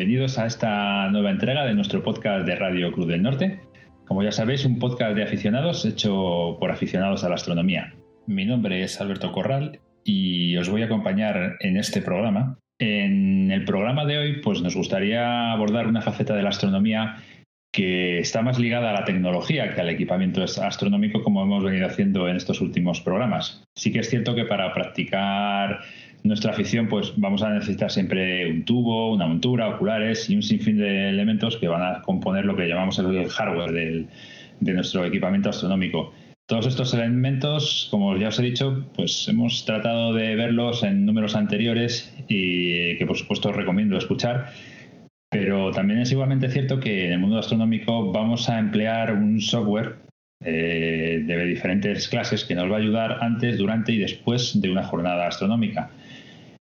Bienvenidos a esta nueva entrega de nuestro podcast de Radio Cruz del Norte. Como ya sabéis, un podcast de aficionados hecho por aficionados a la astronomía. Mi nombre es Alberto Corral y os voy a acompañar en este programa. En el programa de hoy, pues nos gustaría abordar una faceta de la astronomía que está más ligada a la tecnología que al equipamiento astronómico como hemos venido haciendo en estos últimos programas. Sí que es cierto que para practicar nuestra afición, pues vamos a necesitar siempre un tubo, una montura, oculares y un sinfín de elementos que van a componer lo que llamamos el hardware de nuestro equipamiento astronómico. Todos estos elementos, como ya os he dicho, pues hemos tratado de verlos en números anteriores y que por supuesto os recomiendo escuchar. Pero también es igualmente cierto que en el mundo astronómico vamos a emplear un software eh, de diferentes clases que nos va a ayudar antes, durante y después de una jornada astronómica.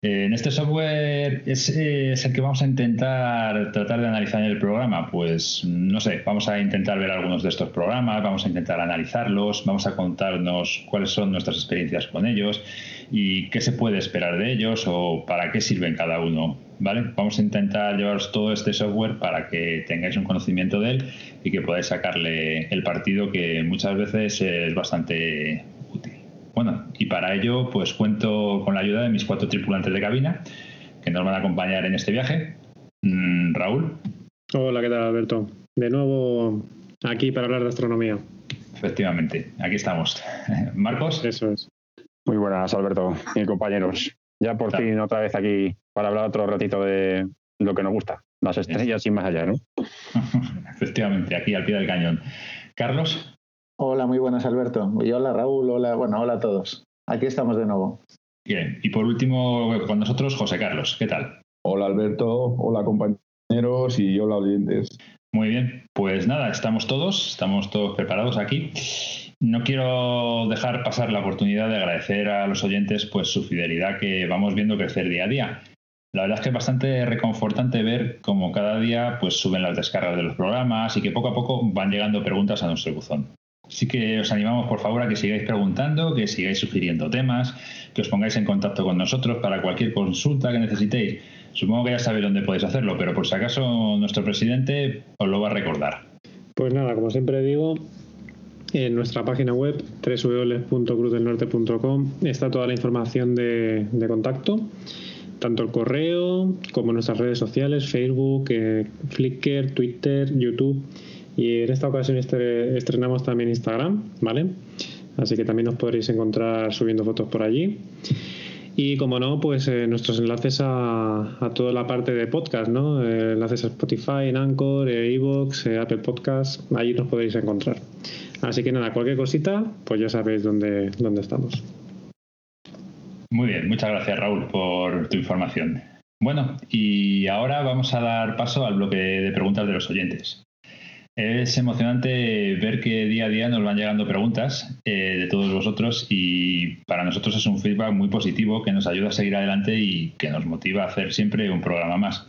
En este software es, el que vamos a intentar tratar de analizar en el programa. Pues no sé, vamos a intentar ver algunos de estos programas, vamos a intentar analizarlos, vamos a contarnos cuáles son nuestras experiencias con ellos y qué se puede esperar de ellos o para qué sirven cada uno. ¿Vale? Vamos a intentar llevaros todo este software para que tengáis un conocimiento de él y que podáis sacarle el partido que muchas veces es bastante. Bueno, y para ello pues cuento con la ayuda de mis cuatro tripulantes de cabina que nos van a acompañar en este viaje. Mm, Raúl. Hola, ¿qué tal Alberto? De nuevo aquí para hablar de astronomía. Efectivamente, aquí estamos. Marcos. Eso es. Muy buenas, Alberto y compañeros. Ya por fin otra vez aquí para hablar otro ratito de lo que nos gusta, las estrellas y más allá, ¿no? Efectivamente, aquí al pie del cañón. Carlos. Hola, muy buenas, Alberto. Y hola, Raúl. Hola, bueno, hola a todos. Aquí estamos de nuevo. Bien, y por último, con nosotros, José Carlos. ¿Qué tal? Hola, Alberto. Hola, compañeros y hola, oyentes. Muy bien, pues nada, estamos todos, estamos todos preparados aquí. No quiero dejar pasar la oportunidad de agradecer a los oyentes pues su fidelidad que vamos viendo crecer día a día. La verdad es que es bastante reconfortante ver cómo cada día pues suben las descargas de los programas y que poco a poco van llegando preguntas a nuestro buzón. Así que os animamos, por favor, a que sigáis preguntando, que sigáis sugiriendo temas, que os pongáis en contacto con nosotros para cualquier consulta que necesitéis. Supongo que ya sabéis dónde podéis hacerlo, pero por si acaso nuestro presidente os lo va a recordar. Pues nada, como siempre digo, en nuestra página web www.cruzdelnorte.com está toda la información de, contacto, tanto el correo como nuestras redes sociales, Facebook, eh, Flickr, Twitter, YouTube y en esta ocasión estrenamos también Instagram, ¿vale? Así que también os podréis encontrar subiendo fotos por allí. Y como no, pues eh, nuestros enlaces a, toda la parte de podcast, ¿no? Eh, enlaces a Spotify, en Anchor, eh, Evox, Apple Podcast, allí nos podéis encontrar. Así que nada, cualquier cosita, pues ya sabéis dónde, dónde estamos. Muy bien, muchas gracias Raúl por tu información. Bueno, y ahora vamos a dar paso al bloque de preguntas de los oyentes. Es emocionante ver que día a día nos van llegando preguntas eh, de todos vosotros y para nosotros es un feedback muy positivo que nos ayuda a seguir adelante y que nos motiva a hacer siempre un programa más.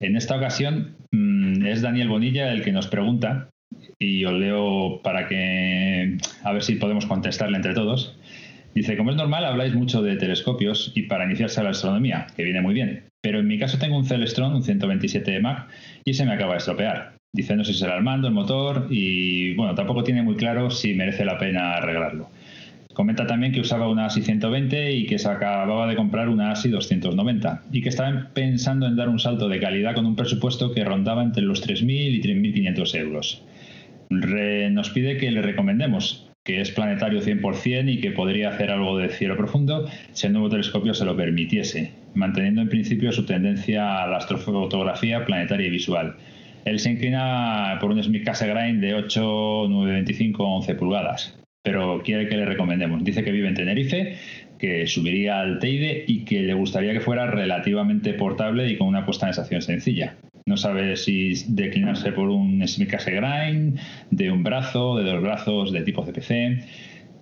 En esta ocasión mm, es Daniel Bonilla el que nos pregunta y os leo para que a ver si podemos contestarle entre todos. Dice, como es normal, habláis mucho de telescopios y para iniciarse a la astronomía, que viene muy bien, pero en mi caso tengo un Celestron, un 127 Mac, y se me acaba de estropear. Dice no si será el mando, el motor y bueno, tampoco tiene muy claro si merece la pena arreglarlo. Comenta también que usaba una ASI 120 y que se acababa de comprar una ASI 290 y que estaban pensando en dar un salto de calidad con un presupuesto que rondaba entre los 3.000 y 3.500 euros. nos pide que le recomendemos, que es planetario 100% y que podría hacer algo de cielo profundo si el nuevo telescopio se lo permitiese, manteniendo en principio su tendencia a la astrofotografía planetaria y visual él se inclina por un Smith Cassegrain de 8, 9, 25, 11 pulgadas, pero quiere que le recomendemos. Dice que vive en Tenerife, que subiría al Teide y que le gustaría que fuera relativamente portable y con una puesta en estación sencilla. No sabe si declinarse por un Smith Cassegrain, de un brazo, de dos brazos, de tipo CPC.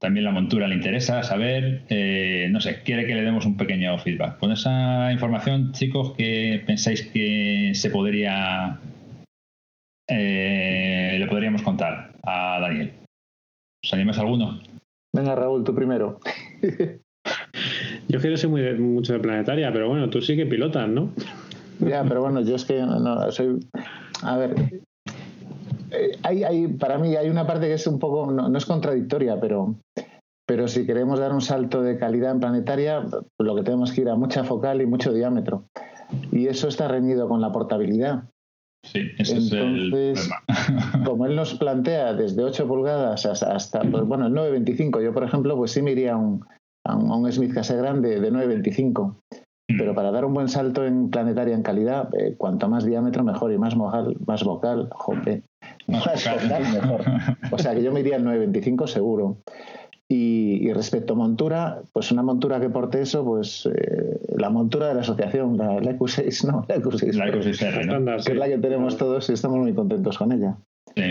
También la montura le interesa saber. Eh, no sé, quiere que le demos un pequeño feedback. Con esa información, chicos, ¿qué pensáis que se podría eh, le podríamos contar a Daniel. ¿Os animas alguno? Venga, Raúl, tú primero. Yo quiero ser muy mucho de planetaria, pero bueno, tú sí que pilotas, ¿no? Ya, pero bueno, yo es que no, soy. A ver. eh, Hay, hay, para mí hay una parte que es un poco, no, no es contradictoria, pero, pero si queremos dar un salto de calidad en planetaria, pues lo que tenemos que ir a mucha focal y mucho diámetro. Y eso está reñido con la portabilidad. Sí, ese es el Entonces, problema. Como él nos plantea desde 8 pulgadas hasta, hasta, pues bueno, el 925, yo por ejemplo, pues sí me iría a un, a un, Smith Cassegrain de, de 925. Pero para dar un buen salto en planetaria en calidad, eh, cuanto más diámetro mejor y más vocal, más vocal, jope, Más más vocal. vocal mejor. O sea que yo me iría al 925 seguro. Y, y respecto a montura, pues una montura que porte eso, pues eh, la montura de la asociación, la, la EQ6, ¿no? La EQ6, La Q6R, ¿no? Estándar, que sí. es la que tenemos todos y estamos muy contentos con ella. Sí.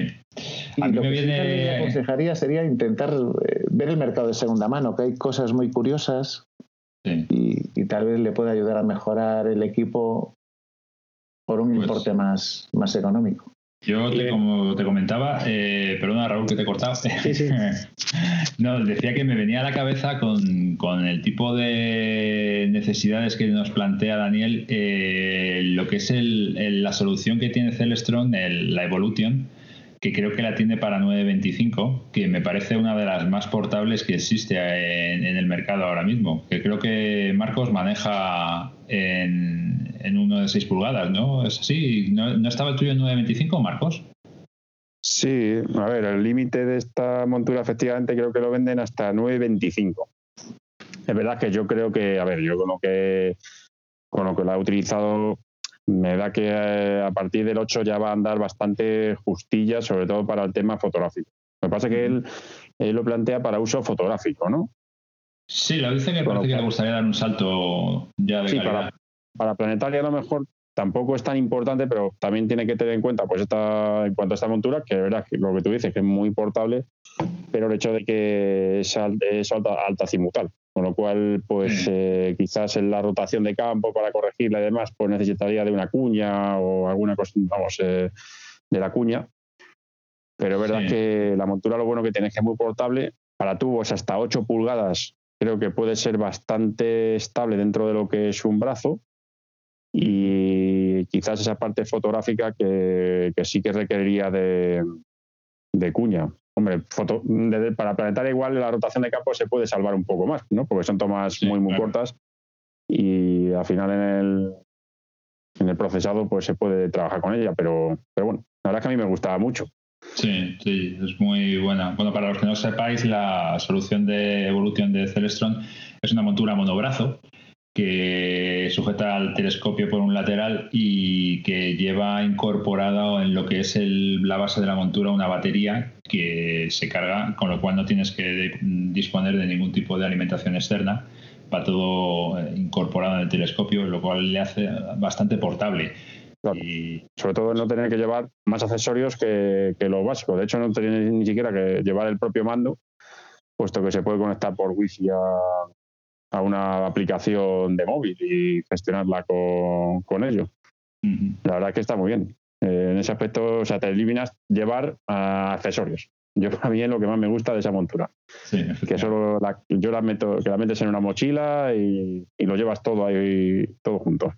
Y mí lo me que viene- aconsejaría sería intentar eh, ver el mercado de segunda mano, que hay cosas muy curiosas Sí. y, y tal vez le pueda ayudar a mejorar el equipo por un Pues- importe más, más económico. Yo, te- como te comentaba, eh, perdona Raúl que te cortado. Sí, sí. no, decía que me venía a la cabeza con, con el tipo de necesidades que nos plantea Daniel, eh, lo que es el- el- la solución que tiene Celestron, el- la Evolution, que creo que la tiene para 925, que me parece una de las más portables que existe en, en el mercado ahora mismo, que creo que Marcos maneja en, en uno de 6 pulgadas, ¿no? ¿Es así? ¿No, no estaba el tuyo en 925, Marcos? Sí, a ver, el límite de esta montura efectivamente creo que lo venden hasta 9.25. Es verdad que yo creo que, a ver, yo con lo que con lo que lo he utilizado me da que eh, a partir del 8 ya va a andar bastante justilla, sobre todo para el tema fotográfico. Lo que pasa es que él, él lo plantea para uso fotográfico, ¿no? Sí, lo dice que lo parece que le cual- gustaría dar un salto ya de Sí, calidad. para, para planetaria a lo mejor tampoco es tan importante, pero también tiene que tener en cuenta, pues esta, en cuanto a esta montura, que de verdad que lo que tú dices, que es muy portable, pero el hecho de que es, es alta, altacimutal, con lo cual, pues Mm. eh, quizás en la rotación de campo para corregirla y demás, pues necesitaría de una cuña o alguna cosa, vamos, eh, de la cuña. Pero es verdad Sí. que la montura lo bueno que tiene es que es muy portable, para tubos hasta 8 pulgadas creo que puede ser bastante estable dentro de lo que es un brazo y quizás esa parte fotográfica que, que sí que requeriría de, de cuña. Hombre, foto, de- para planetaria igual la rotación de campo se puede salvar un poco más, ¿no? Porque son tomas Sí, muy, muy claro. cortas y al final en el, en el procesado pues se puede trabajar con ella, pero, pero bueno, la verdad es que a mí me gustaba mucho. Sí, sí, es muy buena. Bueno, para los que no sepáis, la solución de evolución de Celestron es una montura monobrazo que sujeta al telescopio por un lateral y que lleva incorporada en lo que es el- la base de la montura una batería que se carga, con lo cual no tienes que de- disponer de ningún tipo de alimentación externa. Va todo eh, incorporado en el telescopio, lo cual le hace bastante portable. Claro. Y Sobre todo no tener que llevar más accesorios que, que lo básico. De hecho, no tener ni siquiera que llevar el propio mando, puesto que se puede conectar por wifi a, a una aplicación de móvil y gestionarla con, con ello. La verdad es que está muy bien. Eh, en ese aspecto, o sea, te eliminas llevar accesorios. Yo para mí es lo que más me gusta de esa montura. sí, Que solo la, yo la meto, que la metes en una mochila y, y lo llevas todo ahí, todo junto.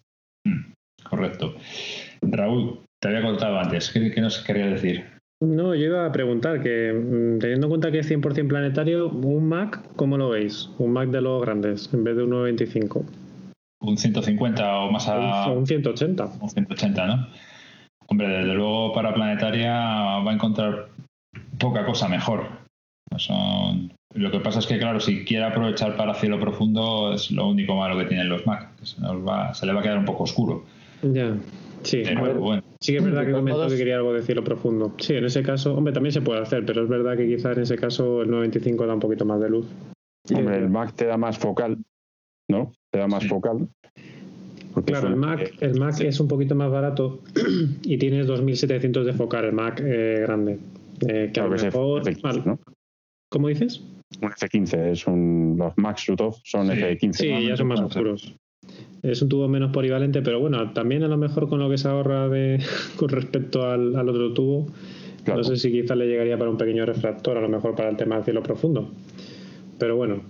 Mm, Correcto. Raúl, te había contado antes. ¿Qué, qué nos querías decir? No, yo iba a preguntar que, mm, teniendo en cuenta que es 100% planetario, un Mac, ¿cómo lo veis? Un Mac de los grandes, en vez de un 925. ¿Un 150 o más a un 180. un 180, no? Hombre, desde luego para Planetaria va a encontrar poca cosa mejor. Son... Lo que pasa es que, claro, si quiere aprovechar para cielo profundo, es lo único malo que tienen los Mac. que Se, nos va- se le va a quedar un poco oscuro. Ya, sí. Pero bueno, Sí que es verdad que comentó que quería algo de cielo profundo. Sí, en ese caso, hombre, también se puede hacer, pero es verdad que quizás en ese caso el 925 da un poquito más de luz. Hombre, el Mac te da más focal, ¿no? Te da más Sí. focal. Porque Claro, el Mac, el Mac es un poquito más barato y tienes 2700 de focal, el Mac eh, grande. Eh, que a Claro lo que es mejor. F15, vale. ¿no? ¿Cómo dices? Un F15, es un, los Macs Bluetooth son Sí. F15. Sí, ya son más oscuros. Es un tubo menos polivalente, pero bueno, también a lo mejor con lo que se ahorra de, con respecto al, al otro tubo, Claro. no sé si quizás le llegaría para un pequeño refractor, a lo mejor para el tema del cielo profundo. Pero bueno,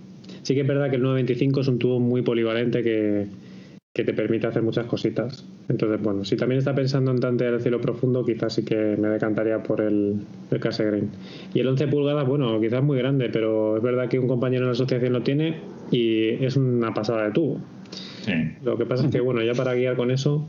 sí que es verdad que el 925 es un tubo muy polivalente que, que te permite hacer muchas cositas. Entonces, bueno, si también está pensando en tantear el cielo profundo, quizás sí que me decantaría por el, el Cassegrain. Y el 11 pulgadas, bueno, quizás muy grande, pero es verdad que un compañero en la asociación lo tiene y es una pasada de tubo. Sí. Lo que pasa es que, bueno, ya para guiar con eso,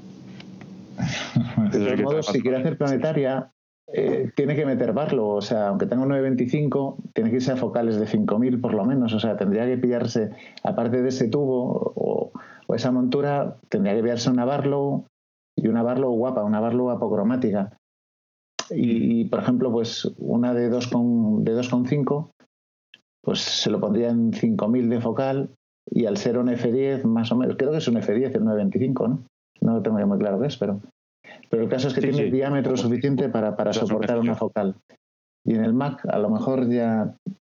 De todos modos, si quiere hacer planetaria, eh, tiene que meter barlo. O sea, aunque tenga un 925, tiene que irse a focales de 5000 por lo menos. O sea, tendría que pillarse, aparte de ese tubo o, o esa montura, tendría que pillarse una Barlow y una Barlow guapa, una Barlow apocromática. Y, y, por ejemplo, pues una de 2,5, de 2,5, pues se lo pondría en 5000 de focal y al ser un F10, más o menos, creo que es un F10, el 925, ¿no? No lo tengo ya muy claro qué es, pero, pero el caso es que Sí, tiene sí. diámetro suficiente para, para soportar F10. una focal. Y en el Mac, a lo mejor ya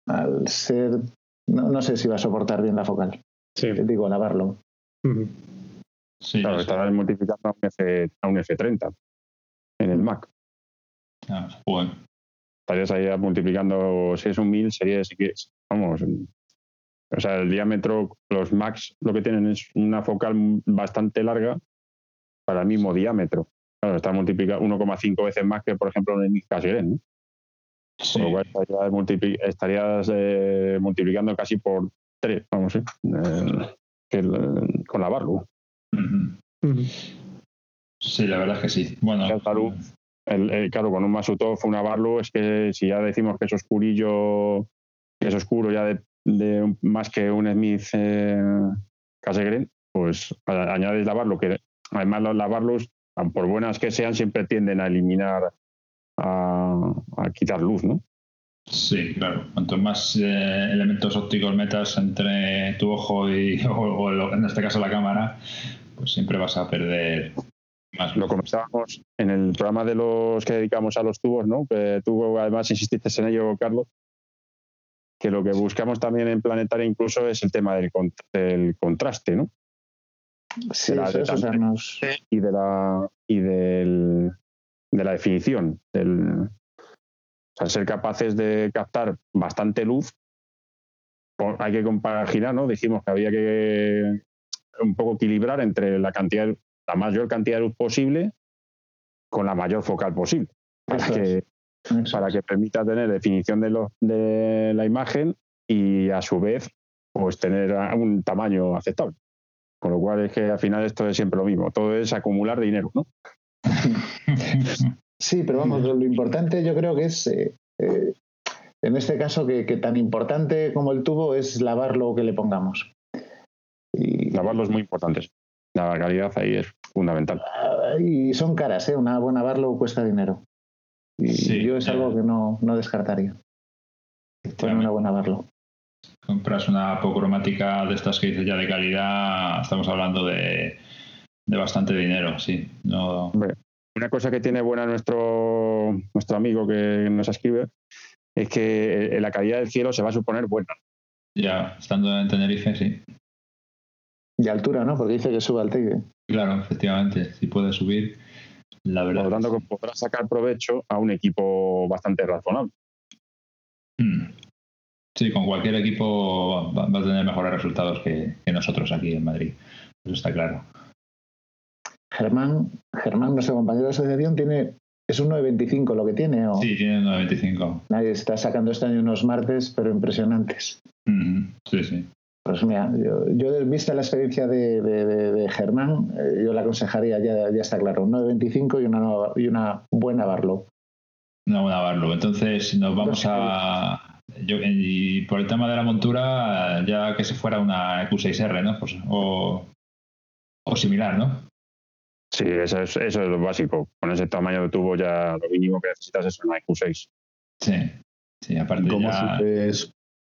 al ser, no, no sé si va a soportar bien la focal, sí. digo, la Barlow. Ujú. Sí, Claro, estarás multiplicando a un, F, a un F30 en el Mac. Ah, bueno. Estarías ahí multiplicando, si es un 1000, sería, si quieres, vamos. O sea, el diámetro, los Macs lo que tienen es una focal bastante larga para el mismo diámetro. Claro, está multiplicado 1,5 veces más que, por ejemplo, en el Casgren, ¿no? Sí. Por lo cual estarías, multipli- estarías, eh, multiplicando casi por 3, vamos, ¿eh? Eh, que el- con la Barlow. Sí, la verdad es que sí. Bueno. El, el- claro, con un Masutov, una Barlow, es que si ya decimos que es oscurillo, que es oscuro ya de, de más que un Smith eh, pues añades la Barlow, que además las Barlows, por buenas que sean, siempre tienden a eliminar, a, a quitar luz, ¿no? Sí, claro. Cuanto más eh, elementos ópticos metas entre tu ojo y, o, o lo- en este caso la cámara, pues siempre vas a perder más Lo comentábamos en el programa de los que dedicamos a los tubos, ¿no? Que tú además insististe en ello, Carlos, que lo que buscamos también en Planetaria incluso es el tema del, cont- del contraste, ¿no? Sí, La eso de es, o sea, tanto. nos- y de la y del, de la definición del o sea, ser capaces de captar bastante luz hay que compaginar no dijimos que había que un poco equilibrar entre la cantidad la mayor cantidad de luz posible con la mayor focal posible para Eso que eso para es. que permita tener definición de, lo- de la imagen y a su vez pues tener un tamaño aceptable. Con lo cual es que al final esto es siempre lo mismo, todo es acumular dinero, ¿no? Sí, pero vamos, lo, importante yo creo que es, eh, eh, en este caso, que, que tan importante como el tubo es lavar lo que le pongamos. Y, Lavarlo es muy importante. La calidad ahí es fundamental. ah, y son caras, ¿eh? Una buena barlo cuesta dinero. Y Sí, yo es ya. algo que no, no descartaría. Poner una buena barlo. compras una apocromática de estas que dices ya de calidad, estamos hablando de, de bastante dinero, sí. No, Hombre, una cosa que tiene buena nuestro, nuestro amigo que nos escribe es que eh, la calidad del cielo se va a suponer buena. ya estando en Tenerife, sí. Y altura, ¿no? Porque dice que sube al Teide. Claro, efectivamente, si puede subir, la Por verdad. lo tanto, que que podrá sacar provecho a un equipo bastante razonable. sí. Mm. Sí, con cualquier equipo va, a tener mejores resultados que, que nosotros aquí en Madrid. Eso está claro. Germán, Germán, nuestro compañero de asociación, tiene, es un 925 lo que tiene. O Sí, tiene 9.25. Nadie está sacando este año unos martes, pero impresionantes. Sí, sí. Pues mira, yo, yo vista la experiencia de, de- de- de Germán, eh, yo le aconsejaría, ya, ya está claro, un 925 y una, nueva- y una buena Barlow. Una buena Barlow. Entonces nos vamos a. Yo, y por el tema de la montura, ya que se fuera una Q6R, ¿no? Pues, o, o similar, ¿no? Sí, eso es, eso es lo básico. Con ese tamaño de tubo ya lo mínimo que necesitas es una IQ6. Sí. Sí, aparte ¿Cómo ya.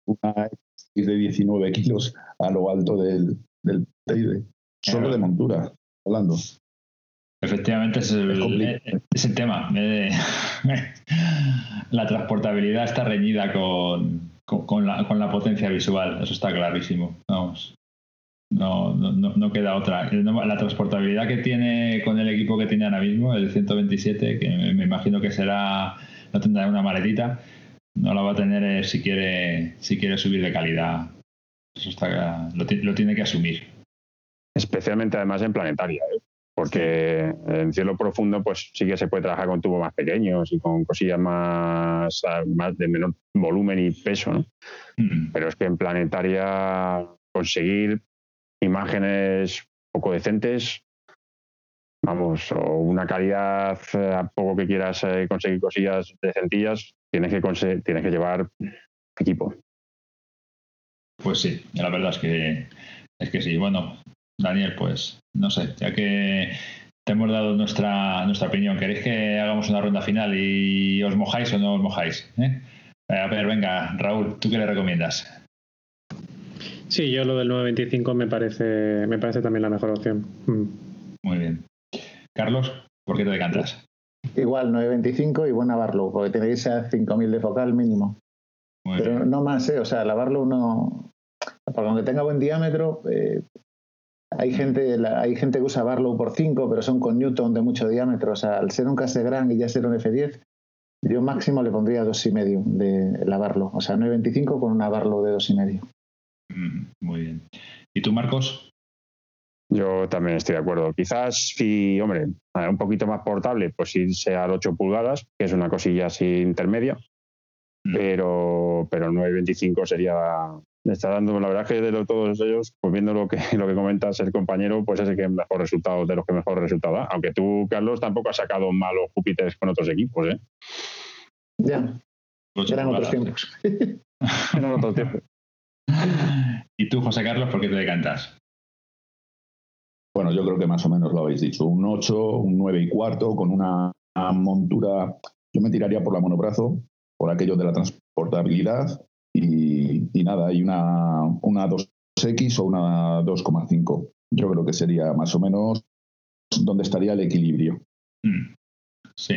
una De 19 kilos a lo alto del, del Teide? Solo de montura, hablando. Efectivamente, es el, Es complicado. es el tema. Eh, la transportabilidad está reñida con, con, con la, con la potencia visual, eso está clarísimo. Vamos. No, no, no, queda otra. La transportabilidad que tiene con el equipo que tiene ahora mismo, el 127, que me imagino que será, no tendrá una maletita, no la va a tener eh, si quiere, si quiere subir de calidad. Eso está, lo, ti- lo tiene que asumir. Especialmente además en planetaria. ¿eh? porque en cielo profundo pues sí que se puede trabajar con tubos más pequeños y con cosillas más, más de menor volumen y peso, ¿no? Mm. Pero es que en planetaria conseguir imágenes poco decentes, vamos, o una calidad eh, a poco que quieras eh, conseguir cosillas decentillas, tienes que conse- tienes que llevar equipo. Pues sí, la verdad es que es que sí. Bueno, Daniel, pues no sé, ya que te hemos dado nuestra nuestra opinión, ¿queréis que hagamos una ronda final y os mojáis o no os mojáis? eh? A ver, venga, Raúl, ¿tú qué le recomiendas? Sí, yo lo del 925 me parece, me parece también la mejor opción. Mm. Muy bien. Carlos, ¿por qué te decantas? Igual, 925 y buena Barlow, porque tenéis a 5000 de focal mínimo. Muy Pero bien. no más, ¿eh? O sea, la Barlow no. Porque aunque tenga buen diámetro, eh, hay, gente, la- hay gente que usa Barlow por 5, pero son con Newton de mucho diámetro. O sea, al ser un Cassegrain y ya ser un F10, yo máximo le pondría 2,5 de la Barlow. O sea, 925 con una Barlow de 2,5. Mm, Muy bien. ¿Y tú, Marcos? Yo también estoy de acuerdo. Quizás si, hombre, un poquito más portable, pues irse al 8 pulgadas, que es una cosilla así intermedia, Mm. pero, pero el 925 sería. Me está dando, la verdad que de todos ellos, pues viendo lo que, lo que comentas el compañero, pues es el que mejor resultado, de los que mejor resultado da. Aunque tú, Carlos, tampoco has sacado malos Júpiteres con otros equipos, ¿eh? Ya, Ocho eran otros tiempos. En otros tiempos. ¿Y tú, José Carlos, por qué te decantas? Bueno, yo creo que más o menos lo habéis dicho. Un 8, un 9 y cuarto, con una, montura. Yo me tiraría por la monobrazo, por aquello de la transportabilidad. Y, y nada, y una, una 2X o una 2,5. Yo creo que sería más o menos donde estaría el equilibrio. Mm, Sí.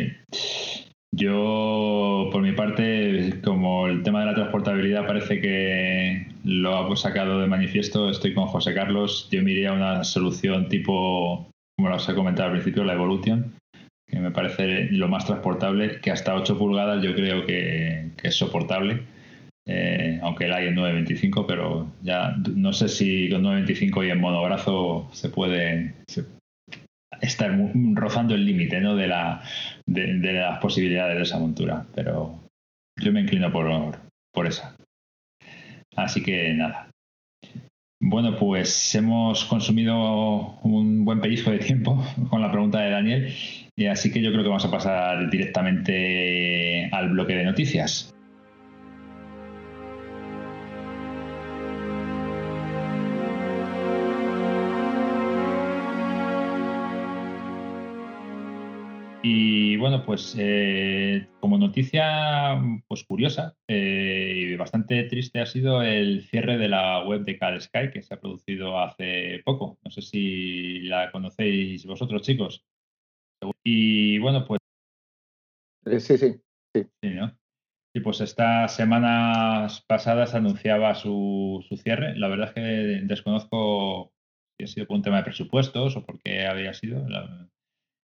Yo, por mi parte, como el tema de la transportabilidad parece que lo ha sacado de manifiesto, estoy con José Carlos. Yo me iría a una solución tipo, como os he comentado al principio, la Evolution, que me parece lo más transportable, que hasta 8 pulgadas yo creo que, es soportable. Eh, aunque la hay en 9.25, pero ya no sé si con 9.25 y en monobrazo se puede, se estar rozando el límite ¿no? de, la, de las posibilidades de esa montura. Pero yo me inclino por, por esa. Así que nada. Bueno, pues hemos consumido un buen pellizco de tiempo con la pregunta de Daniel, así que yo creo que vamos a pasar directamente al bloque de noticias. Y bueno, pues eh, como noticia pues curiosa eh, y bastante triste ha sido el cierre de la web de Cal Sky que se ha producido hace poco. No sé si la conocéis vosotros, chicos. Y bueno, pues Eh, Sí, sí. sí, ¿no? Y pues estas semanas pasadas anunciaba su, su cierre. La verdad es que desconozco si ha sido por un tema de presupuestos o por qué había sido. La-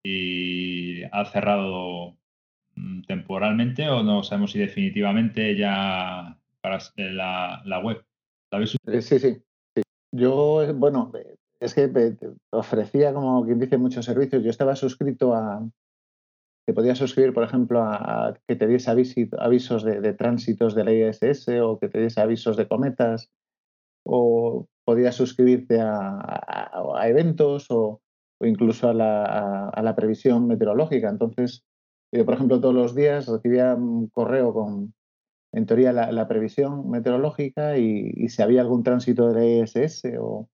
y ha cerrado mm, temporalmente o no sabemos si definitivamente ya para s- la, la web. ¿La habéis Eh, Sí, sí, sí. Yo, eh, bueno, eh, es que eh, ofrecía, como quien dice, muchos servicios. Yo estaba suscrito a, te podías suscribir, por ejemplo, a, que te diese avisos de, de tránsitos de la ISS o que te diese avisos de cometas, o podías suscribirte a, a- a eventos o, o incluso a la, a- a la previsión meteorológica. Entonces, yo, por ejemplo, todos los días recibía un correo con, en teoría, la, la previsión meteorológica y, y si había algún tránsito de ISS o,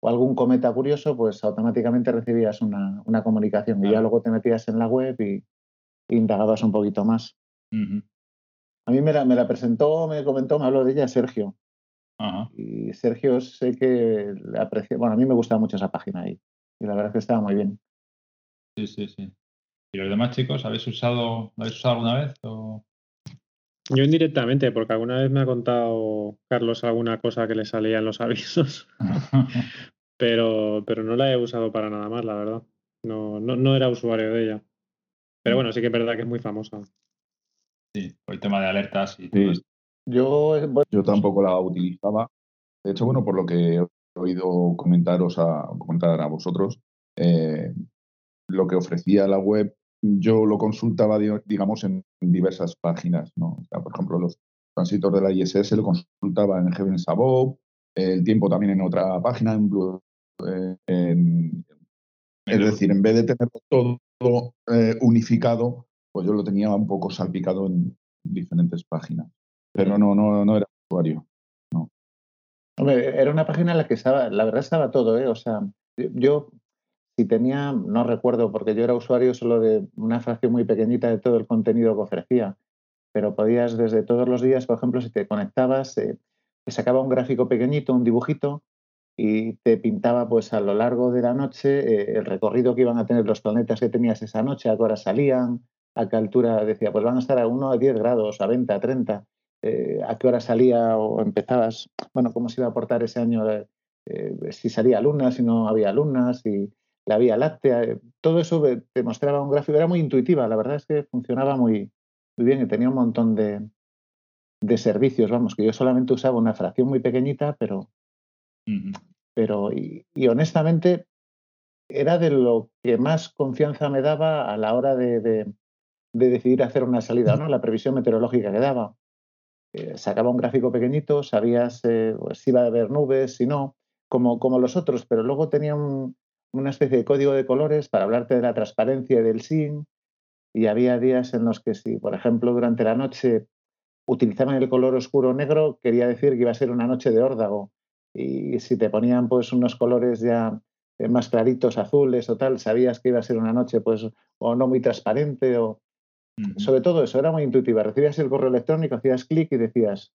o algún cometa curioso, pues automáticamente recibías una, una comunicación y ya luego te metías en la web y, y indagabas un poquito más. A mí me la, me la presentó, me comentó, me habló de ella Sergio. Y Sergio sé que le aprecia, bueno, a mí me gusta mucho esa página ahí. Y la verdad es que estaba muy bien. Sí, sí, sí. ¿Y los demás chicos, habéis usado, ¿lo habéis usado alguna vez? O... Yo indirectamente, porque alguna vez me ha contado Carlos alguna cosa que le salía en los avisos, pero, pero no la he usado para nada más, la verdad. No, no, no era usuario de ella. Pero bueno, sí que es verdad que es muy famosa. sí, por el tema de alertas y todo esto. Yo, eh, bueno, yo tampoco la utilizaba. De hecho, bueno, por lo que he oído comentaros a, comentar a vosotros, eh, lo que ofrecía la web, yo lo consultaba, digamos, en diversas páginas. ¿no? por ejemplo, los transitos de la ISS lo consultaba en Heavens Above, el tiempo también en otra página, en Blue, en, es decir, en vez de tenerlo todo eh, unificado, pues yo lo tenía un poco salpicado en diferentes páginas. Pero no, no, no era usuario. Hombre, era una página en la que estaba, la verdad estaba todo, ¿eh? O sea, yo si tenía, no recuerdo, porque yo era usuario solo de una fracción muy pequeñita de todo el contenido que ofrecía, pero podías desde todos los días, por ejemplo, si te conectabas, eh, te sacaba un gráfico pequeñito, un dibujito, y te pintaba pues a lo largo de la noche eh, el recorrido que iban a tener los planetas que tenías esa noche, a qué hora salían, a qué altura decía, pues van a estar a 1 a 10 grados, a 20, a 30, eh, a qué hora salía o empezabas, bueno, cómo se iba a portar ese año, eh, si salía luna, si no había lunas, si la Vía Láctea, todo eso te mostraba un gráfico, era muy intuitiva, la verdad es que funcionaba muy, muy bien y tenía un montón de, de servicios, vamos, que yo solamente usaba una fracción muy pequeñita, pero pero, y, honestamente, era de lo que más confianza me daba a la hora de, de, decidir hacer una salida, ¿no? La previsión meteorológica que daba. Eh, sacaba un gráfico pequeñito, sabías eh, pues, si iba a haber nubes, si no, como, como los otros, pero luego tenía una especie de código de colores para hablarte de la transparencia del SIN. Y había días en los que si, por ejemplo, durante la noche utilizaban el color oscuro negro, quería decir que iba a ser una noche de órdago y si te ponían pues unos colores ya eh, más claritos, azules o tal, sabías que iba a ser una noche pues o no muy transparente o sobre todo eso, era muy intuitiva. Recibías el correo electrónico, hacías clic y decías,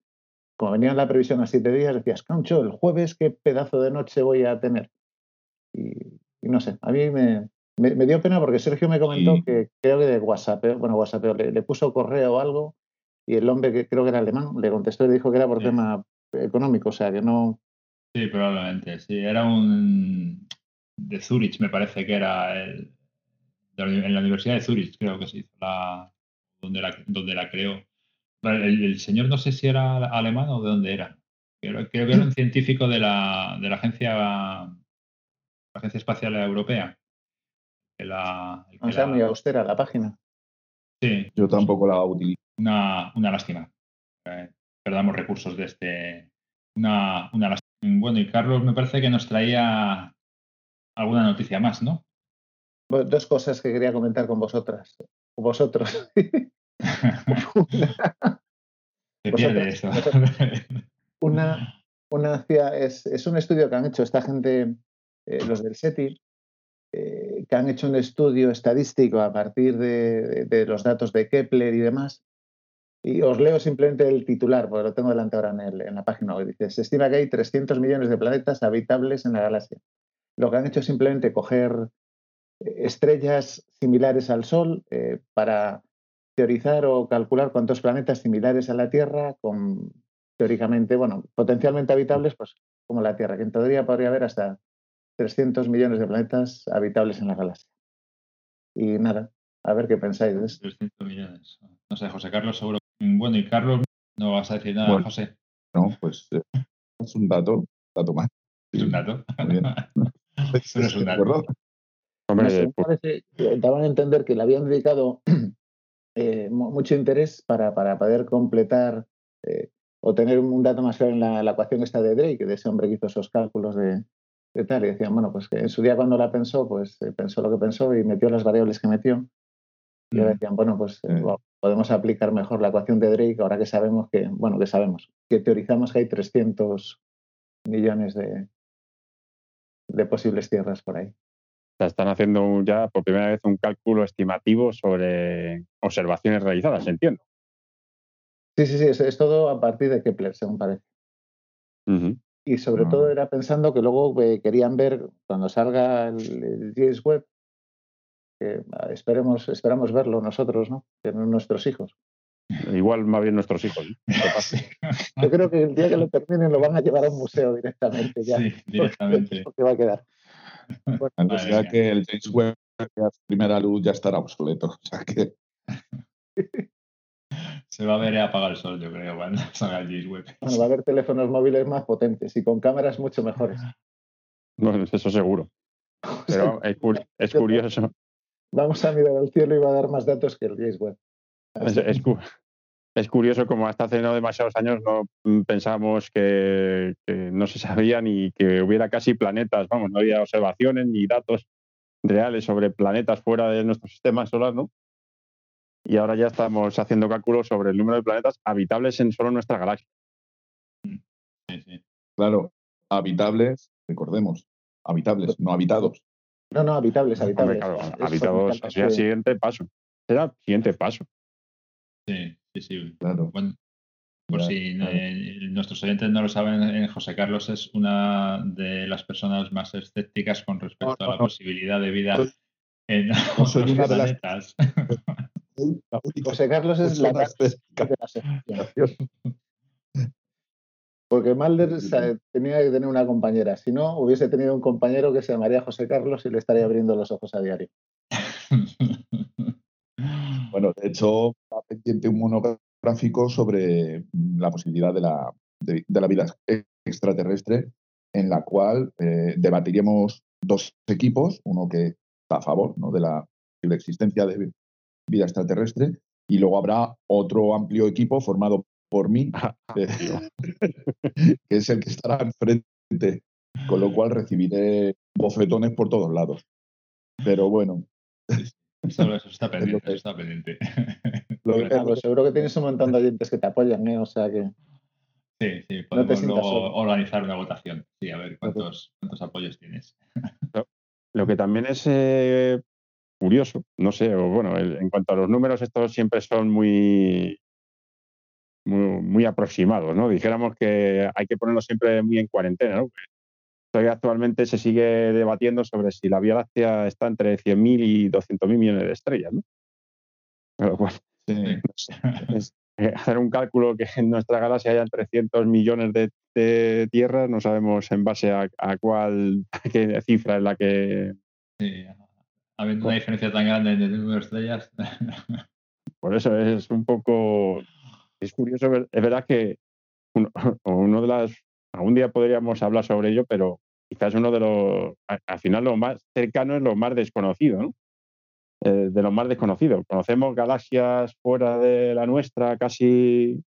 como venía la previsión a siete días, decías, cancho, el jueves qué pedazo de noche voy a tener. Y, no sé, a mí me, me, dio pena porque Sergio me comentó que creo que de WhatsApp, bueno, WhatsApp, le, puso correo o algo y el hombre que creo que era alemán le contestó y le dijo que era por tema económico, o sea, que no, Sí, probablemente, sí. Era un de Zurich, me parece que era el, en la Universidad de Zurich, creo que se hizo la donde la, donde la creó. El, señor no sé si era alemán o de dónde era. Creo, que era un científico de la, de la agencia la Agencia Espacial Europea. la, o sea, muy austera la página. Sí. Yo tampoco la utilizo. Una, una lástima. Eh, perdamos recursos de este. Una, una lástima. Bueno, y Carlos me parece que nos traía alguna noticia más, ¿no? Dos cosas que quería comentar con vosotras, con vosotros. Se pierde eso. Una, una es, es, un estudio que han hecho esta gente, eh, los del SETI, eh, que han hecho un estudio estadístico a partir de, los datos de Kepler y demás, y os leo simplemente el titular, porque lo tengo delante ahora en, en la página web. Dice, se estima que hay 300 millones de planetas habitables en la galaxia. Lo que han hecho es simplemente coger estrellas similares al Sol eh, para teorizar o calcular cuántos planetas similares a la Tierra, con teóricamente, bueno, potencialmente habitables, pues como la Tierra, que en teoría podría haber hasta 300 millones de planetas habitables en la galaxia. Y nada, a ver qué pensáis de esto. 300 millones. No sé, José Carlos seguro bueno, y Carlos, no vas a decir nada, José. No, pues eh, es un dato, dato más. Es un dato. Eso es un dato. Hombre, pues daban a entender que le habían dedicado eh, mucho interés para, para poder completar eh, o tener un dato más claro en la, ecuación esta de Drake, de ese hombre que hizo esos cálculos de, de, tal. Y decían, bueno, pues que en su día cuando la pensó, pues pensó lo que pensó y metió las variables que metió. Y ahora mm. decían, bueno, pues eh, podemos aplicar mejor la ecuación de Drake ahora que sabemos que, bueno, que sabemos, que teorizamos que hay 300 millones de, de posibles tierras por ahí. Están haciendo ya por primera vez un cálculo estimativo sobre observaciones realizadas, entiendo. Sí, sí, sí, es, todo a partir de Kepler, según parece. Y sobre todo ah. era pensando que luego eh, querían ver, cuando salga el, el James Webb, Ah, esperemos, esperamos verlo nosotros, ¿no? Que nuestros hijos. Igual más bien nuestros hijos. Yo creo que el día que lo terminen lo van a llevar a un museo directamente ya. Sí, directamente. Porque va a quedar. Bueno, sea que el James Webb a primera luz ya estará obsoleto. O sea que... Se va a ver apagar el sol, yo creo, cuando salga el James Webb. Bueno, va a haber teléfonos móviles más potentes y con cámaras mucho mejores. No, eso seguro. Pero es, curioso. Vamos a mirar al cielo y va a dar más datos que el James Webb. Es, curioso como hasta hace no demasiados años no mm, pensamos que, no se sabía ni que hubiera casi planetas, vamos, no había observaciones ni datos reales sobre planetas fuera de nuestro sistema solar, ¿no? Y ahora ya estamos haciendo cálculos sobre el número de planetas habitables en solo nuestra galaxia. Sí, sí. Claro, habitables, recordemos, habitables, no habitados. No, no, habitables, habitables. claro, habitados sería el siguiente paso. Será el siguiente paso. Sí, sí, sí. Claro. por si nuestros oyentes no lo saben, eh, José Carlos es una de las personas más escépticas con respecto a la posibilidad de vida en no soy una planetas. José Carlos es la más porque Malder tenía que tener una compañera. Si no, hubiese tenido un compañero que se llamaría José Carlos y le estaría abriendo los ojos a diario. bueno, de hecho, está pendiente un monográfico sobre la posibilidad de la, de, la vida extraterrestre, en la cual eh, debatiríamos dos equipos, uno que está a favor ¿no? de la existencia de vida extraterrestre, y luego habrá otro amplio equipo formado por mí, que es el que estará enfrente, con lo cual recibiré bofetones por todos lados. Pero bueno. Eso, está pendiente, está pendiente. seguro que tienes un montón de oyentes que te apoyan, ¿eh? O sea que. Sí, sí, podemos luego organizar una votación. Sí, a ver cuántos, cuántos apoyos tienes. Lo que también es eh, curioso, no sé, o bueno, en cuanto a los números, estos siempre son muy muy, aproximados, ¿no? Dijéramos que hay que ponerlo siempre muy en cuarentena, ¿no? Todavía actualmente se sigue debatiendo sobre si la Vía Láctea está entre 100.000 y 200.000 millones de estrellas, ¿no? hacer un cálculo que en nuestra galaxia hayan 300 millones de, tierras, no sabemos en base a, cuál qué cifra es la que... Sí, habiendo una diferencia tan grande en el número de estrellas. Por eso es un poco es curioso, es verdad que uno, de las, algún día podríamos hablar sobre ello, pero quizás uno de los, al final lo más cercano es lo más desconocido, ¿no? Eh, de lo más desconocido. Conocemos galaxias fuera de la nuestra casi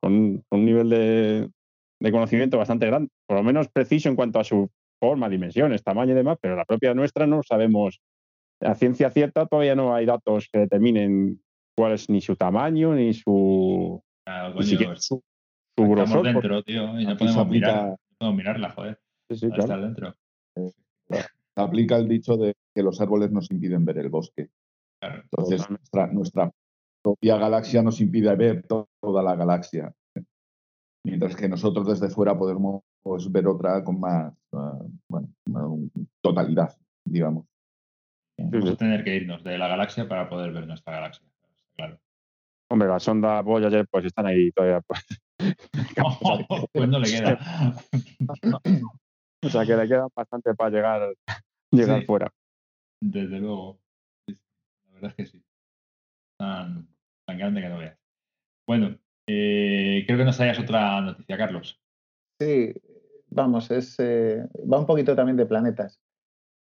con, un nivel de, conocimiento bastante grande, por lo menos preciso en cuanto a su forma, dimensiones, tamaño y demás, pero la propia nuestra no sabemos. A ciencia cierta todavía no hay datos que determinen cuál es ni su tamaño ni su su, estamos dentro, tío, y no podemos mirar, podemos mirarla, joder. Sí, sí, claro. dentro. Eh, aplica el dicho de que los árboles nos impiden ver el bosque. Entonces, nuestra, nuestra propia galaxia nos impide ver toda la galaxia. Mientras que nosotros desde fuera podemos ver otra con más ah, bueno, totalidad, digamos. Vamos a tener que irnos de la galaxia para poder ver nuestra galaxia. Claro. Hombre, la sonda Voyager pues están ahí todavía. Pues, pues no le queda. o sea que le queda bastante para llegar, llegar fuera. Desde luego. La verdad es que sí. Tan, tan grande que no veas. Bueno, eh, creo que nos hayas otra noticia, Carlos. Sí, vamos, es, eh, va un poquito también de planetas.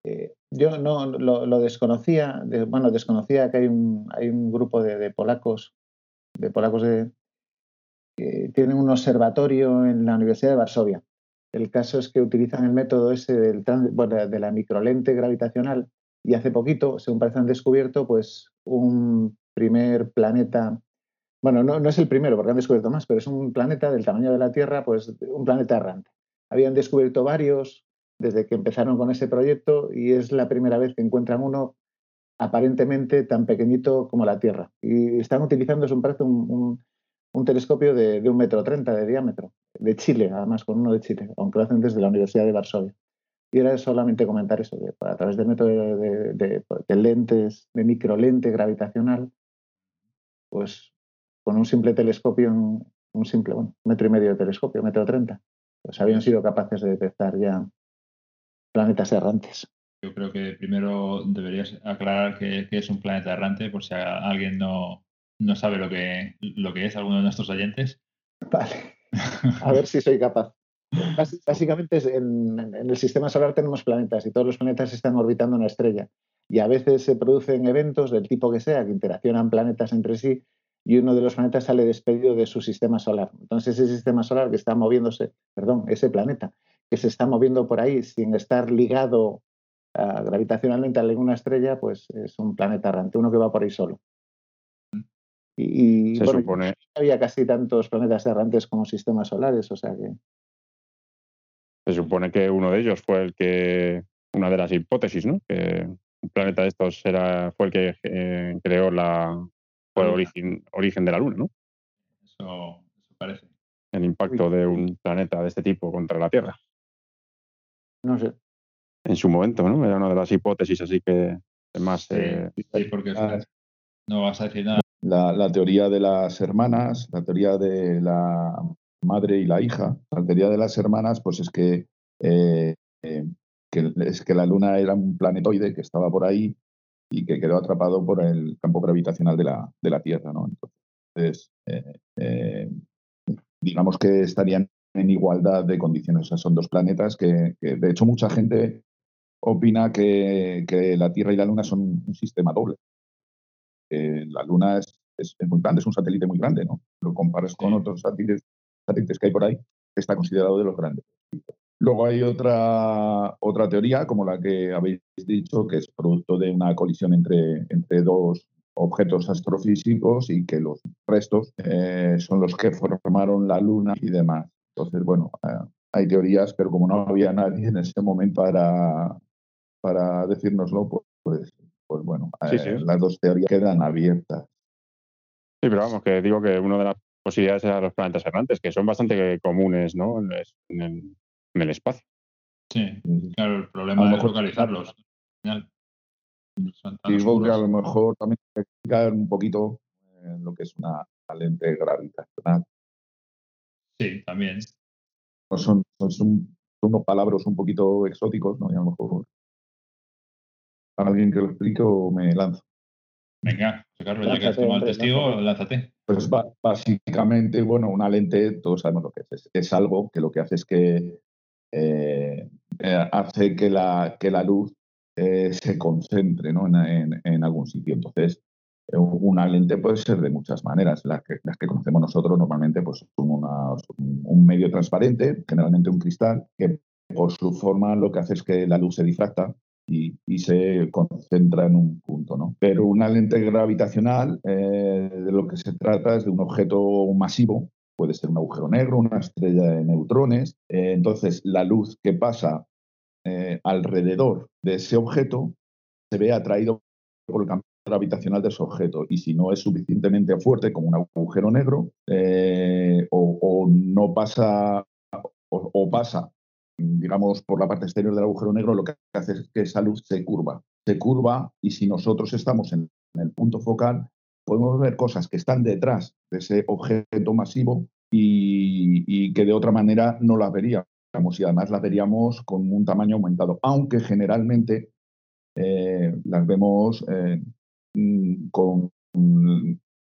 Eh, yo no lo, desconocía, bueno, desconocía que hay un, hay un grupo de polacos de polacos que tienen un observatorio en la Universidad de Varsovia. El caso es que utilizan el método ese del de la microlente gravitacional y hace poquito, según parece, han descubierto pues un primer planeta, bueno, no, no, es el primero porque han descubierto más, pero es un planeta del tamaño de la Tierra, pues un planeta errante. Habían descubierto varios desde que empezaron con ese proyecto y es la primera vez que encuentran uno aparentemente tan pequeñito como la Tierra. Y están utilizando, es un, un, un, telescopio de, un metro treinta de diámetro, de Chile, además, con uno de Chile, aunque lo hacen desde la Universidad de Varsovia. Y era solamente comentar eso, a través del método de, de, lentes, de microlente gravitacional, pues con un simple telescopio, un, simple, bueno, metro y medio de telescopio, metro treinta, pues habían sido capaces de detectar ya planetas errantes. Yo creo que primero deberías aclarar que, es un planeta errante, por si alguien no, no sabe lo que, lo que es, alguno de nuestros oyentes. Vale. A ver si soy capaz. Básicamente en, en, el sistema solar tenemos planetas y todos los planetas están orbitando una estrella. Y a veces se producen eventos del tipo que sea, que interaccionan planetas entre sí y uno de los planetas sale despedido de su sistema solar. Entonces ese sistema solar que está moviéndose, perdón, ese planeta que se está moviendo por ahí sin estar ligado uh, gravitacionalmente a ninguna estrella, pues es un planeta errante, uno que va por ahí solo. Y, se supone... había casi tantos planetas errantes como sistemas solares, o sea que... Se supone que uno de ellos fue el que, una de las hipótesis, ¿no? Que un planeta de estos era, fue el que eh, creó la, fue el origen, origen de la Luna, ¿no? Eso, eso parece. El impacto de un planeta de este tipo contra la Tierra. No sé. En su momento, ¿no? Era una de las hipótesis, así que más. Sí, eh, sí, porque ah, no vas a decir nada. La, la, teoría de las hermanas, la teoría de la madre y la hija, la teoría de las hermanas, pues es que, eh, eh, que, es que la Luna era un planetoide que estaba por ahí y que quedó atrapado por el campo gravitacional de la, de la Tierra. ¿no? Entonces, eh, eh, digamos que estarían en igualdad de condiciones. O sea, son dos planetas que, que de hecho, mucha gente opina que, que, la Tierra y la Luna son un sistema doble. Eh, la Luna es, es, es, muy grande, es un satélite muy grande, ¿no? Lo comparas con otros satélites, satélites que hay por ahí, está considerado de los grandes. Luego hay otra, otra teoría, como la que habéis dicho, que es producto de una colisión entre, entre dos objetos astrofísicos y que los restos eh, son los que formaron la Luna y demás. Entonces, bueno, eh, hay teorías, pero como no había nadie en ese momento para, para decírnoslo, pues, pues, pues bueno, Sí, sí. eh, las dos teorías quedan abiertas. Sí, pero vamos, que digo que una de las posibilidades eran los planetas errantes, que son bastante comunes, ¿no? En el, en en el espacio. Sí, claro, el problema es mejor- localizarlos. Tan Digo que a lo mejor también hay que explicar un poquito lo que es una lente gravitacional. Sí, también. Son, son unos palabras un poquito exóticos, ¿no? Y a lo mejor alguien que lo explique o me lanzo. Venga, Carlos, ya que has tomado el testigo, lánzate. Pues básicamente, bueno, una lente, todos sabemos lo que es. Es, algo que lo que hace es que eh, eh, hace que la, que la luz eh, se concentre ¿no? en, en- en algún sitio. Entonces, una lente puede ser de muchas maneras. Las que, las que conocemos nosotros normalmente pues, son una- son un medio transparente, generalmente un cristal, que por su forma lo que hace es que la luz se difracta y, se concentra en un punto. ¿no? Pero una lente gravitacional, eh, de lo que se trata es de un objeto masivo, puede ser un agujero negro, una estrella de neutrones. eh, entonces, la luz que pasa eh, alrededor de ese objeto se ve atraído por el campo gravitacional de ese objeto. Y si no es suficientemente fuerte como un agujero negro, o, no pasa, o pasa digamos, por la parte exterior del agujero negro, lo que hace es que esa luz se curva. Se curva y si nosotros estamos en, el punto focal, podemos ver cosas que están detrás de ese objeto masivo y, que de otra manera no las veríamos y además las veríamos con un tamaño aumentado, aunque generalmente eh, las vemos eh, mm,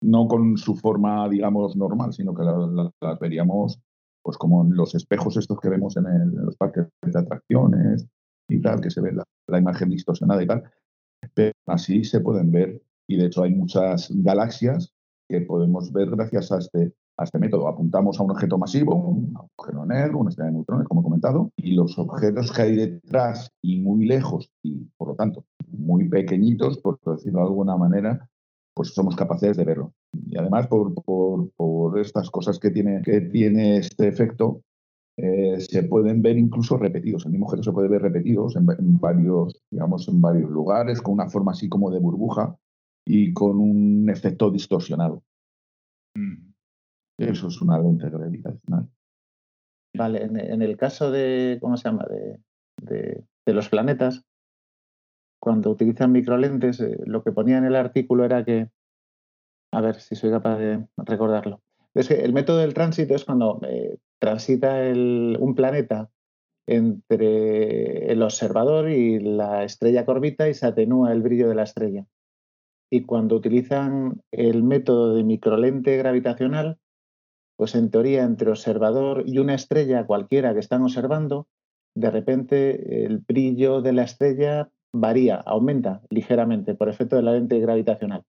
no con su forma, digamos, normal, sino que la- la- las veríamos pues como los espejos estos que vemos en, los parques de atracciones y tal, que se ve la, la imagen distorsionada y tal. Pero así se pueden ver y de hecho hay muchas galaxias que podemos ver gracias a este, a este método. Apuntamos a un objeto masivo, un agujero negro, una estrella de neutrones, como he comentado, y los objetos que hay detrás y muy lejos y por lo tanto muy pequeñitos, por decirlo de alguna manera, pues somos capaces de verlo. Y además por, por, por estas cosas que tiene, que tiene este efecto, eh, se pueden ver incluso repetidos. El mismo objeto se puede ver repetidos en, va- en varios, digamos, en varios lugares, con una forma así como de burbuja y con un efecto distorsionado. Mm. Eso es una lente gravitacional. Vale, en, en el caso de, ¿cómo se llama? De, de- de los planetas, cuando utilizan microlentes, eh, lo que ponía en el artículo era que, a ver si soy capaz de recordarlo. Es que el método del tránsito es cuando eh, transita el- un planeta entre el observador y la estrella que orbita y se atenúa el brillo de la estrella. Y cuando utilizan el método de microlente gravitacional, pues en teoría entre observador y una estrella cualquiera que están observando, de repente el brillo de la estrella varía, aumenta ligeramente por efecto de la lente gravitacional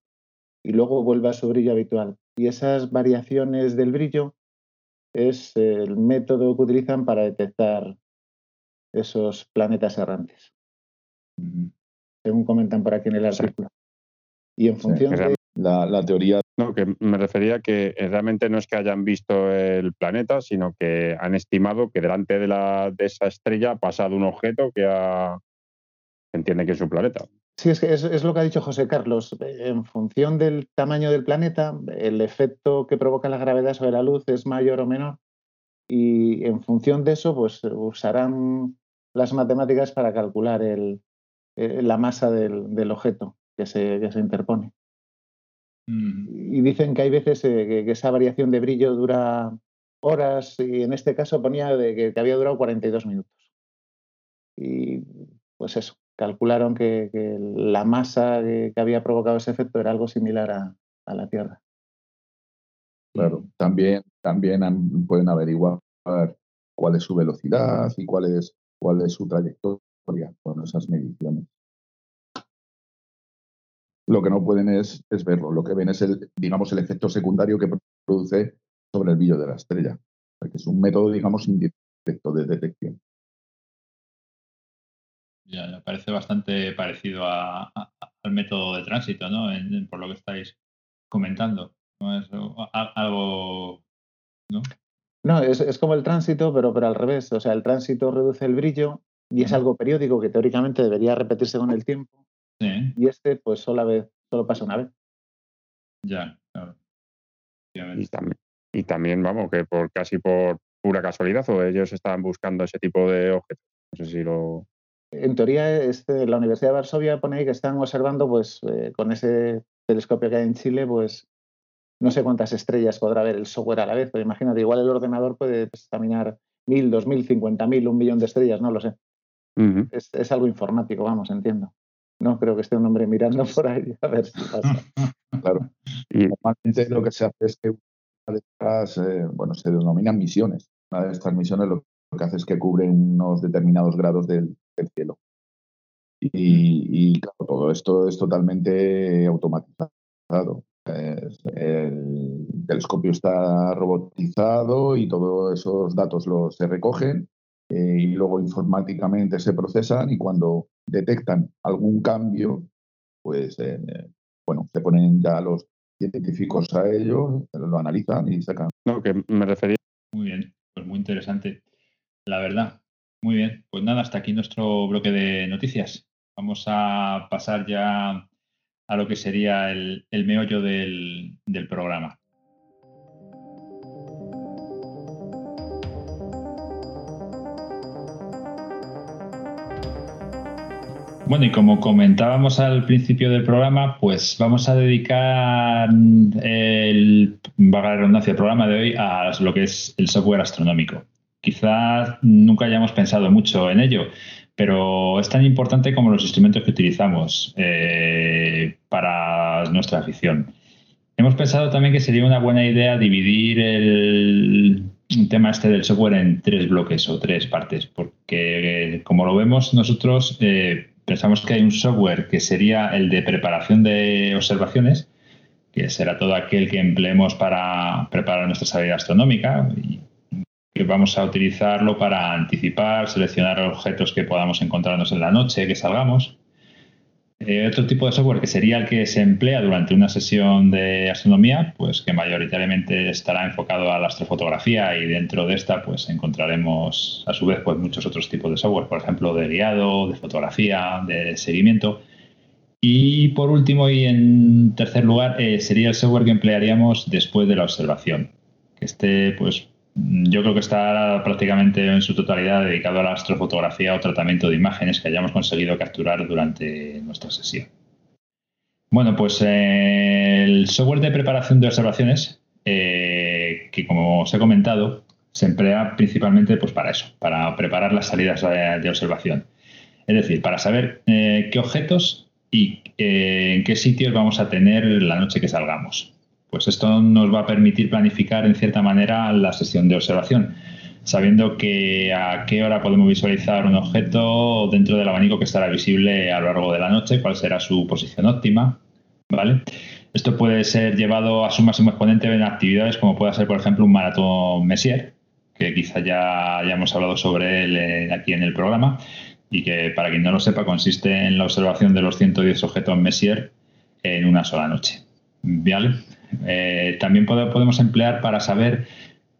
y luego vuelve a su brillo habitual. Y esas variaciones del brillo es el método que utilizan para detectar esos planetas errantes, según comentan por aquí en el artículo. Y en función de la, teoría. No, que me refería que realmente no es que hayan visto el planeta, sino que han estimado que delante de, la, de esa estrella ha pasado un objeto que ha, entiende que es un planeta. Sí, es que es, lo que ha dicho José Carlos. En función del tamaño del planeta, el efecto que provoca la gravedad sobre la luz es mayor o menor. Y en función de eso, pues usarán las matemáticas para calcular el, eh, la masa del, objeto que se, que se interpone. Mm. Y dicen que hay veces eh, que, esa variación de brillo dura horas y en este caso ponía de que, que había durado 42 minutos. Y pues eso, calcularon que, la masa que, había provocado ese efecto era algo similar a, la Tierra. Claro, también, también pueden averiguar cuál es su velocidad y cuál es, cuál es su trayectoria con esas mediciones. Lo que no pueden es, es verlo, lo que ven es el, digamos, el efecto secundario que produce sobre el brillo de la estrella, que es un método, digamos, indirecto de detección. Ya, parece bastante parecido al método de tránsito, ¿no? por lo que estáis comentando. ¿No es algo, ¿no? No, es, como el tránsito, pero, pero al revés. O sea, el tránsito reduce el brillo y es algo periódico que teóricamente debería repetirse con el tiempo. Y este, pues, solo, vez, solo pasa una vez. Ya, claro. Y también, y también, vamos, que por casi por pura casualidad, o ellos estaban buscando ese tipo de objetos. No sé si lo en teoría, este, la Universidad de Varsovia pone ahí que están observando, pues, eh, con ese telescopio que hay en Chile, pues, no sé cuántas estrellas podrá ver el software a la vez, pero imagínate, igual el ordenador puede examinar mil, dos mil, cincuenta mil, un millón de estrellas, no lo sé. es, algo informático, vamos, entiendo. No creo que esté un hombre mirando por ahí a ver si pasa. claro. Y normalmente lo que se hace es que estas, eh, bueno, se denominan misiones. Una de estas misiones lo que hace es que cubre unos determinados grados del, el cielo. Y, claro, todo esto es totalmente automatizado. el telescopio está robotizado y todos esos datos los se recogen eh, y luego informáticamente se procesan y cuando detectan algún cambio, pues eh, bueno, se ponen ya los científicos a ello, lo analizan y sacan. No, que me refería. Muy bien, pues muy interesante. La verdad, muy bien, pues nada, hasta aquí nuestro bloque de noticias. Vamos a pasar ya a lo que sería el, meollo del, del programa. Bueno, y como comentábamos al principio del programa, pues vamos a dedicar el, vaga redundancia, el programa de hoy a lo que es el software astronómico. Quizás nunca hayamos pensado mucho en ello, pero es tan importante como los instrumentos que utilizamos eh, para nuestra afición. Hemos pensado también que sería una buena idea dividir el, tema este del software en tres bloques o tres partes, porque como lo vemos nosotros, eh, pensamos que hay un software que sería el de preparación de observaciones, que será todo aquel que empleemos para preparar nuestra salida astronómica que vamos a utilizarlo para anticipar, seleccionar objetos que podamos encontrarnos en la noche, que salgamos. Eh, otro tipo de software que sería el que se emplea durante una sesión de astronomía, pues que mayoritariamente estará enfocado a la astrofotografía y dentro de esta pues encontraremos a su vez pues muchos otros tipos de software, por ejemplo de guiado, de fotografía, de seguimiento. Y por último y en tercer lugar eh, sería el software que emplearíamos después de la observación. Que esté pues yo creo que está prácticamente en su totalidad dedicado a la astrofotografía o tratamiento de imágenes que hayamos conseguido capturar durante nuestra sesión. Bueno, pues eh, el software de preparación de observaciones, eh, que como os he comentado, se emplea principalmente pues, para eso, para preparar las salidas de, observación. Es decir, para saber eh, qué objetos y en qué sitios vamos a tener la noche que salgamos Pues esto nos va a permitir planificar en cierta manera la sesión de observación, sabiendo que a qué hora podemos visualizar un objeto dentro del abanico que estará visible a lo largo de la noche, cuál será su posición óptima, ¿vale? Esto puede ser llevado a su máximo exponente en actividades como pueda ser, por ejemplo, un maratón Messier, que quizá ya hayamos hablado sobre él eh, aquí en el programa, y que, para quien no lo sepa, consiste en la observación de los 110 objetos Messier en una sola noche. ¿Vale? Eh, también podemos emplear para saber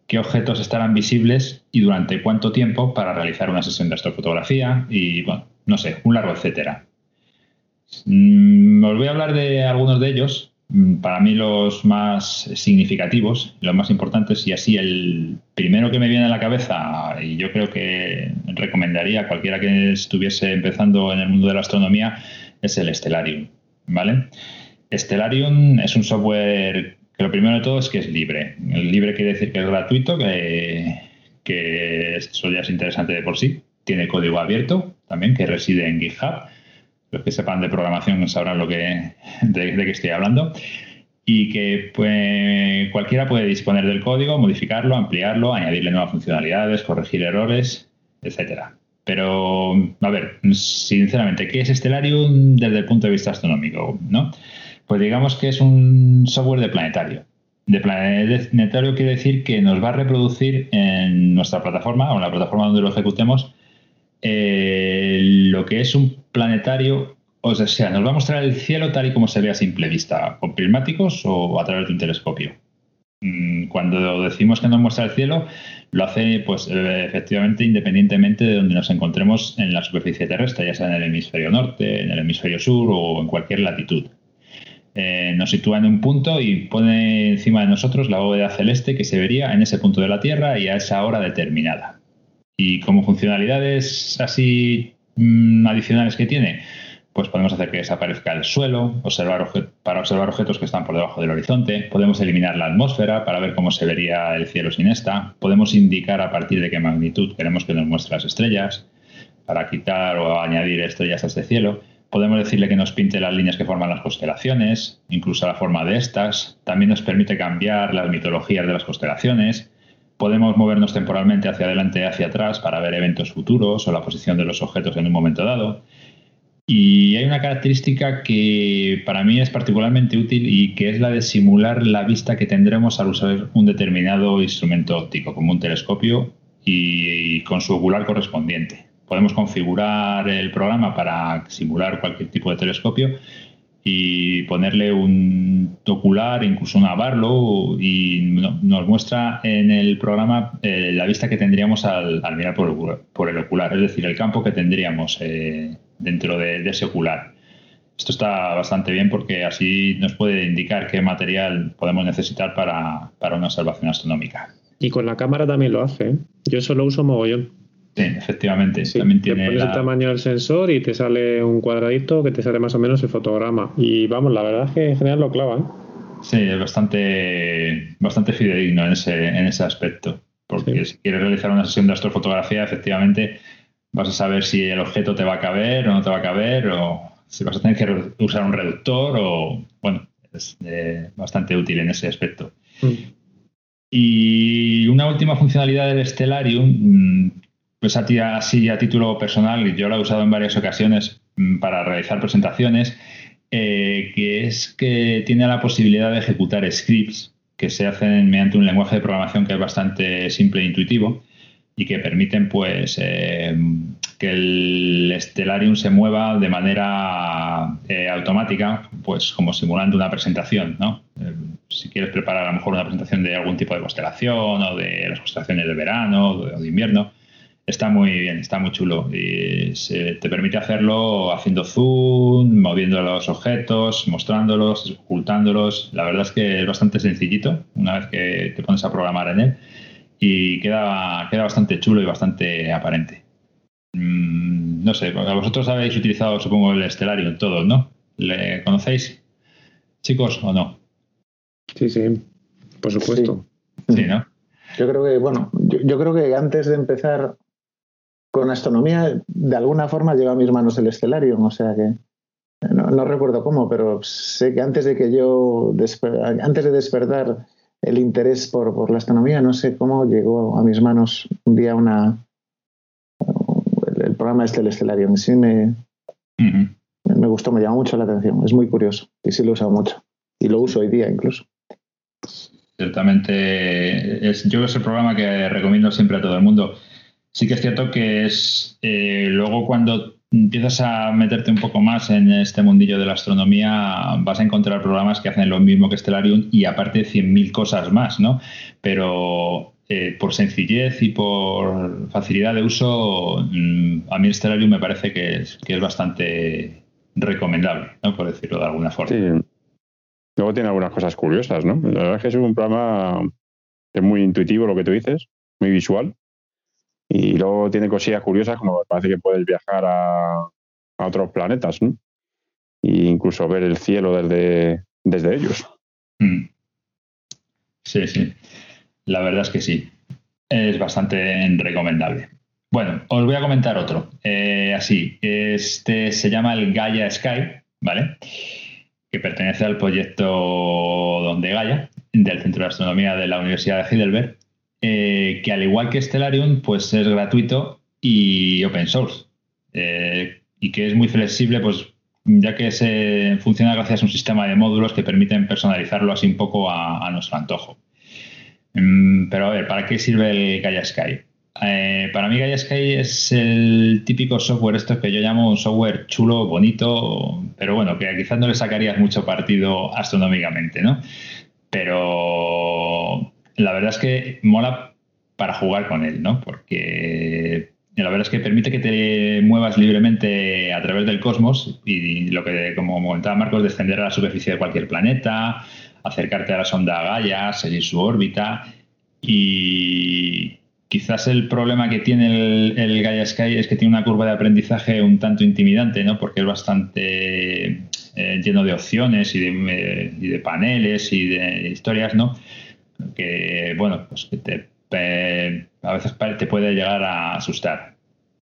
qué objetos estarán visibles y durante cuánto tiempo para realizar una sesión de astrofotografía y, bueno, no sé, un largo etcétera. Mm, os voy a hablar de algunos de ellos, mm, para mí los más significativos, los más importantes, y así el primero que me viene a la cabeza, y yo creo que recomendaría a cualquiera que estuviese empezando en el mundo de la astronomía, es el Stellarium. ¿Vale? Stellarium es un software que lo primero de todo es que es libre. libre quiere decir que es gratuito, que, eso ya es interesante de por sí. Tiene código abierto también, que reside en GitHub. Los que sepan de programación sabrán lo que, de, qué estoy hablando. Y que pues, cualquiera puede disponer del código, modificarlo, ampliarlo, añadirle nuevas funcionalidades, corregir errores, etcétera. Pero, a ver, sinceramente, ¿qué es Stellarium desde el punto de vista astronómico? ¿no? Pues digamos que es un software de planetario. De planetario quiere decir que nos va a reproducir en nuestra plataforma o en la plataforma donde lo ejecutemos eh, lo que es un planetario, o sea, nos va a mostrar el cielo tal y como se ve a simple vista, con prismáticos o a través de un telescopio. Mm, cuando decimos que nos muestra el cielo, lo hace pues efectivamente independientemente de donde nos encontremos en la superficie terrestre, ya sea en el hemisferio norte, en el hemisferio sur o en cualquier latitud. Eh, nos sitúa en un punto y pone encima de nosotros la bóveda celeste que se vería en ese punto de la Tierra y a esa hora determinada. Y como funcionalidades así mm, adicionales que tiene, pues podemos hacer que desaparezca el suelo, observar para observar objetos que están por debajo del horizonte, podemos eliminar la atmósfera para ver cómo se vería el cielo sin esta, podemos indicar a partir de qué magnitud queremos que nos muestre las estrellas, para quitar o añadir estrellas a este cielo, Podemos decirle que nos pinte las líneas que forman las constelaciones, incluso la forma de estas. También nos permite cambiar las mitologías de las constelaciones. Podemos movernos temporalmente hacia adelante y hacia atrás para ver eventos futuros o la posición de los objetos en un momento dado. Y hay una característica que para mí es particularmente útil y que es la de simular la vista que tendremos al usar un determinado instrumento óptico, como un telescopio y con su ocular correspondiente podemos configurar el programa para simular cualquier tipo de telescopio y ponerle un ocular, incluso un Barlow, y nos muestra en el programa eh, la vista que tendríamos al, mirar por el, ocular, es decir, el campo que tendríamos eh, dentro de, ese ocular. Esto está bastante bien porque así nos puede indicar qué material podemos necesitar para, una observación astronómica. Y con la cámara también lo hace. ¿eh? Yo solo uso mogollón. Sí, efectivamente. También tiene pones el tamaño del sensor y te sale un cuadradito que te sale más o menos el fotograma. Y vamos, la verdad es que en general lo clava. ¿eh? Sí, es bastante, bastante fidedigno en ese, en ese aspecto. Porque si quieres realizar una sesión de astrofotografía, efectivamente vas a saber si el objeto te va a caber o no te va a caber, o si vas a tener que usar un reductor, o bueno, es eh, bastante útil en ese aspecto. Mm. Y una última funcionalidad del Stellarium mm, pues así a título personal, yo lo he usado en varias ocasiones mm, para realizar presentaciones, eh, que es que tiene la posibilidad de ejecutar scripts que se hacen mediante un lenguaje de programación que es bastante simple e intuitivo y que permiten pues eh, que el Stellarium se mueva de manera eh, automática, pues como simulando una presentación, ¿no? si quieres preparar a lo mejor una presentación de algún tipo de constelación o de las constelaciones de verano o de invierno, Está muy bien, está muy chulo y te permite hacerlo haciendo zoom, moviendo los objetos, mostrándolos, ocultándolos. La verdad es que es bastante sencillito una vez que te pones a programar en él y queda, queda bastante chulo y bastante aparente. Mm, no sé, vosotros habéis utilizado, supongo, el Stellarium todos, ¿no? ¿Le conocéis, chicos, o no? Sí, sí, por supuesto. Sí, ¿no? Yo creo que, bueno, yo, creo que antes de empezar con astronomía, de alguna forma lleva a mis manos el Stellarium, o sea que no, recuerdo cómo, pero sé que antes de que yo, antes de despertar el interés por, la astronomía, no sé cómo llegó a mis manos un día una el, programa este del Stellarium. Sí me, me gustó, me llamó mucho la atención. Es muy curioso y sí lo he usado mucho. Y lo uso hoy día incluso. Ciertamente, es, yo es el programa que recomiendo siempre a todo el mundo. Sí que es cierto que es eh, luego cuando empiezas a meterte un poco más en este mundillo de la astronomía, vas a encontrar programas que hacen lo mismo que Stellarium y aparte 100.000 cosas más, ¿no? Pero eh, por sencillez y por facilidad de uso, mm, a mí Stellarium me parece que es, que es bastante recomendable, ¿no? Por decirlo de alguna forma. Sí. Luego tiene algunas cosas curiosas, ¿no? La verdad es que es un programa es muy intuitivo lo que tú dices, muy visual. Y luego tiene cosillas curiosas, como parece que puedes viajar a, otros planetas, ¿no? E incluso ver el cielo desde, desde ellos. Mm. Sí, sí. La verdad es que sí. Es bastante recomendable. Bueno, os voy a comentar otro. Eh, así, este se llama el Gaia Sky, ¿vale? Que pertenece al proyecto Donde Gaia, del Centro de Astronomía de la Universidad de Heidelberg eh, que al igual que Stellarium, pues es gratuito y open source. Eh, y que es muy flexible, pues ya que se funciona gracias a un sistema de módulos que permiten personalizarlo así un poco a, nuestro antojo. Mm, pero a ver, ¿para qué sirve el Gaia Sky? Eh, para mí Gaia Sky es el típico software, esto que yo llamo un software chulo, bonito, pero bueno, que quizás no le sacarías mucho partido astronómicamente, ¿no? Pero la verdad es que mola para jugar con él, ¿no? Porque la verdad es que permite que te muevas libremente a través del cosmos y lo que, como comentaba Marcos, descender a la superficie de cualquier planeta, acercarte a la sonda Gaia, seguir su órbita y quizás el problema que tiene el, Gaia Sky es que tiene una curva de aprendizaje un tanto intimidante, ¿no? Porque es bastante eh, lleno de opciones de, y de paneles y de historias, ¿no? Que, bueno, pues que te, a veces te puede llegar a asustar.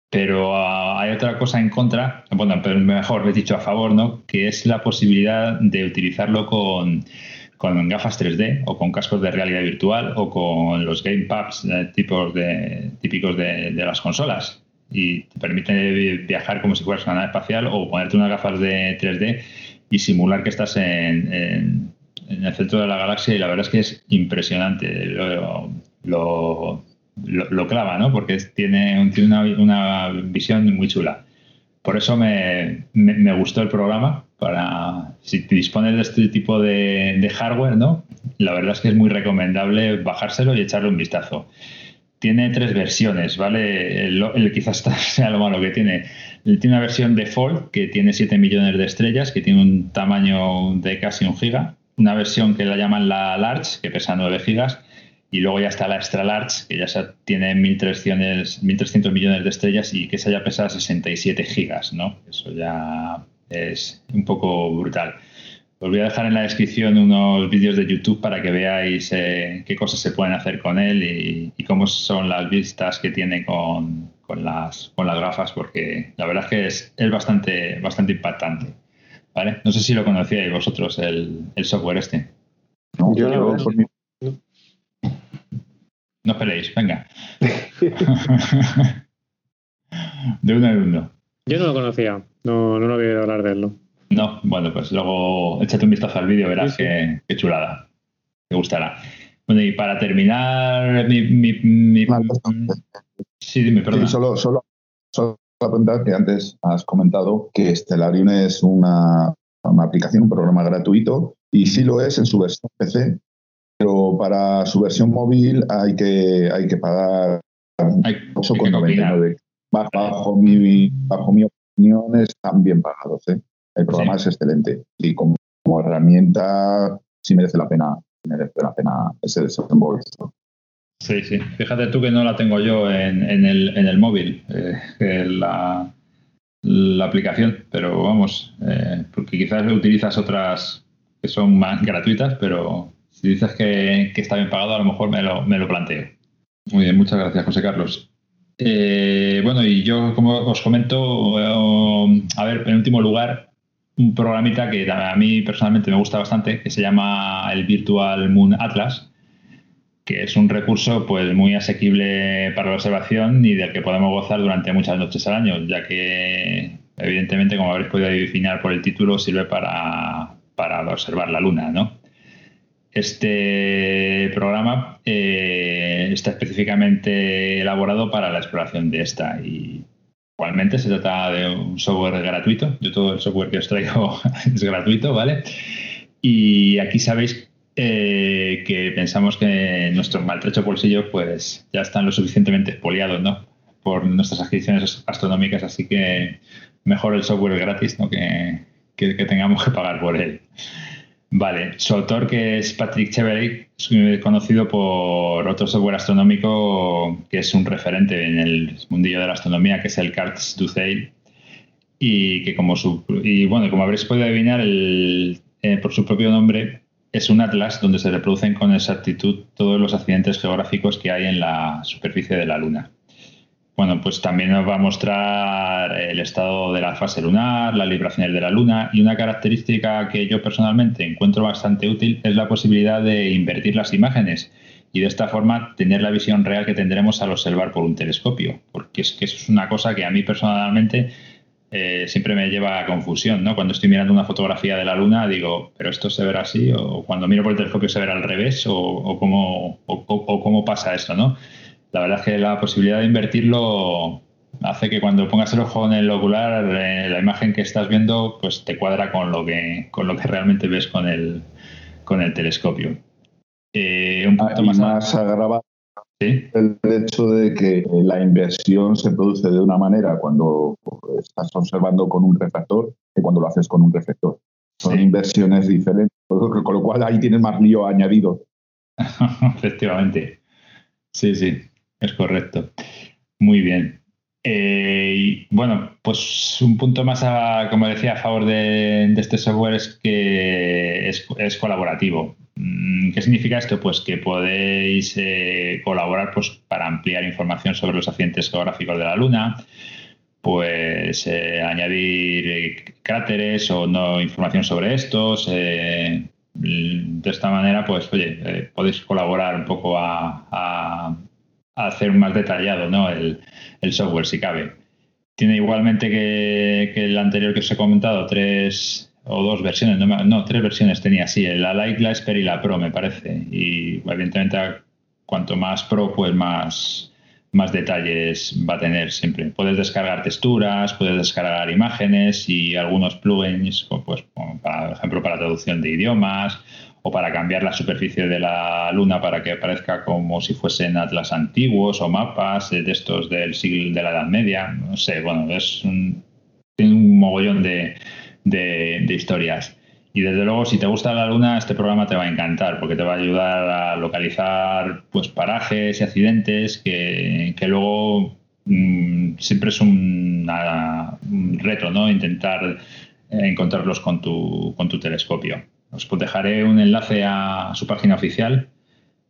Pero ah, hay otra cosa en contra, bueno, pero mejor, he dicho a favor, ¿no? Que es la posibilidad de utilizarlo con, con gafas 3D o con cascos de realidad virtual o con los gamepads eh, de, típicos de, las consolas. Y te permite viajar como si fueras una nave espacial o ponerte unas gafas de 3D y simular que estás en el centro de la galaxia y la verdad es que es impresionante. Lo, clava, ¿no? Porque tiene, tiene una, visión muy chula. Por eso me, me, gustó el programa. Para si dispones de este tipo de, hardware, ¿no? La verdad es que es muy recomendable bajárselo y echarle un vistazo. Tiene tres versiones, ¿vale? El, quizás sea lo malo que tiene. Tiene una versión default que tiene 7 millones de estrellas, que tiene un tamaño de casi un giga una versión que la llaman la Large, que pesa 9 gigas, y luego ya está la Extra Large, que ya tiene 1.300, 1.300 millones de estrellas y que esa ya pesa 67 gigas, ¿no? Eso ya es un poco brutal. Os voy a dejar en la descripción unos vídeos de YouTube para que veáis eh, qué cosas se pueden hacer con él y, cómo son las vistas que tiene con, las, con las gafas, porque la verdad es que es, es bastante, bastante impactante. ¿Vale? No sé si lo conocíais vosotros, el, software este. No, yo no, no esperéis, venga. de uno en uno. Yo no lo conocía, no, no lo había oído hablar de él. ¿no? bueno, pues luego échate un vistazo al vídeo, verás Qué, chulada. Te gustará. Bueno, y para terminar, mi. mi, sí, dime, perdón. solo, solo, solo apuntar que antes has comentado que Stellarium es una, aplicación, un programa gratuito, y sí lo es en su versión PC, pero para su versión móvil hay que, hay que pagar 8,99. Bajo, mi, bajo mi opinión están bien pagados. ¿eh? El programa es excelente y como, herramienta sí merece la pena, merece la pena ese desembolso. Sí, sí. Fíjate tú que no la tengo yo en, el, en el, móvil, eh, la, la, aplicación, pero vamos, eh, porque quizás utilizas otras que son más gratuitas, pero si dices que, está bien pagado, a lo mejor me lo, me lo planteo. Muy bien, muchas gracias, José Carlos. Eh, bueno, y yo, como os comento, a ver, en último lugar, un programita que a mí personalmente me gusta bastante, que se llama el Virtual Moon Atlas, que es un recurso pues muy asequible para la observación y del que podemos gozar durante muchas noches al año, ya que evidentemente, como habréis podido adivinar por el título, sirve para, para observar la luna, ¿no? Este programa eh, está específicamente elaborado para la exploración de esta y igualmente se trata de un software gratuito. Yo todo el software que os traigo es gratuito, ¿vale? Y aquí sabéis eh, que pensamos que nuestros maltrechos bolsillos pues ya están lo suficientemente expoliados, ¿no? Por nuestras adquisiciones astronómicas, así que mejor el software gratis, ¿no? Que, que, tengamos que pagar por él. Vale, su autor que es Patrick Cheverick, es conocido por otro software astronómico que es un referente en el mundillo de la astronomía, que es el CARTS Duceil, y que como su y bueno, como habréis podido adivinar, el, eh, por su propio nombre es un atlas donde se reproducen con exactitud todos los accidentes geográficos que hay en la superficie de la Luna. Bueno, pues también nos va a mostrar el estado de la fase lunar, las libraciones de la luna y una característica que yo personalmente encuentro bastante útil es la posibilidad de invertir las imágenes y de esta forma tener la visión real que tendremos al observar por un telescopio, porque es que eso es una cosa que a mí personalmente eh, siempre me lleva a confusión, ¿no? Cuando estoy mirando una fotografía de la luna digo, pero esto se verá así, o cuando miro por el telescopio se verá al revés, o, cómo, o cómo pasa esto, ¿no? la verdad es que la posibilidad de invertirlo hace que cuando pongas el ojo en el ocular, eh, la imagen que estás viendo, pues te cuadra con lo que, con lo que realmente ves con el, con el telescopio. Eh, un poquito más, más agravado el hecho de que la inversión se produce de una manera cuando estás observando con un refractor que cuando lo haces con un reflector. Son inversiones diferentes, con lo cual ahí tienes más lío añadido. Efectivamente. Sí, sí. Es correcto. Muy bien. Eh, bueno, pues un punto más, a, como decía, a favor de, este software es que es, colaborativo. Mm, ¿Qué significa esto? Pues que podéis eh, colaborar pues, para ampliar información sobre los accidentes geográficos de la Luna, pues eh, añadir cráteres o no información sobre estos. de esta manera, pues, oye, podéis colaborar un poco a hacer más detallado ¿no? el, software, si cabe. Tiene igualmente que, el anterior que os he comentado, tres o dos versiones, no, tres versiones tenía, sí, la Lite, la Esper y la Pro, me parece. Y evidentemente, cuanto más Pro, pues más, más detalles va a tener siempre. Puedes descargar texturas, puedes descargar imágenes y algunos plugins, pues, por ejemplo, para traducción de idiomas o para cambiar la superficie de la Luna para que parezca como si fuesen atlas antiguos o mapas de estos del siglo de la Edad Media. No sé, bueno, es un, tiene un mogollón de, de, historias. Y desde luego, si te gusta la Luna, este programa te va a encantar porque te va a ayudar a localizar pues parajes y accidentes que, que luego mm, siempre es un, un reto, ¿no? Intentar encontrarlos con tu, con tu telescopio. Os dejaré un enlace a su página oficial,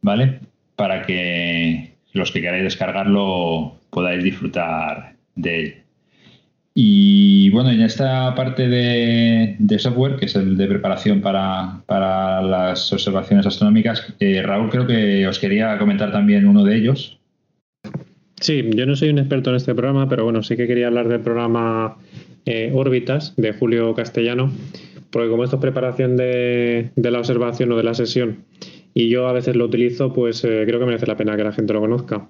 ¿vale? Para que los que queráis descargarlo podáis disfrutar de él. Y bueno, en esta parte de, software, que es el de preparación para, las observaciones astronómicas, eh, Raúl, creo que os quería comentar también uno de ellos. Sí, yo no soy un experto en este programa, pero bueno, sí que quería hablar del programa eh, Órbitas de Julio Castellano porque como esto es preparación de, la observación o de la sesión y yo a veces lo utilizo, pues eh, creo que merece la pena que la gente lo conozca.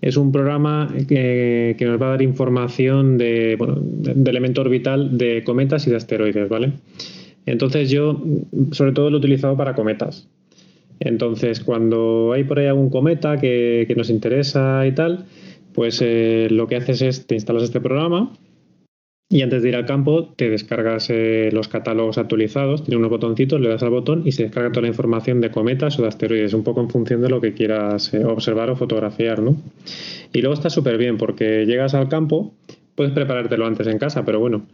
Es un programa que, nos va a dar información de, bueno, de, elemento orbital de cometas y de asteroides, ¿vale? Entonces yo sobre todo lo he utilizado para cometas. Entonces cuando hay por ahí algún cometa que, nos interesa y tal, pues eh, lo que haces es te instalas este programa y antes de ir al campo, te descargas eh, los catálogos actualizados, tiene unos botoncitos, le das al botón y se descarga toda la información de cometas o de asteroides, un poco en función de lo que quieras eh, observar o fotografiar, ¿no? Y luego está súper bien porque llegas al campo, puedes preparártelo antes en casa, pero bueno.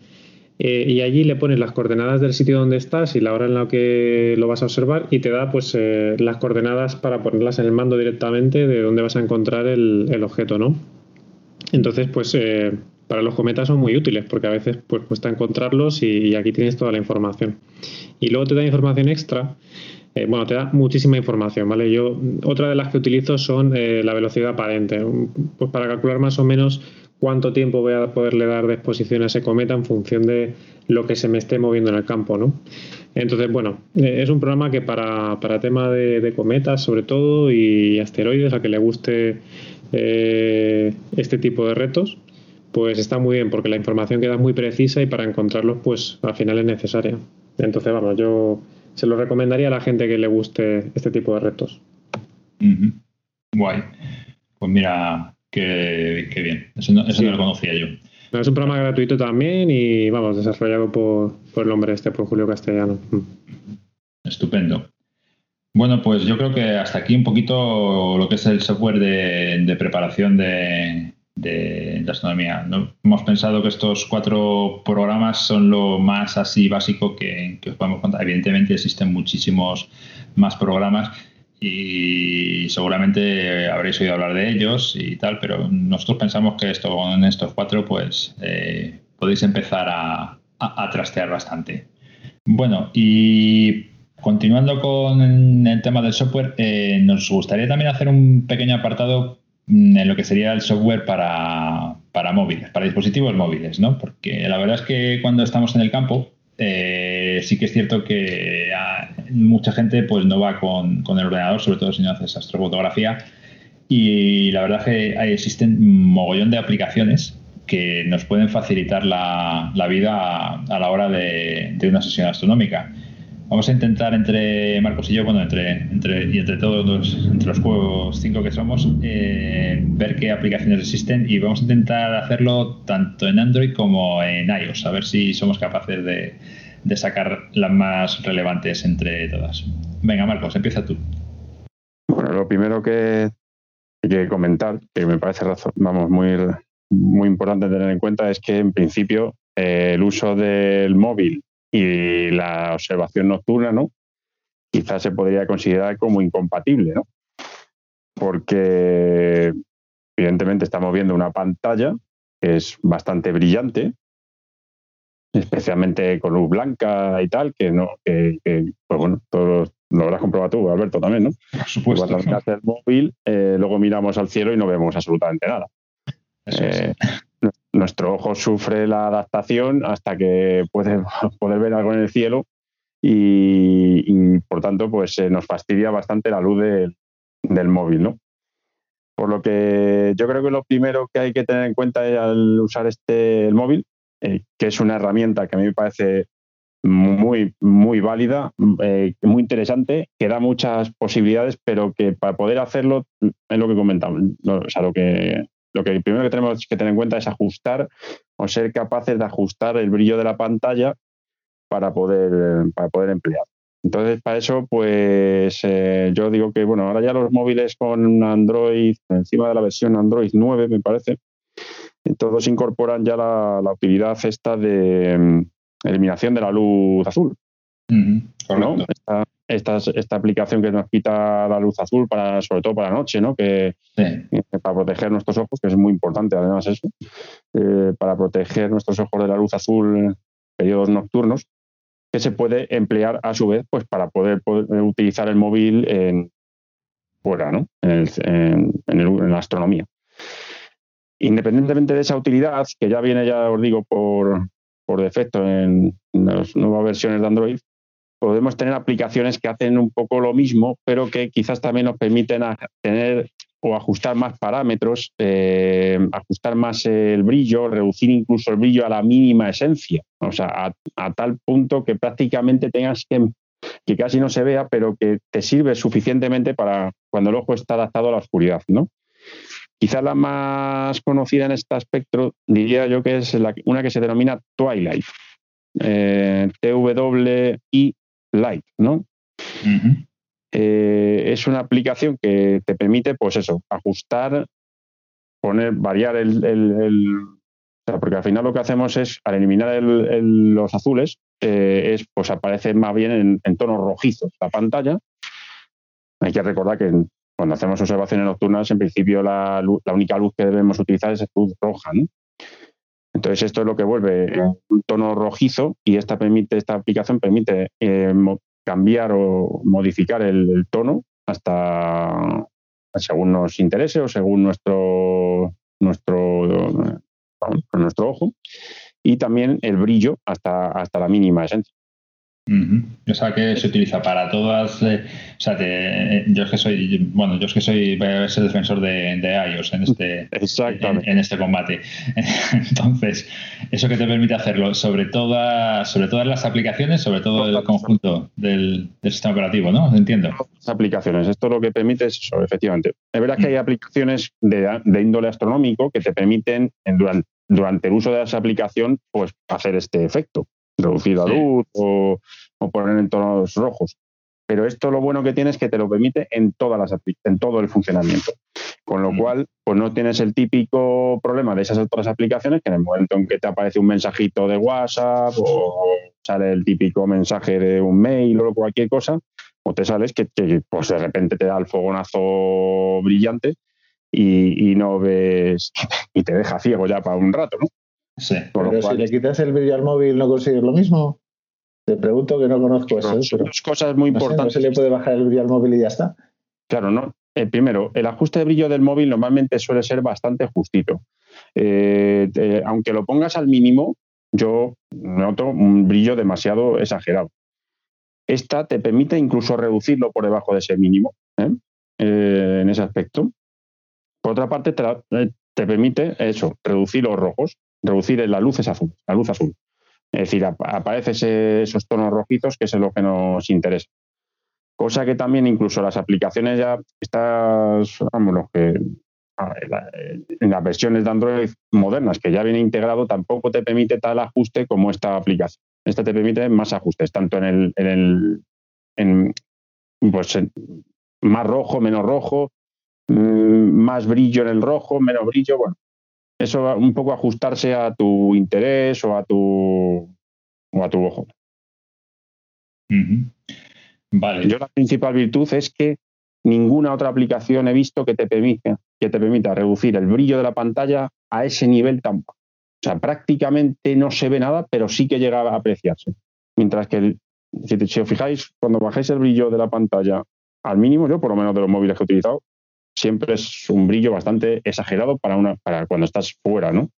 Eh, y allí le pones las coordenadas del sitio donde estás y la hora en la que lo vas a observar y te da pues las coordenadas para ponerlas en el mando directamente de dónde vas a encontrar el, el objeto, ¿no? Entonces, pues para los cometas son muy útiles porque a veces pues cuesta encontrarlos y, aquí tienes toda la información. Y luego te da información extra. Eh, bueno, te da muchísima información, ¿vale? Yo, otra de las que utilizo son eh, la velocidad aparente, pues para calcular más o menos cuánto tiempo voy a poderle dar de exposición a ese cometa en función de lo que se me esté moviendo en el campo, ¿no? Entonces, bueno, eh, es un programa que para, para tema de, cometas sobre todo y asteroides, a que le guste este tipo de retos, pues está muy bien porque la información queda muy precisa y para encontrarlos, pues al final es necesaria. Entonces, vamos, yo se lo recomendaría a la gente que le guste este tipo de retos. Guay. Pues mira, qué, bien. Eso, no, eso no lo conocía yo. Es un programa gratuito también y vamos, desarrollado por, el hombre este, por Julio Castellano. Mm. Estupendo. Bueno, pues yo creo que hasta aquí un poquito lo que es el software de, preparación de, de, astronomía. Hemos pensado que estos cuatro programas son lo más así básico que, que os podemos contar. Evidentemente existen muchísimos más programas y seguramente habréis oído hablar de ellos y tal, pero nosotros pensamos que esto, en estos cuatro, pues eh, podéis empezar a, trastear bastante. Bueno, y continuando con el tema del software, eh, nos gustaría también hacer un pequeño apartado en lo que sería el software para, para móviles, para dispositivos móviles, ¿no? Porque la verdad es que cuando estamos en el campo, eh, sí que es cierto que ah, mucha gente pues no va con, el ordenador, sobre todo si no haces astrofotografía. Y la verdad es que existen mogollón de aplicaciones que nos pueden facilitar la, vida a, la hora de, una sesión astronómica. Vamos a intentar entre Marcos y yo, bueno, entre, entre, y entre todos los, entre los juegos cinco que somos, eh, ver qué aplicaciones existen y vamos a intentar hacerlo tanto en Android como en iOS, a ver si somos capaces de, sacar las más relevantes entre todas. Venga, Marcos, empieza tú. Bueno, lo primero que hay que comentar, que me parece vamos, muy, muy importante tener en cuenta, es que en principio eh, el uso del móvil y la observación nocturna, ¿no? Quizás se podría considerar como incompatible, ¿no? Porque evidentemente estamos viendo una pantalla que es bastante brillante, especialmente con luz blanca y tal, que no, que, pues bueno, todos lo habrás comprobado tú, Alberto, también, ¿no? Por supuesto. Cuando el móvil, eh, luego miramos al cielo y no vemos absolutamente nada. Eso es. Eh, nuestro ojo sufre la adaptación hasta que puede poder ver algo en el cielo y, por tanto pues nos fastidia bastante la luz del móvil, ¿no? Por lo que yo creo que lo primero que hay que tener en cuenta al usar este el móvil, eh, que es una herramienta que a mí me parece muy, muy válida, eh, muy interesante, que da muchas posibilidades, pero que para poder hacerlo es lo que comentamos, o sea, lo que lo que primero que tenemos que tener en cuenta es ajustar o ser capaces de ajustar el brillo de la pantalla para poder, para poder emplear. Entonces, para eso, pues eh, yo digo que, bueno, ahora ya los móviles con Android, encima de la versión Android 9, me parece, todos incorporan ya la, utilidad esta de mm, eliminación de la luz azul. ¿no? Esta, esta, aplicación que nos quita la luz azul, para, sobre todo para la noche, ¿no? que, para proteger nuestros ojos, que es muy importante además eso, eh, para proteger nuestros ojos de la luz azul en periodos nocturnos, que se puede emplear a su vez pues, para poder, utilizar el móvil en, fuera, ¿no? en, en, la astronomía. Independientemente de esa utilidad, que ya viene, ya os digo, por, por defecto en las nuevas versiones de Android, podemos tener aplicaciones que hacen un poco lo mismo, pero que quizás también nos permiten tener o ajustar más parámetros, eh, ajustar más el brillo, reducir incluso el brillo a la mínima esencia, o sea, a, tal punto que prácticamente tengas que, que casi no se vea, pero que te sirve suficientemente para cuando el ojo está adaptado a la oscuridad, ¿no? Quizá la más conocida en este aspecto diría yo que es una que se denomina Twilight, eh, T-W-I Light, ¿no? Eh, es una aplicación que te permite, pues eso, ajustar, poner, variar el, porque al final lo que hacemos es, al eliminar los azules, eh, es, pues aparece más bien en, tonos rojizos la pantalla. Hay que recordar que cuando hacemos observaciones nocturnas, en principio la, la única luz que debemos utilizar es luz roja, ¿no? Entonces esto es lo que vuelve un tono rojizo y esta permite esta aplicación permite eh, cambiar o modificar el, tono hasta según nos interese o según nuestro nuestro nuestro ojo y también el brillo hasta hasta la mínima esencia. O sea que se utiliza para todas. Eh, o sea, eh, yo es que soy, bueno, yo es que soy ese defensor de, iOS en este, en, este combate. Entonces, eso que te permite hacerlo sobre todas, sobre todas las aplicaciones, sobre todo el conjunto del, sistema operativo, ¿no? Entiendo. Las aplicaciones. Esto lo que permite es eso, efectivamente. Es verdad que hay aplicaciones de, índole astronómico que te permiten durante, durante el uso de esa aplicación, pues hacer este efecto reducir la luz o, poner en tonos rojos. Pero esto lo bueno que tiene es que te lo permite en todas las en todo el funcionamiento. Con lo mm. cual, pues no tienes el típico problema de esas otras aplicaciones que en el momento en que te aparece un mensajito de WhatsApp o sale el típico mensaje de un mail o cualquier cosa, o te sales que, pues de repente te da el fogonazo brillante y, y, no ves y te deja ciego ya para un rato, ¿no? Sí. Pero si le quitas el brillo al móvil, ¿no consigues lo mismo? Te pregunto que no conozco eso. Son dos cosas muy importantes. no se le puede bajar el brillo al móvil y ya está. Claro, no. Eh, primero, el ajuste de brillo del móvil normalmente suele ser bastante justito. Eh, aunque lo pongas al mínimo, yo noto un brillo demasiado exagerado. Esta te permite incluso reducirlo por debajo de ese mínimo ¿eh? en ese aspecto. Por otra parte, te, te permite eso, reducir los rojos reducir la luz es azul, la luz azul. Es decir, aparecen esos tonos rojizos que es lo que nos interesa. Cosa que también incluso las aplicaciones ya, estas, vamos, que en las versiones de Android modernas que ya viene integrado, tampoco te permite tal ajuste como esta aplicación. Esta te permite más ajustes, tanto en el, en el en, pues más rojo, menos rojo, mm, más brillo en el rojo, menos brillo. Bueno, eso va un poco ajustarse a tu interés o a tu, o a tu ojo. Vale. Yo la principal virtud es que ninguna otra aplicación he visto que te permita, que te permita reducir el brillo de la pantalla a ese nivel tan bajo. O sea, prácticamente no se ve nada, pero sí que llega a apreciarse. Mientras que, si, si os fijáis, cuando bajáis el brillo de la pantalla al mínimo, yo por lo menos de los móviles que he utilizado, siempre es un brillo bastante exagerado para, una, para cuando estás fuera, ¿no?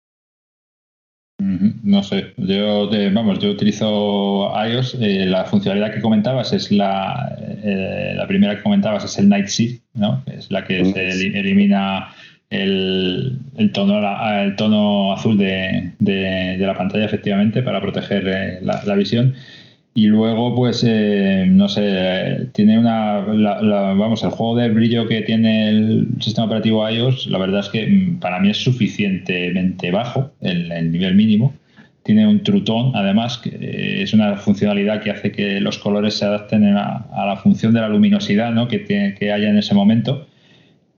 No sé, yo vamos, yo utilizo iOS. Eh, la funcionalidad que comentabas es la, eh, la primera que comentabas es el Night Shift, ¿no? Es la que se elimina el, el, tono, el tono azul de, de, la pantalla, efectivamente, para proteger eh, la, visión. Y luego, pues, eh, no sé, tiene una. vamos, el juego de brillo que tiene el sistema operativo iOS, la verdad es que mm, para mí es suficientemente bajo, el, nivel mínimo. Tiene un trutón, además, que es una funcionalidad que hace que los colores se adapten a, la función de la luminosidad ¿no? que, que haya en ese momento.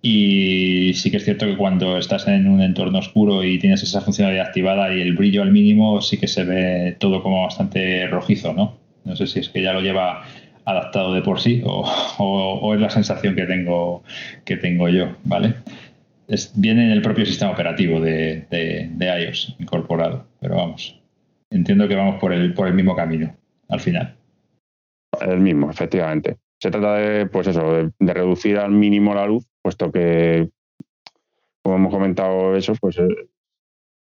Y sí que es cierto que cuando estás en un entorno oscuro y tienes esa funcionalidad activada y el brillo al mínimo, sí que se ve todo como bastante rojizo, ¿no? No sé si es que ya lo lleva adaptado de por sí o, es la sensación que tengo, que tengo yo, ¿vale? viene en el propio sistema operativo de, iOS incorporado, pero vamos, entiendo que vamos por el, por el mismo camino al final. El mismo, efectivamente. Se trata de, pues eso, de, reducir al mínimo la luz, puesto que, como hemos comentado eso, pues eh,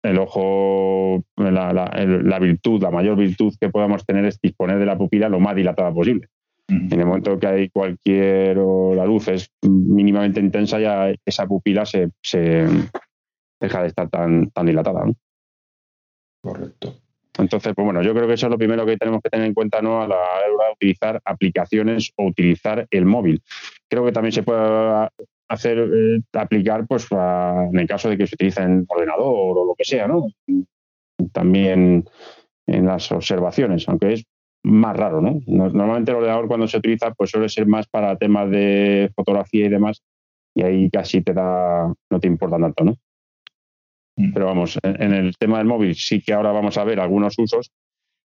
el ojo, la, virtud, la mayor virtud que podamos tener es disponer de la pupila lo más dilatada posible. En el momento que hay cualquier, o la luz es mínimamente intensa, ya esa pupila se, deja de estar tan, tan dilatada. Correcto. Entonces, pues bueno, yo creo que eso es lo primero que tenemos que tener en cuenta ¿no? a la hora de utilizar aplicaciones o utilizar el móvil. Creo que también se puede hacer eh, aplicar pues en el caso de que se utilice en ordenador o lo que sea, ¿no? También en las observaciones, aunque es más raro, ¿no? Normalmente el ordenador cuando se utiliza pues suele ser más para temas de fotografía y demás y ahí casi te da no te importa tanto, ¿no? Mm. Pero vamos, en, el tema del móvil sí que ahora vamos a ver algunos usos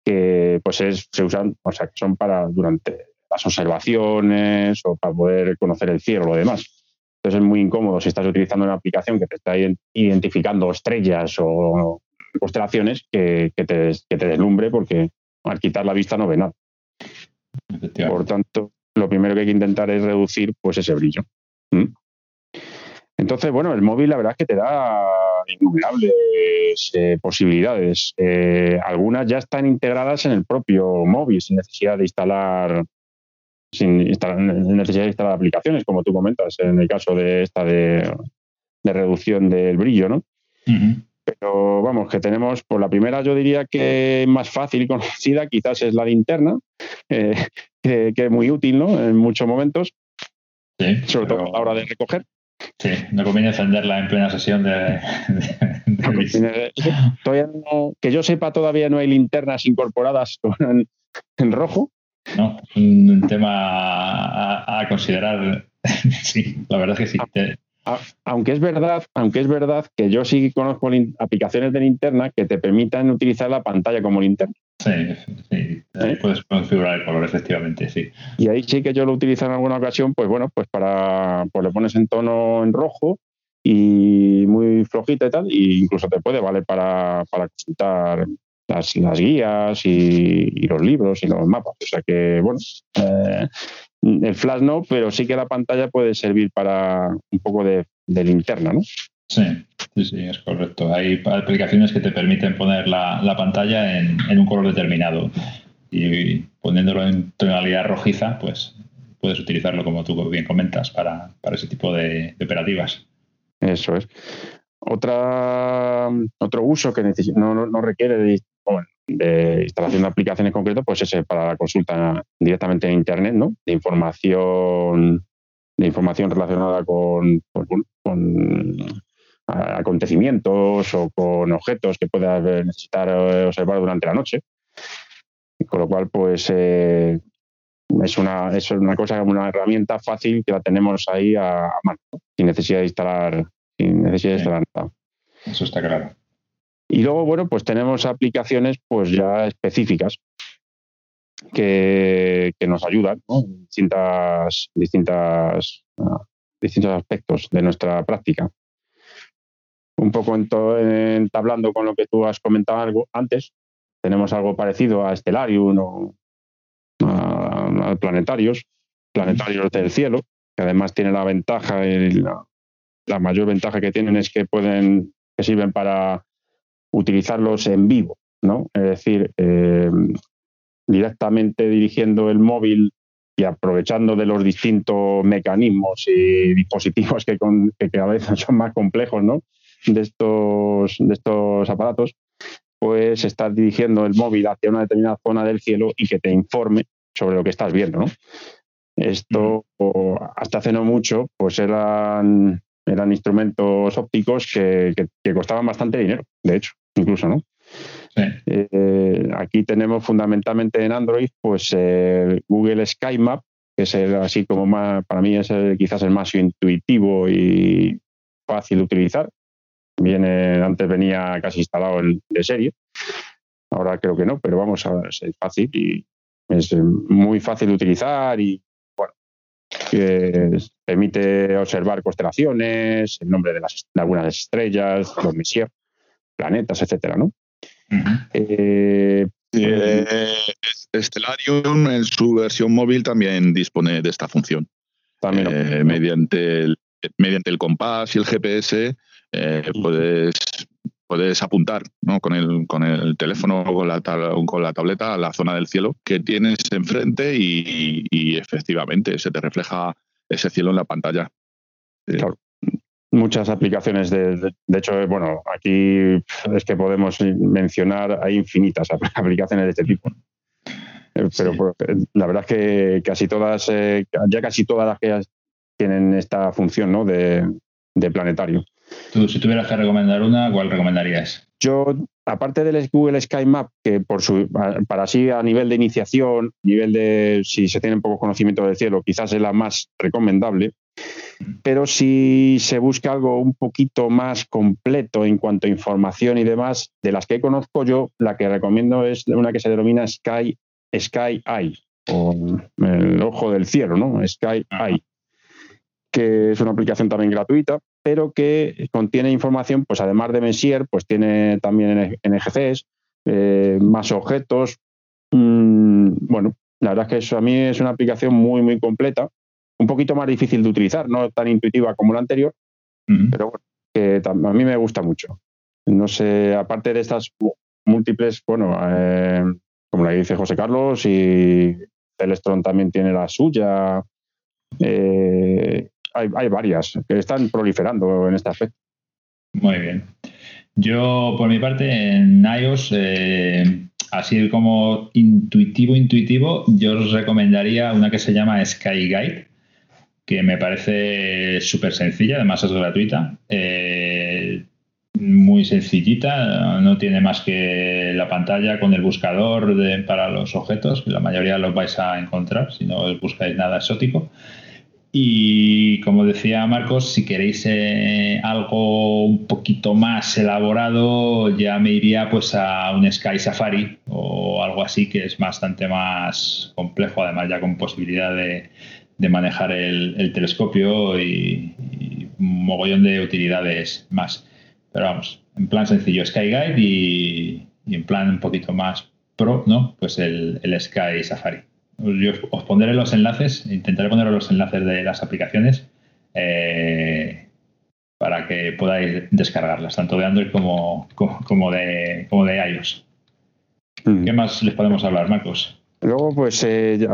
que pues es, se usan, o sea, que son para durante las observaciones o para poder conocer el cielo o lo demás. Entonces es muy incómodo si estás utilizando una aplicación que te está identificando estrellas o constelaciones que, te, que te deslumbre porque al quitar la vista no ve nada. Por tanto, lo primero que hay que intentar es reducir pues ese brillo. ¿Mm? Entonces, bueno, el móvil la verdad es que te da innumerables eh, posibilidades. Eh, algunas ya están integradas en el propio móvil sin necesidad de instalar sin necesidad de instalar aplicaciones, como tú comentas, en el caso de esta de, reducción del brillo, ¿no? Pero vamos, que tenemos, por la primera yo diría que más fácil y conocida quizás es la linterna, eh, que, es muy útil, ¿no? En muchos momentos, sobre todo a la hora de recoger. Sí, no conviene encenderla en plena sesión de... que yo sepa, todavía no hay linternas incorporadas en rojo, ¿no? Un tema a, considerar. sí, la verdad es que sí. Aunque es verdad, aunque es verdad que yo sí conozco aplicaciones de linterna que te permitan utilizar la pantalla como linterna. Sí, sí. ¿Eh? puedes configurar el color, efectivamente, sí. Y ahí sí que yo lo utilizo en alguna ocasión, pues bueno, pues para, pues le pones en tono en rojo y muy flojita y tal, e incluso te puede valer para, para consultar las, guías y, los libros y los mapas. O sea que, bueno, eh, el flash no, pero sí que la pantalla puede servir para un poco de, linterna, ¿no? Sí, sí, sí, es correcto. Hay aplicaciones que te permiten poner la, pantalla en, un color determinado y poniéndolo en tonalidad rojiza, pues puedes utilizarlo, como tú bien comentas, para, ese tipo de, operativas. Eso es. Otra, otro uso que no, no, requiere de de instalación de aplicaciones concretas, pues ese para la consulta directamente en Internet, ¿no? De información, de información relacionada con, pues, con acontecimientos o con objetos que puedas necesitar eh, observar durante la noche. Con lo cual, pues eh, es una es una cosa, una herramienta fácil que la tenemos ahí a, mano, sin necesidad de instalar, sin necesidad de instalar nada. Eso está claro. Y luego, bueno, pues tenemos aplicaciones pues ya específicas que, nos ayudan en distintas, distintas, ah, distintos aspectos de nuestra práctica. Un poco entablando con lo que tú has comentado algo antes, tenemos algo parecido a Stellarium o a, planetarios, planetarios del cielo, que además tiene la ventaja, la, la mayor ventaja que tienen es que pueden, que sirven para utilizarlos en vivo, ¿no? Es decir, eh, directamente dirigiendo el móvil y aprovechando de los distintos mecanismos y dispositivos que, que cada vez son más complejos, ¿no? De estos, de estos aparatos, pues estás dirigiendo el móvil hacia una determinada zona del cielo y que te informe sobre lo que estás viendo, ¿no? Esto, hasta hace no mucho, pues eran, eran instrumentos ópticos que costaban bastante dinero, de hecho incluso, ¿no? Eh, aquí tenemos fundamentalmente en Android, pues Google Sky Map, que es así como más, para mí es quizás el más intuitivo y fácil de utilizar. Viene, antes venía casi instalado de serie, ahora creo que no, pero vamos, a es fácil y es muy fácil de utilizar y bueno, permite observar constelaciones, el nombre de, las, de algunas estrellas, los Messier planetas, etcétera, ¿no? Eh, eh, Stellarium en su versión móvil también dispone de esta función. También eh, mediante, el, mediante el compás y el GPS puedes, puedes apuntar con, el, con el teléfono o con la, con la tableta a la zona del cielo que tienes enfrente y, y efectivamente se te refleja ese cielo en la pantalla. Claro muchas aplicaciones de, de, hecho bueno aquí es que podemos mencionar hay infinitas aplicaciones de este tipo. Eh, pero la verdad es que casi todas eh, ya casi todas las que tienen esta función ¿no? de, planetario. Tú, si tuvieras que recomendar una cuál recomendarías yo aparte del Google Sky Map que por su para sí a nivel de iniciación nivel de si se tiene poco conocimiento del cielo quizás es la más recomendable pero si se busca algo un poquito más completo en cuanto a información y demás, de las que conozco yo, la que recomiendo es una que se denomina Sky, Sky Eye, o el ojo del cielo, ¿no? Sky Eye, que es una aplicación también gratuita pero que contiene información, pues además de Messier, pues tiene también NGCs, eh, más objetos. Mm, bueno, la verdad es que eso a mí es una aplicación muy, muy completa, un poquito más difícil de utilizar, no tan intuitiva como la anterior, pero bueno, que a mí me gusta mucho. No sé, aparte de estas múltiples, bueno, eh, como le dice José Carlos, y Celestron también tiene la suya. Eh, hay, varias que están proliferando en este aspecto. Muy bien. Yo, por mi parte, en iOS, eh, así como intuitivo, intuitivo, yo os recomendaría una que se llama Sky Guide, que me parece súper sencilla, además es gratuita. Eh, muy sencillita, no tiene más que la pantalla con el buscador para los objetos, la mayoría los vais a encontrar si no buscáis nada exótico. Y como decía Marcos, si queréis eh, algo un poquito más elaborado, ya me iría pues a un Sky Safari o algo así que es bastante más complejo, además ya con posibilidad de, manejar el, telescopio y, un mogollón de utilidades más. Pero vamos, en plan sencillo, Sky Guide y, en plan un poquito más pro, ¿no? Pues el, el Sky Safari. Yo os pondré los enlaces, intentaré poner los enlaces de las aplicaciones eh, para que podáis descargarlas, tanto de Android como, como, de, como de iOS. Mm. ¿Qué más les podemos hablar, Marcos? Luego, pues eh,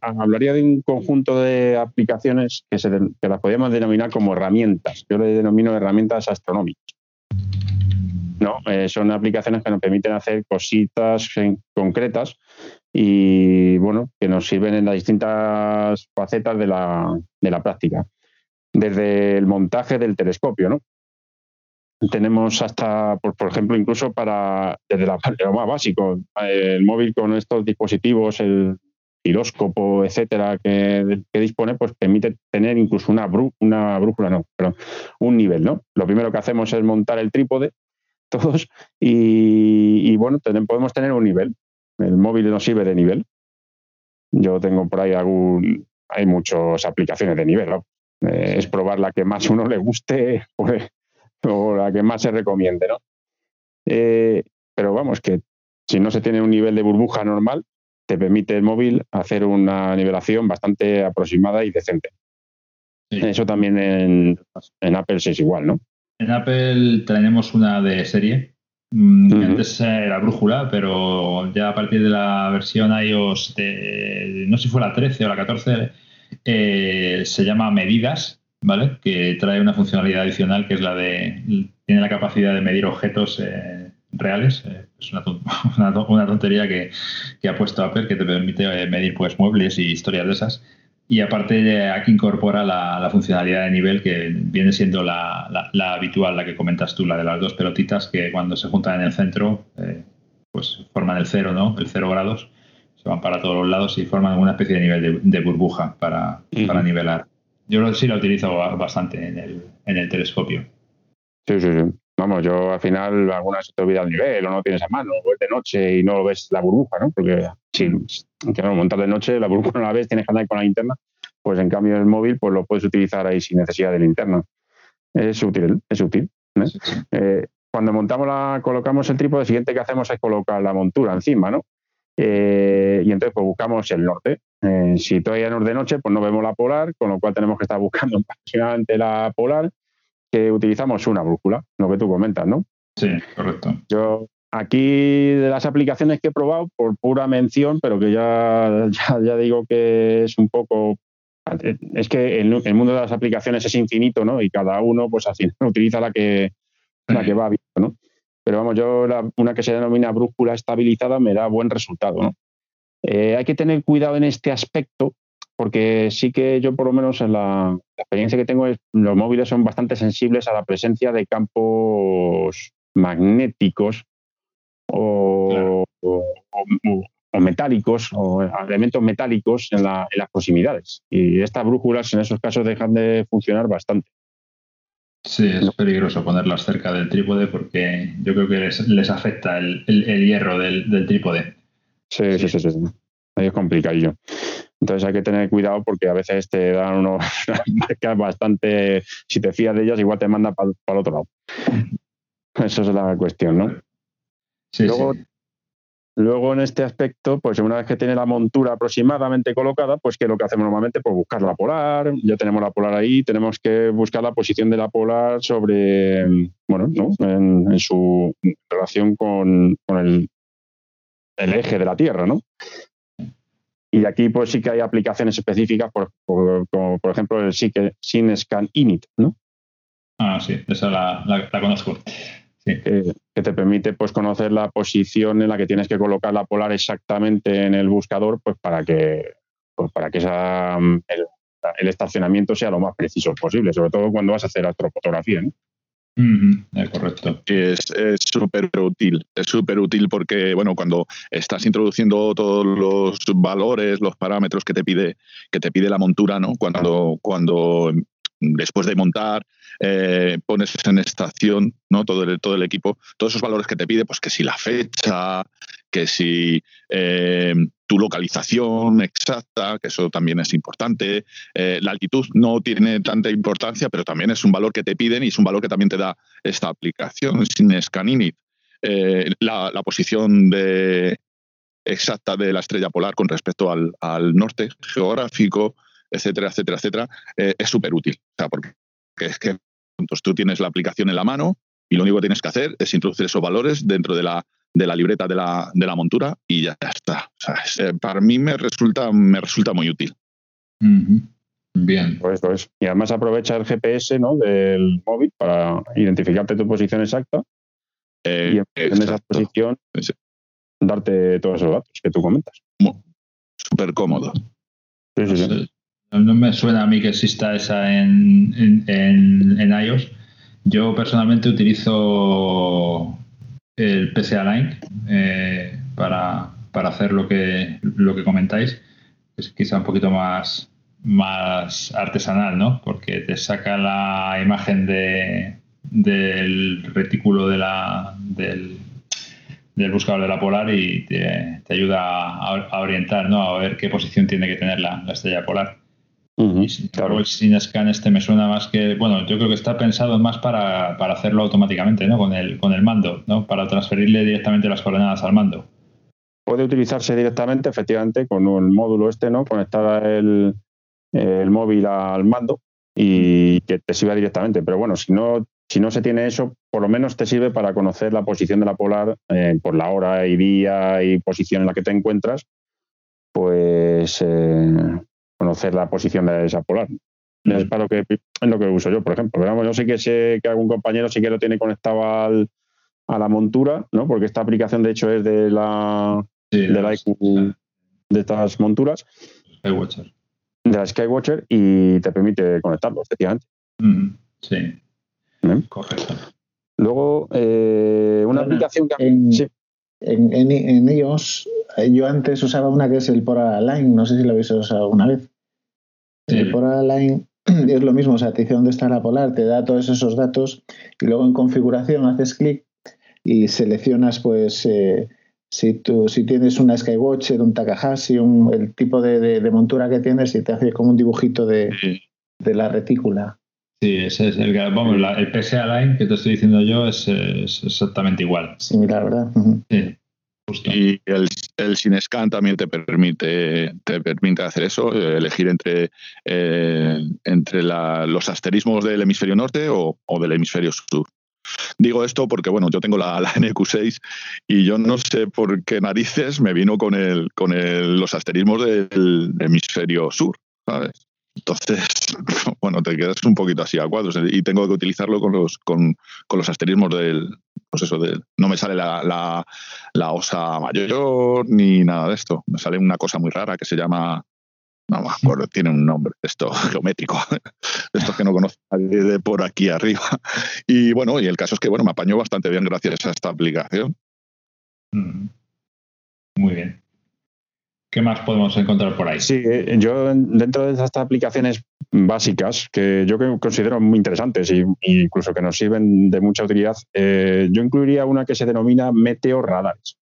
hablaría de un conjunto de aplicaciones que, se, las podríamos denominar como herramientas. Yo le denomino herramientas astronómicas. ¿no? Eh, son aplicaciones que nos permiten hacer cositas concretas y bueno, que nos sirven en las distintas facetas de la, de la práctica. Desde el montaje del telescopio, ¿no? Tenemos hasta, por, ejemplo, incluso para, desde la, lo más básico, el móvil con estos dispositivos, el giróscopo, etcétera, que, dispone, pues permite tener incluso una, una brújula, no, pero un nivel, ¿no? Lo primero que hacemos es montar el trípode, todos, y, y bueno, podemos tener un nivel. El móvil no sirve de nivel. Yo tengo por ahí algún, hay muchas aplicaciones de nivel, eh, es probar la que más uno le guste pues, o la que más se recomiende, ¿no? Eh, pero vamos, que si no se tiene un nivel de burbuja normal, te permite el móvil hacer una nivelación bastante aproximada y decente. Eso también en, en Apple es igual, ¿no? En Apple tenemos una de serie Mm, antes era brújula, pero ya a partir de la versión iOS, no sé si fue la 13 o la 14, eh, se llama Medidas, ¿vale? Que trae una funcionalidad adicional que es la de. Tiene la capacidad de medir objetos eh, reales. Eh, es una, una, tontería que, que, ha puesto Apple que te permite medir pues muebles y historias de esas. Y aparte aquí incorpora la, funcionalidad de nivel que viene siendo la, habitual, la que comentas tú, la de las dos pelotitas que cuando se juntan en el centro, eh, pues forman el cero, ¿no? El cero grados, se van para todos los lados y forman una especie de nivel de, burbuja para, para, nivelar. Yo sí la utilizo bastante en el, en el telescopio. Sí, sí, sí. Vamos, yo al final algunas se te olvida el nivel o no tienes a mano, o es de noche y no ves la burbuja, ¿no? Porque si no, montar de noche, la burbuja no la ves, tienes que andar con la linterna, pues en cambio el móvil pues lo puedes utilizar ahí sin necesidad de linterna. Es útil, es útil. ¿eh? Eh, cuando montamos la, colocamos el trípode, lo siguiente que hacemos es colocar la montura encima, ¿no? Eh, y entonces pues buscamos el norte. si todavía no es de noche, pues no vemos la polar, con lo cual tenemos que estar buscando apasionadamente la polar que utilizamos una brújula, lo que tú comentas, ¿no? Sí, correcto. Yo aquí de las aplicaciones que he probado, por pura mención, pero que ya, ya, digo que es un poco es que el, el, mundo de las aplicaciones es infinito, ¿no? Y cada uno, pues así, utiliza la que, la que va viendo, ¿no? Pero vamos, yo una que se denomina brújula estabilizada me da buen resultado, ¿no? Eh, hay que tener cuidado en este aspecto porque sí que yo por lo menos en la, experiencia que tengo es los móviles son bastante sensibles a la presencia de campos magnéticos o, metálicos o elementos metálicos en, las proximidades. Y estas brújulas en esos casos dejan de funcionar bastante. Sí, es peligroso ponerlas cerca del trípode porque yo creo que les, afecta el, hierro del, trípode. Sí, sí, sí, sí, Ahí es complicadillo. Entonces hay que tener cuidado porque a veces te dan unos marcas bastante, si te fías de ellas, igual te manda para el otro lado. Esa es la cuestión, ¿no? Sí, luego, sí. Luego en este aspecto, pues una vez que tiene la montura aproximadamente colocada, pues que lo que hacemos normalmente, pues buscar la polar, ya tenemos la polar ahí, tenemos que buscar la posición de la polar sobre, bueno, ¿no? en, su relación con, el, eje de la Tierra, ¿no? Y aquí pues sí que hay aplicaciones específicas, por, como por ejemplo el SyncScan Init, ¿no? Ah, sí, esa la, la- la conozco. Sí. que, que te permite pues conocer la posición en la que tienes que colocar la polar exactamente en el buscador, pues para que pues para que esa, mm, el, el estacionamiento sea lo más preciso posible, sobre todo cuando vas a hacer astrofotografía. ¿no? Eh, correcto. Es es súper útil, es súper útil porque, bueno, cuando estás introduciendo todos los valores, los parámetros que te pide, que te pide la montura, ¿no? Cuando, cuando después de montar eh, pones en estación, ¿no? Todo el, todo el equipo, todos esos valores que te pide, pues que si la fecha, que si eh, tu localización exacta, que eso también es importante. Eh, la altitud no tiene tanta importancia, pero también es un valor que te piden y es un valor que también te da esta aplicación sin Scaninit. Eh, la, la posición de, exacta de la estrella polar con respecto al, al norte geográfico, etcétera, etcétera, etcétera, eh, es súper útil. O sea, porque es que entonces, tú tienes la aplicación en la mano y lo único que tienes que hacer es introducir esos valores dentro de la, de la libreta de la, de la montura y ya está. O sea, es- eh, para mí me resulta, me resulta muy útil. Bien. Pues eso es. Y además aprovecha el GPS ¿no? del móvil para identificarte tu posición exacta Eh, y en de esa posición Sí. darte todos esos datos que tú comentas. Súper cómodo. Sí, sí, sí. No me suena a mí que exista esa en, en, en- en iOS. Yo personalmente utilizo el PSA Line eh, para, para hacer lo que, lo que comentáis. Es quizá un poquito más, más artesanal, ¿no? Porque te saca la imagen de, del retículo de la, del, del buscador de la polar y te, te ayuda a, orientar, ¿no? A ver qué posición tiene que tener la estrella polar. Y sin claro. el SyncScan este me suena más que, bueno, yo creo que está pensado más para, para hacerlo automáticamente, ¿no? Con el, con el mando, ¿no? Para transferirle directamente las coordenadas al mando. Puede utilizarse directamente, efectivamente, con el módulo este, ¿no? Conectar el, el móvil al mando y que te sirva directamente. Pero bueno, si no, si no se tiene eso, por lo menos te sirve para conocer la posición de la polar eh, por la hora y día y posición en la que te encuentras, pues eh, conocer la posición de esa polar. Es para lo que es lo que uso yo, por ejemplo. Pero vamos, yo sí que sé que algún compañero sí que lo tiene conectado al, a la montura, ¿no? Porque esta aplicación de hecho es de la Sí, de la IQ de estas monturas, Skywatcher. de la Skywatcher, y te permite conectarlo, efectivamente. Ujú, Sí, ¿eh? correcto. Luego, eh, una aplicación que... en- Sí, En, en, en iOS, eh, yo antes usaba una que es el Pora Line, no sé si lo habéis usado alguna vez. Sí. El Pora Line es lo mismo, o sea, te dice dónde está la polar, te da todos esos datos y luego en configuración haces clic y seleccionas, pues, eh, si, tú, si tienes una Skywatcher, un Takahashi, un, el tipo de, de- de montura que tienes y te hace como un dibujito de, Sí. de la retícula. Sí, ese es el, vamos, la- el PSA Line que te estoy diciendo yo es, es exactamente igual. Similar, ¿verdad? Sí, justo. Y el, el SyncScan también te permite, te permite hacer eso, eh, elegir entre, eh, entre la- los asterismos del hemisferio norte o, o del hemisferio sur. Digo esto porque, bueno, yo tengo la, la NQ6 y yo no sé por qué narices me vino con, el, con el- los asterismos del hemisferio sur, ¿sabes? Entonces, bueno, te quedas un poquito así a cuadros y tengo que utilizarlo con los, con, con los asterismos del, pues eso, del, no me sale la, la, la osa mayor ni nada de esto. Me sale una cosa muy rara que se llama, no me acuerdo, tiene un nombre, esto geométrico, de estos que no conozco nadie de por aquí arriba. Y bueno, y el caso es que bueno, me apañó bastante bien gracias a esta aplicación. Ujú. Muy bien. ¿Qué más podemos encontrar por ahí? sí eh, yo en- dentro de estas aplicaciones básicas que yo considero muy interesantes y incluso que nos sirven de mucha utilidad, eh, yo incluiría una que se denomina Meteo Radares.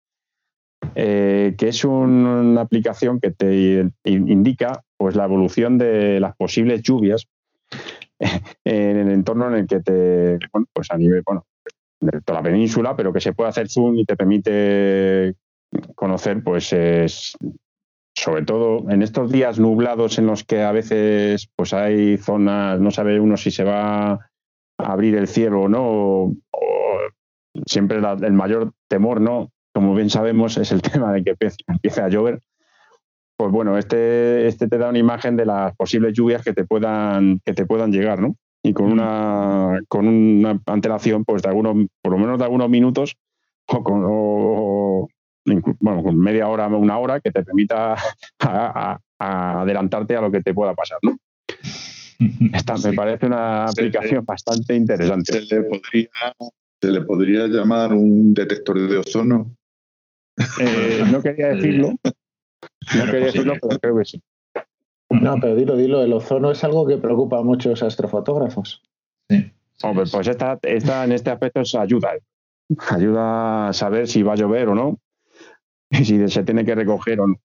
eh, que es una aplicación que te indica pues, la evolución de las posibles lluvias en el entorno en el que te, bueno, pues a nivel, bueno, de toda la península, pero que se puede hacer zoom y te permite conocer, pues, es, sobre todo en estos días nublados en los que a veces pues hay zonas, no sabe uno si se va a abrir el cielo o no, o, siempre el mayor temor, ¿no? Como bien sabemos, es el tema de que empiece, a llover. Pues bueno, este, este te da una imagen de las posibles lluvias que te puedan, que te puedan llegar, ¿no? Y con una, con una antelación, pues de algunos, por lo menos de algunos minutos, o, con, bueno, con media hora, una hora, que te permita adelantarte a lo que te pueda pasar, ¿no? Esta me parece una aplicación bastante interesante. Se le, podría, se le podría llamar un detector de ozono. Eh, no quería decirlo. No quería decirlo, pero creo que sí. No, pero dilo, dilo, el ozono es algo que preocupa a muchos astrofotógrafos. Sí. Hombre, pues esta, esta en este aspecto es ayuda. Ayuda a saber si va a llover o no si se tiene que recoger o no.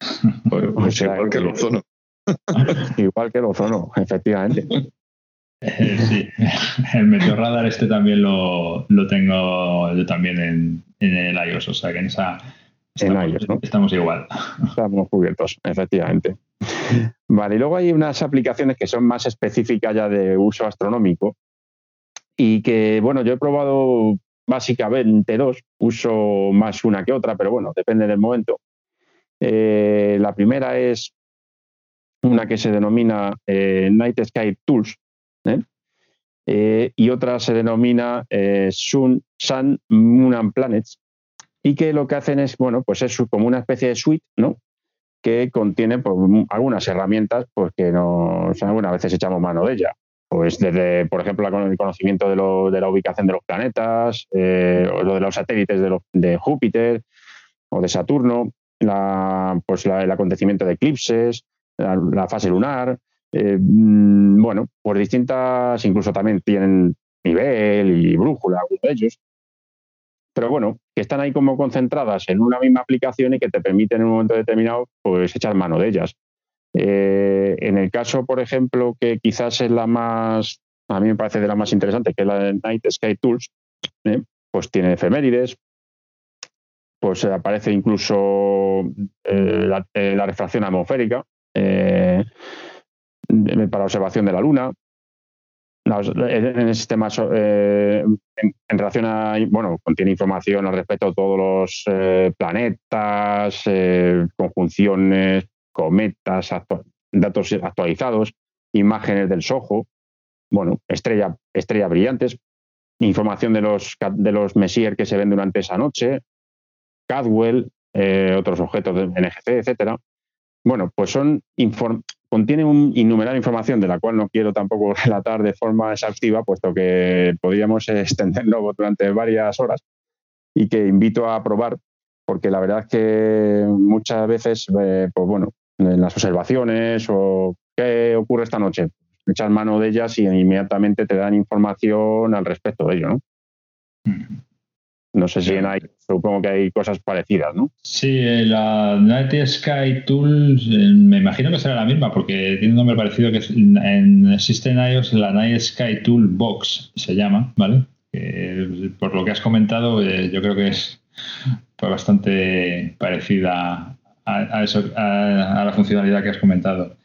Pues, igual que el ozono. igual que el ozono, efectivamente. Eh, sí, el meteorradar este también lo, lo tengo yo también en, en, el iOS, o sea que en esa estamos, iOS, ¿no? estamos igual. Estamos cubiertos, efectivamente. Vale, y luego hay unas aplicaciones que son más específicas ya de uso astronómico y que, bueno, yo he probado básicamente dos, uso más una que otra, pero bueno, depende del momento. Eh, la primera es una que se denomina eh, Night Sky Tools ¿eh? y otra se denomina Sun, Sun, Moon and Planets y que lo que hacen es, bueno, pues es como una especie de suite, ¿no? que contiene pues, algunas herramientas pues, que nos, algunas veces echamos mano de ella pues desde, por ejemplo, el conocimiento de, la ubicación de los planetas, eh, o lo de los satélites de, Júpiter o de Saturno, pues el acontecimiento de eclipses, la, fase lunar, eh, mm, bueno, pues distintas, incluso también tienen nivel y brújula, algunos de ellos, pero bueno, que están ahí como concentradas en una misma aplicación y que te permiten en un momento determinado pues echar mano de ellas. Eh, en el caso, por ejemplo, que quizás es la más, a mí me parece de la más interesante, que es la Night Sky Tools, ¿eh? pues tiene efemérides, pues aparece incluso eh, la, refracción atmosférica para observación de la Luna. en el sistema, en, relación a, bueno, contiene información al respecto de todos los planetas, conjunciones, cometas, datos actualizados, imágenes del SOHO, bueno, estrella, estrellas brillantes, información de los, de los Messier que se ven durante esa noche, Cadwell, eh, otros objetos de NGC, etcétera. Bueno, pues son contiene un innumerable información de la cual no quiero tampoco relatar de forma exhaustiva, puesto que podríamos extenderlo durante varias horas y que invito a probar, porque la verdad es que muchas veces, eh, pues bueno, en las observaciones o qué ocurre esta noche. Echas mano de ellas y inmediatamente te dan información al respecto de ello, ¿no? No sé si en hay, supongo que hay cosas parecidas, ¿no? Sí, la Night Sky Tools eh, me imagino que será la misma porque tiene un nombre parecido que en, existe en iOS la Night Sky Tool Box se llama, ¿vale? por lo que has comentado eh, yo creo que es pues, bastante parecida a, eso, a, la funcionalidad que has comentado.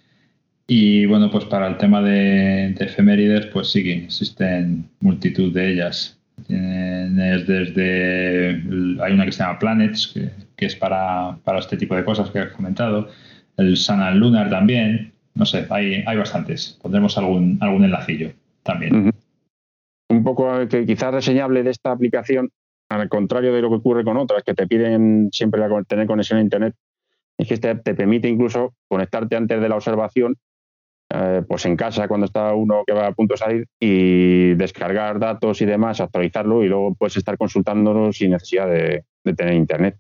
Y bueno, pues para el tema de, efemérides, pues sí existen multitud de ellas. Tienes desde. Hay una que se llama Planets, que, es para, para, este tipo de cosas que has comentado. El Sun Lunar también. No sé, hay, hay bastantes. Pondremos algún, algún enlacillo también. Un poco que quizás reseñable de esta aplicación, al contrario de lo que ocurre con otras, que te piden siempre tener conexión a Internet, es que te, te permite incluso conectarte antes de la observación, eh, pues en casa cuando está uno que va a punto de salir y descargar datos y demás, actualizarlo y luego puedes estar consultándolo sin necesidad de, tener internet.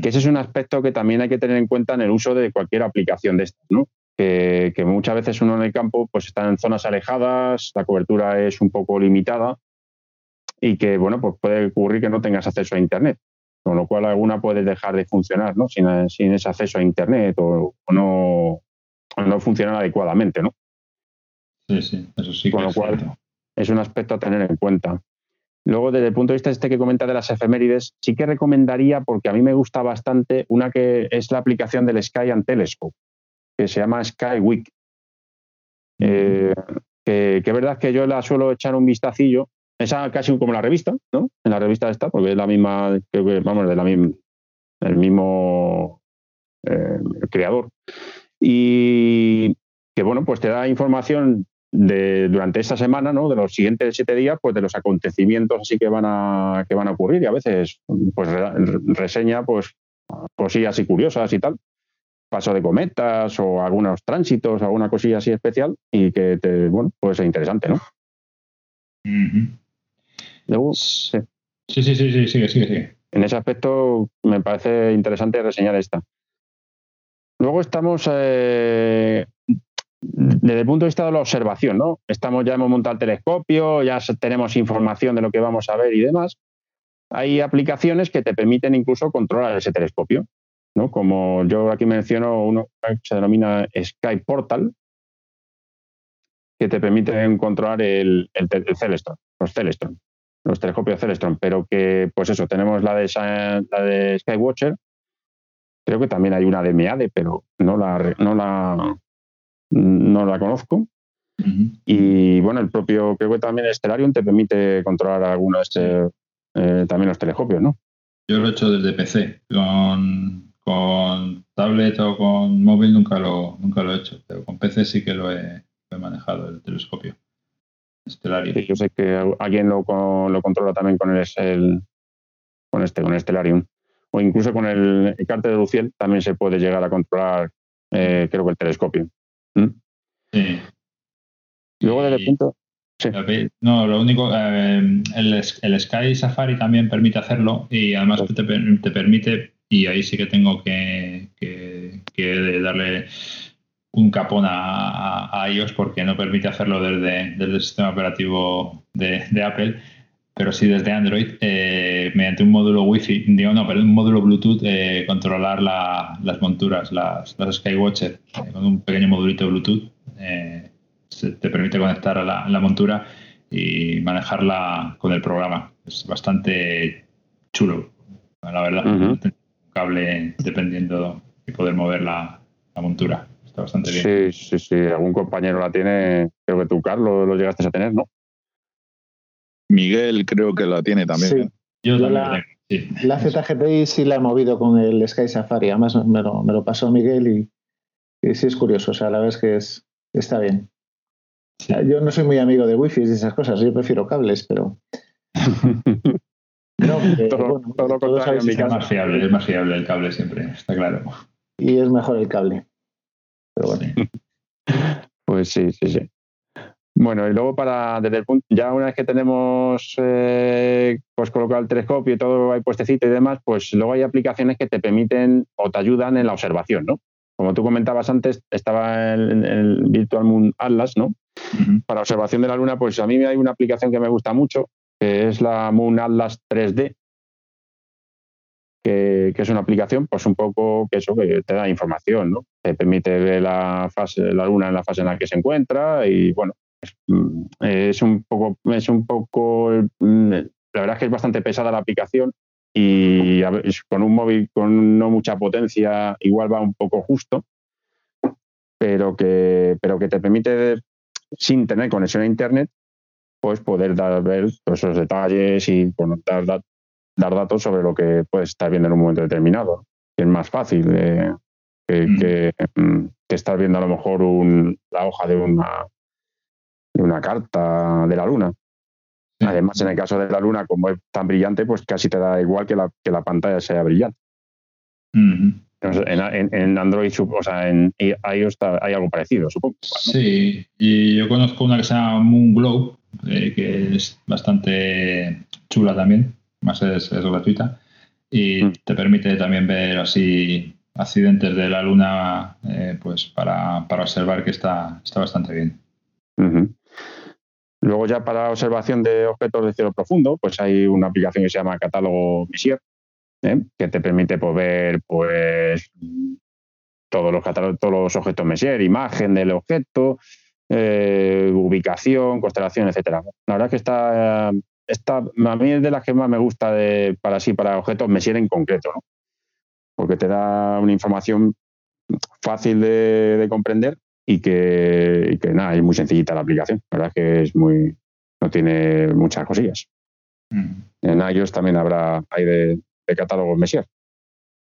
Que ese es un aspecto que también hay que tener en cuenta en el uso de cualquier aplicación de estas, ¿no? Que, que, muchas veces uno en el campo pues está en zonas alejadas, la cobertura es un poco limitada y que bueno pues puede ocurrir que no tengas acceso a internet. Con lo cual alguna puede dejar de funcionar, ¿no? Sin, sin ese acceso a Internet o, no, no funcionar adecuadamente, ¿no? Sí, sí, eso sí. Con lo cual es un aspecto a tener en cuenta. Luego, desde el punto de vista este que comenta de las efemérides, sí que recomendaría, porque a mí me gusta bastante, una que es la aplicación del Sky and Telescope, que se llama Sky Week. Eh, que, es verdad que yo la suelo echar un vistacillo, esa casi como la revista, ¿no? En la revista está, porque es la misma, vamos, de la el mismo eh, creador. Y que bueno, pues te da información de, durante esta semana, ¿no? de los siguientes siete días, pues de los acontecimientos así que van a, que van a ocurrir y a veces pues reseña pues cosillas así curiosas y tal, paso de cometas o algunos tránsitos, alguna cosilla así especial y que te, bueno, puede ser interesante, ¿no? Sí. sí. sí, sí, sí, sigue, sigue, sigue. En ese aspecto me parece interesante reseñar esta. Luego estamos eh, desde el punto de vista de la observación, ¿no? Estamos, ya hemos montado el telescopio, ya tenemos información de lo que vamos a ver y demás. Hay aplicaciones que te permiten incluso controlar ese telescopio, ¿no? Como yo aquí menciono uno que se denomina Sky Portal, que te permiten controlar el, el, Celestron, los Celestron, los telescopios Celestron, pero que, pues eso, tenemos la de, la de Skywatcher, creo que también hay una de MEADE, pero no la, no la, no la conozco. Y bueno, el propio, creo que también Stellarium te permite controlar algunos, eh, también los telescopios, ¿no? Yo lo he hecho desde PC, con, con tablet o con móvil nunca lo, nunca lo he hecho, pero con PC sí que lo he, manejado, el telescopio. Stellarium. yo sé que alguien lo, lo controla también con el, con este, con Stellarium. O incluso con el, el de Luciel también se puede llegar a controlar, eh, creo que el telescopio. ¿Mm? Sí. Luego desde el punto... No, lo único, eh, el, el, Sky Safari también permite hacerlo y además te, te, permite, y ahí sí que tengo que, que, darle un capón a, a, iOS porque no permite hacerlo desde, desde el sistema operativo de, de Apple pero sí desde Android, eh, mediante un módulo Wi-Fi, digo, no, pero un módulo Bluetooth, eh, controlar las monturas, las, las Skywatcher, eh, con un pequeño modulito Bluetooth, se te permite conectar a la, montura y manejarla con el programa. Es bastante chulo, la verdad. Un cable dependiendo y poder mover la, montura. Está bastante bien. Sí, sí, sí. Algún compañero la tiene, creo que tú, Carlos, lo llegaste a tener, ¿no? Miguel creo que la tiene también. Sí. Yo, la, la ZGTI sí la he movido con el Sky Safari. Además me lo, me lo pasó Miguel y, sí es curioso. O sea, la verdad es que es, está bien. Yo no soy muy amigo de wifi y esas cosas. Yo prefiero cables, pero... no, todo, lo contrario, es más fiable, es más fiable el cable siempre, está claro. Y es mejor el cable. Pero bueno. Pues sí, sí, sí. Bueno, y luego para, desde el punto, ya una vez que tenemos eh, pues colocado el telescopio y todo ahí puestecito y demás, pues luego hay aplicaciones que te permiten o te ayudan en la observación, ¿no? Como tú comentabas antes, estaba el, Virtual Moon Atlas, ¿no? Para observación de la Luna, pues a mí hay una aplicación que me gusta mucho, que es la Moon Atlas 3D, que, es una aplicación, pues un poco que eso que te da información, ¿no? Te permite ver la fase, la luna en la fase en la que se encuentra y bueno, Mm, es un poco, es un poco, mm, la verdad es que es bastante pesada la aplicación y con un móvil con no mucha potencia igual va un poco justo, pero que, pero que te permite, sin tener conexión a Internet, pues poder dar, ver esos detalles y dar, dar, datos sobre lo que puedes estar viendo en un momento determinado. es más fácil mm. que, que, estar viendo a lo mejor un, la hoja de una una carta de la luna. Además, en el caso de la luna, como es tan brillante, pues casi te da igual que la, que la pantalla sea brillante. en, Android, o sea, en iOS hay algo parecido, supongo. Sí, y yo conozco una que se llama Moon Globe, eh, que es bastante chula también, más es, gratuita, y mm. te permite también ver así accidentes de la luna, eh, pues para, para, observar que está, está bastante bien. Luego ya para observación de objetos de cielo profundo, pues hay una aplicación que se llama Catálogo Messier, ¿eh? que te permite pues, ver pues, todos los todos los objetos Messier, imagen del objeto, eh, ubicación, constelación, etcétera. La verdad es que está, está, a mí es de las que más me gusta de, para sí, para objetos Messier en concreto, ¿no? porque te da una información fácil de, comprender y que, que, nada, es muy sencillita la aplicación. La verdad es que es muy, no tiene muchas cosillas. Mm. En iOS también habrá, hay de, de catálogos Messier.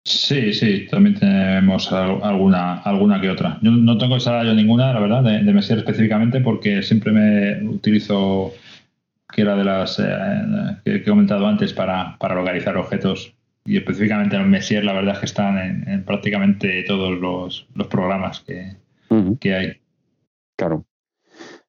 Sí, sí, también tenemos alguna, alguna que otra. Yo no tengo esa yo ninguna, la verdad, de, de Messier específicamente, porque siempre me utilizo, que era de las eh, que, he comentado antes, para, para localizar objetos. Y específicamente en Messier, la verdad es que están en, prácticamente todos los, los programas que, que hay. Claro.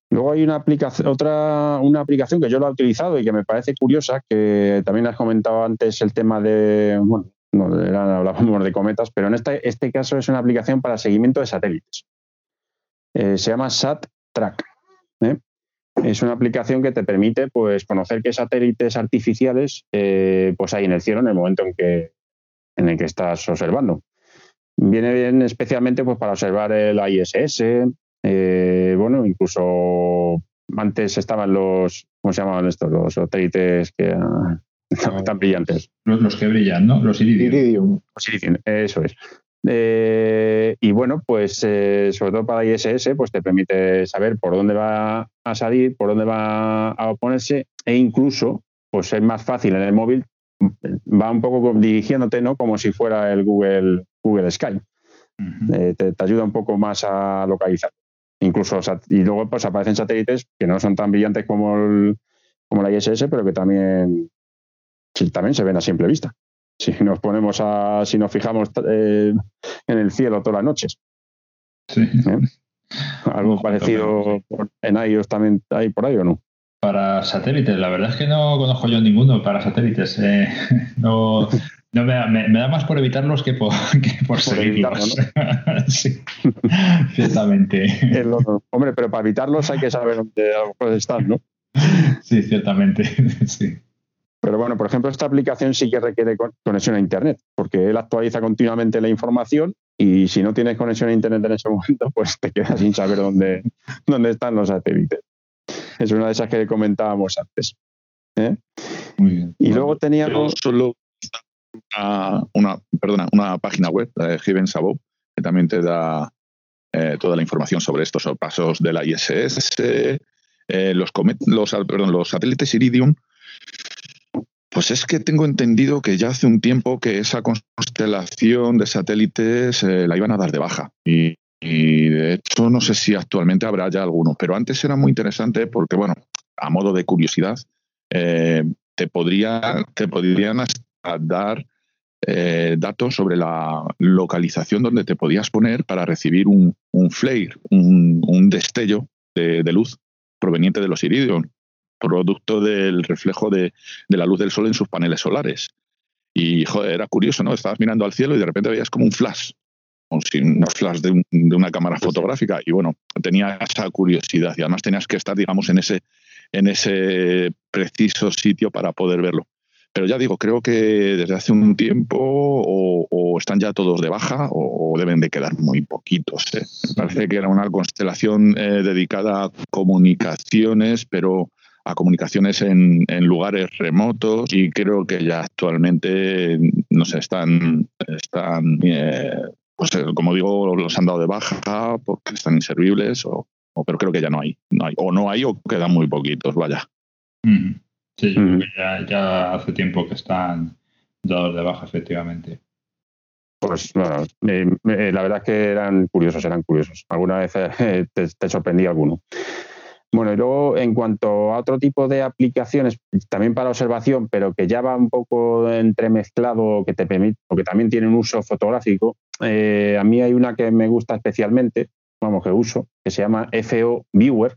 Luego hay una aplicación, otra, una aplicación que yo la he utilizado y que me parece curiosa, que también has comentado antes el tema de, bueno, no, hablábamos de cometas, pero en este, este caso es una aplicación para seguimiento de satélites. Eh, se llama SAT Track. ¿eh? Es una aplicación que te permite pues, conocer qué satélites artificiales eh, pues hay en el cielo en el momento en que, en el que estás observando. Viene bien especialmente pues, para observar el ISS, eh, bueno, incluso antes estaban los, ¿cómo se llamaban estos? Los satélites que ah, tan brillantes. Los, que brillan, ¿no? Los iridium. Los iridium, eso es. Eh, y bueno, pues eh, sobre todo para ISS, pues te permite saber por dónde va a salir, por dónde va a ponerse e incluso, pues es más fácil en el móvil, va un poco dirigiéndote, ¿no? Como si fuera el Google, Google Sky. te, te, ayuda un poco más a localizar. Incluso, y luego pues aparecen satélites que no son tan brillantes como, el, como la ISS, pero que también, también se ven a simple vista. Si nos ponemos a, si nos fijamos eh, en el cielo todas las noches. Sí. ¿Eh? Algo parecido en iOS también hay por ahí o no? Para satélites, la verdad es que no conozco yo ninguno para satélites. Eh, no, no, me, me, da más por evitarlos que por, que por, seguirlos. sí, ciertamente. hombre, pero para evitarlos hay que saber dónde están, ¿no? Sí, ciertamente. Sí. Pero bueno, por ejemplo, esta aplicación sí que requiere conexión a Internet, porque él actualiza continuamente la información y si no tienes conexión a Internet en ese momento, pues te quedas sin saber dónde, dónde están los satélites. Es una de esas que comentábamos antes. ¿eh? Muy bien. Y luego teníamos... Solo una, perdona, una página web, de Given Sabo, que también te da eh, toda la información sobre estos pasos de la ISS, eh, los, los, perdón, los satélites Iridium. Pues es que tengo entendido que ya hace un tiempo que esa constelación de satélites eh, la iban a dar de baja. Y, de hecho no sé si actualmente habrá ya alguno, pero antes era muy interesante porque, bueno, a modo de curiosidad, te, podría, te podrían dar eh, datos sobre la localización donde te podías poner para recibir un, flare, un, destello de, luz proveniente de los iridium, producto del reflejo de, la luz del sol en sus paneles solares. Y joder, era curioso, ¿no? Estabas mirando al cielo y de repente veías como un flash, o sin un flash de, de, una cámara fotográfica. Y bueno, tenía esa curiosidad y además tenías que estar, digamos, en ese, en ese preciso sitio para poder verlo. Pero ya digo, creo que desde hace un tiempo o, están ya todos de baja o, deben de quedar muy poquitos. ¿eh? Me parece que era una constelación eh, dedicada a comunicaciones, pero a comunicaciones en, lugares remotos y creo que ya actualmente no sé, están, están eh, pues, como digo, los han dado de baja porque están inservibles, o, pero creo que ya no hay, no hay. O no hay o quedan muy poquitos, vaya. Sí, yo creo que ya, hace tiempo que están dados de baja, efectivamente. Pues bueno, la verdad es que eran curiosos, eran curiosos. Alguna vez eh, te, sorprendí alguno. Bueno, y luego en cuanto a otro tipo de aplicaciones, también para observación, pero que ya va un poco entremezclado, que te permite, porque también tiene un uso fotográfico, eh, a mí hay una que me gusta especialmente, vamos, que uso, que se llama FO Viewer,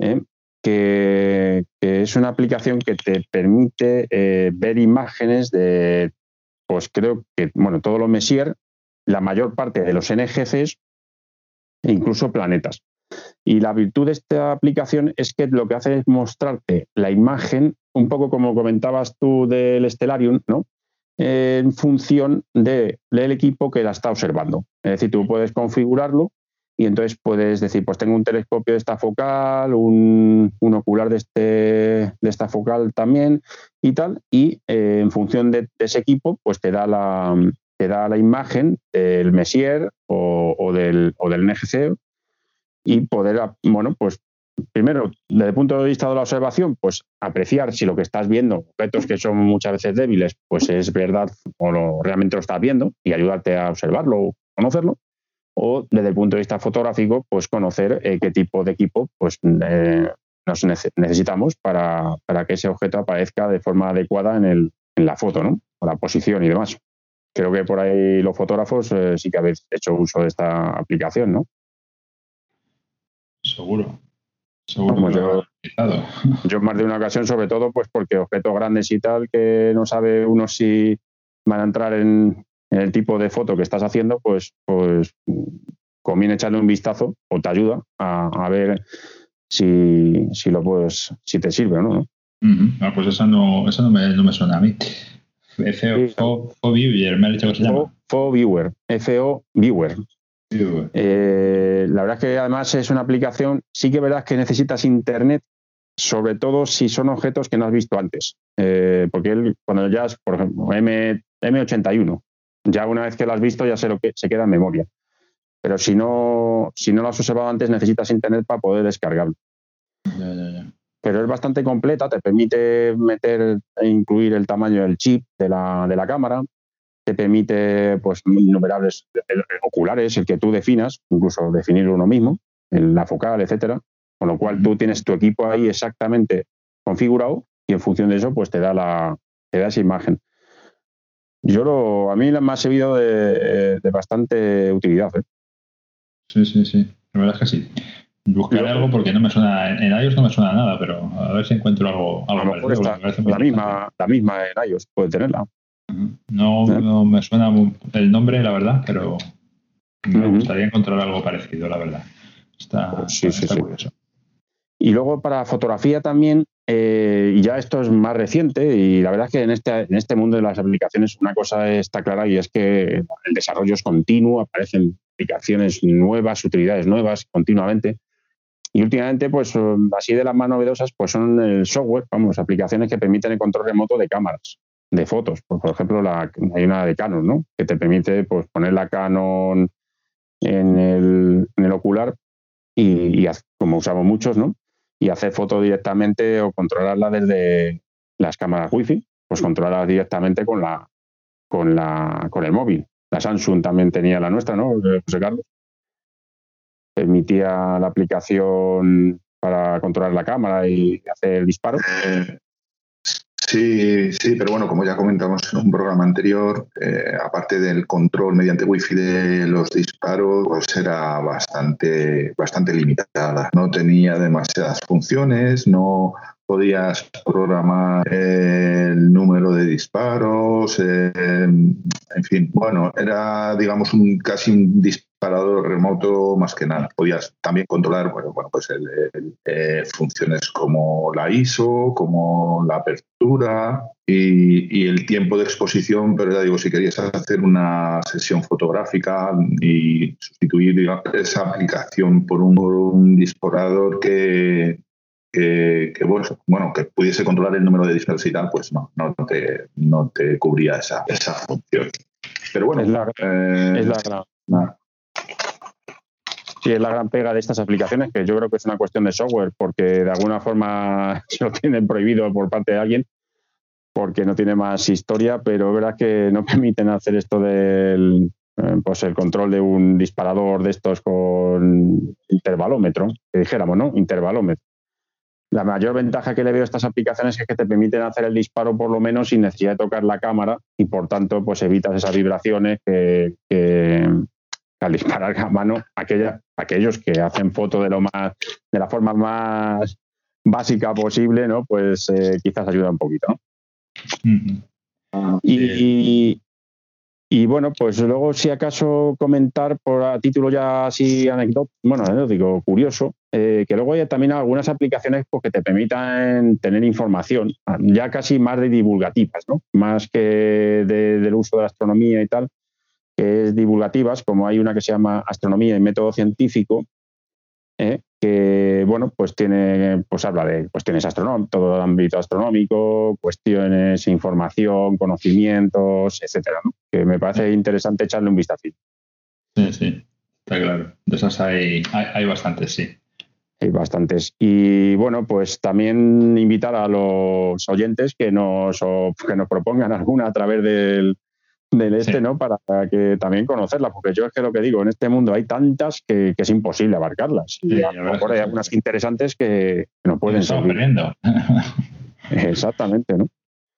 ¿eh? que, es una aplicación que te permite eh, ver imágenes de, pues creo que, bueno, todos los Messier, la mayor parte de los NGCs incluso planetas. Y la virtud de esta aplicación es que lo que hace es mostrarte la imagen, un poco como comentabas tú del Stellarium, ¿no? en función del equipo que la está observando. Es decir, tú puedes configurarlo y entonces puedes decir, pues tengo un telescopio de esta focal, un, ocular de, este, de esta focal también y tal, y eh, en función de, ese equipo, pues te da la, te da la imagen del Messier o, del, o del NGC y poder, bueno, pues primero, desde el punto de vista de la observación, pues apreciar si lo que estás viendo, objetos que son muchas veces débiles, pues es verdad o lo, realmente lo estás viendo y ayudarte a observarlo o conocerlo. O desde el punto de vista fotográfico, pues conocer eh, qué tipo de equipo pues, eh, nos necesitamos para, que ese objeto aparezca de forma adecuada en, el, en la foto, ¿no? la posición y demás. Creo que por ahí los fotógrafos eh, sí que habéis hecho uso de esta aplicación, ¿no? Seguro. Seguro yo, yo más de una ocasión, sobre todo, pues porque objetos grandes y tal, que no sabe uno si van a entrar en, el tipo de foto que estás haciendo, pues, pues conviene echarle un vistazo o te ayuda a, ver si, si, lo puedes, si te sirve o no. Ah, pues esa no, esa no, me, no me suena a mí. FO, Viewer, me ha dicho que se llama. FO Viewer, FO Viewer. Eh, la verdad es que además es una aplicación, sí que verás que necesitas internet, sobre todo si son objetos que no has visto antes. Eh, porque él, cuando ya es, por ejemplo, M, M81, ya una vez que lo has visto ya sé lo que se queda en memoria. Pero si no, si no lo has observado antes, necesitas internet para poder descargarlo. Pero es bastante completa, te permite meter e incluir el tamaño del chip de la, de la cámara, te permite pues innumerables oculares, el que tú definas, incluso definir uno mismo, la focal, etcétera, con lo cual tú tienes tu equipo ahí exactamente configurado y en función de eso pues te da la te da esa imagen. Yo lo, a mí me ha servido de, bastante utilidad. ¿eh? Sí, sí, sí. La verdad es que sí. Buscaré algo porque no me suena, en iOS no me suena nada, pero a ver si encuentro algo, algo parecido. la, misma, la misma en iOS puede tenerla. No, no, me suena el nombre, la verdad, pero me gustaría encontrar algo parecido, la verdad. Está, pues curioso. Y luego para fotografía también, eh, y ya esto es más reciente, y la verdad es que en este, en este mundo de las aplicaciones una cosa está clara y es que el desarrollo es continuo, aparecen aplicaciones nuevas, utilidades nuevas continuamente. Y últimamente, pues así de las más novedosas, pues son el software, vamos, aplicaciones que permiten el control remoto de cámaras de fotos. Por, ejemplo, la, hay una de Canon, ¿no? Que te permite pues, poner la Canon en el, en el ocular y, como usamos muchos, ¿no? Y hacer fotos directamente o controlarla desde las cámaras wifi, pues controlarla directamente con la con la con el móvil. La Samsung también tenía la nuestra, ¿no? José Carlos. Permitía la aplicación para controlar la cámara y hacer el disparo. Sí, sí, pero bueno, como ya comentamos en un programa anterior, eh, aparte del control mediante wifi de los disparos, pues era bastante, bastante limitada. No tenía demasiadas funciones, no podías programar el número de disparos, eh, en fin, bueno, era digamos un casi un disparador remoto más que nada. Podías también controlar bueno, bueno, pues eh, funciones como la ISO, como la apertura y, el tiempo de exposición, pero ya digo, si querías hacer una sesión fotográfica y sustituir esa aplicación por un, disparador que, que, bueno, que pudiese controlar el número de disparos y tal, pues no, no te, no te cubría esa, esa función. Pero bueno, es la, eh, es la, Sí, es la gran pega de estas aplicaciones, que yo creo que es una cuestión de software, porque de alguna forma se lo tienen prohibido por parte de alguien, porque no tiene más historia, pero es verdad que no permiten hacer esto del eh, pues el control de un disparador de estos con intervalómetro, que dijéramos, ¿no? Intervalómetro. La mayor ventaja que le veo a estas aplicaciones es que te permiten hacer el disparo por lo menos sin necesidad de tocar la cámara y por tanto pues evitas esas vibraciones que, al disparar a mano aquella, aquellos que hacen foto de lo más de la forma más básica posible, ¿no? Pues eh, quizás ayuda un poquito. y, y, bueno, pues luego si acaso comentar por a título ya así anecdótico, bueno, digo curioso, eh, que luego hay también algunas aplicaciones pues, que te permitan tener información, ya casi más de divulgativas, ¿no? más que del uso de la astronomía y tal, que es divulgativas, como hay una que se llama Astronomía y Método Científico, ¿eh? que bueno, pues tiene, pues habla de cuestiones astronómicas, todo el ámbito astronómico, cuestiones, información, conocimientos, etcétera, que me parece interesante echarle un vistazo. Sí, sí, está claro. De esas hay, hay, bastantes, sí. Hay bastantes. Y bueno, pues también invitar a los oyentes que nos, que nos propongan alguna a través del, del este, ¿no? Para que también conocerla, porque yo es que lo que digo, en este mundo hay tantas que, es imposible abarcarlas. y a lo mejor hay algunas interesantes que no pueden ser. Exactamente, ¿no?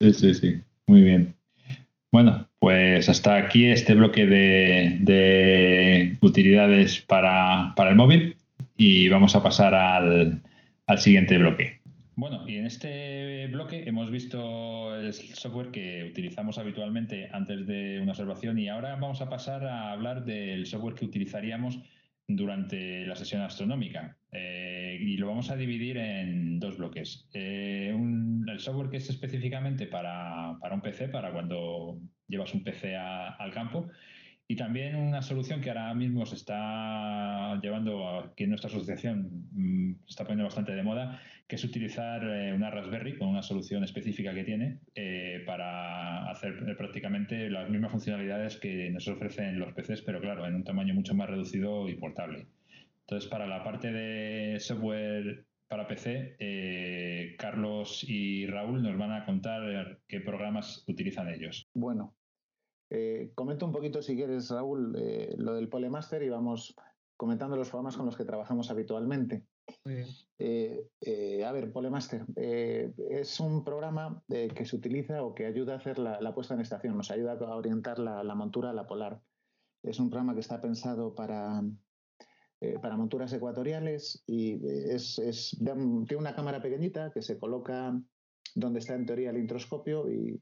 Sí, sí, sí. Muy bien. Bueno, pues hasta aquí este bloque de, utilidades para, para, el móvil y vamos a pasar al, al siguiente bloque. Bueno, y en este bloque hemos visto el software que utilizamos habitualmente antes de una observación y ahora vamos a pasar a hablar del software que utilizaríamos durante la sesión astronómica. Eh, y lo vamos a dividir en dos bloques. Eh, el software que es específicamente para, un PC, para cuando llevas un PC al campo, y también una solución que ahora mismo se está llevando, a, que nuestra asociación mm, se está poniendo bastante de moda, que es utilizar eh, una Raspberry con una solución específica que tiene eh, para hacer prácticamente las mismas funcionalidades que nos ofrecen los PCs, pero claro, en un tamaño mucho más reducido y portable. Entonces, para la parte de software para PC, eh, Carlos y Raúl nos van a contar qué programas utilizan ellos. Bueno, eh, comento un poquito, si quieres, Raúl, eh, lo del Polemaster y vamos comentando los programas con los que trabajamos habitualmente. Eh, a ver, Polemaster es un programa que se utiliza o que ayuda a hacer la, puesta en estación, nos ayuda a orientar la, montura a la polar. Es un programa que está pensado para, para monturas ecuatoriales y es, tiene una cámara pequeñita que se coloca donde está en teoría el introscopio y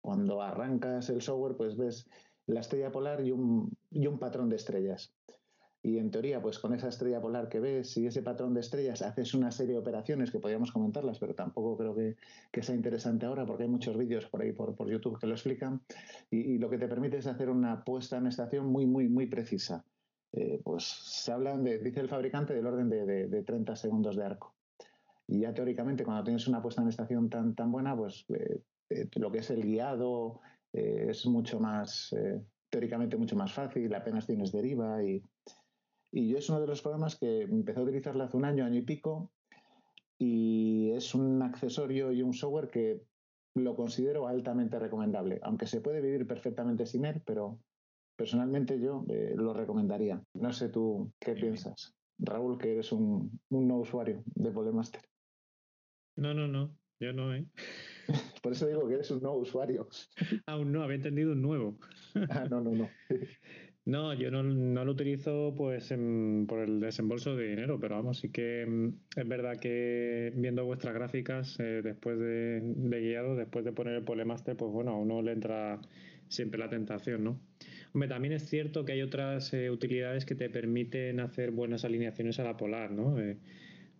cuando arrancas el software, pues ves la estrella polar y un, y un patrón de estrellas. Y en teoría, pues con esa estrella polar que ves y ese patrón de estrellas, haces una serie de operaciones que podríamos comentarlas, pero tampoco creo que, que sea interesante ahora porque hay muchos vídeos por ahí por, por YouTube que lo explican. Y, lo que te permite es hacer una puesta en estación muy, muy, muy precisa. Eh, pues se habla, de, dice el fabricante, del orden de, de, 30 segundos de arco. Y ya teóricamente, cuando tienes una puesta en estación tan, tan buena, pues eh, eh, lo que es el guiado eh, es mucho más, eh, teóricamente mucho más fácil, apenas tienes deriva y, y yo es uno de los programas que empecé a utilizarlo hace un año, año y pico y es un accesorio y un software que lo considero altamente recomendable, aunque se puede vivir perfectamente sin él, pero personalmente yo lo recomendaría. No sé tú qué piensas. Raúl, que eres un, un no usuario de Podemaster. No, no, no, yo no, ¿eh? Por eso digo que eres un nuevo usuario. Aún no, había entendido un nuevo. Ah, no, no, no. No, yo no, lo utilizo pues por el desembolso de dinero, pero vamos, sí que mm, es verdad que viendo vuestras gráficas eh, después de, guiado, después de poner el Polemaster, pues bueno, a uno le entra siempre la tentación, ¿no? Hombre, también es cierto que hay otras eh, utilidades que te permiten hacer buenas alineaciones a la polar, ¿no? Eh,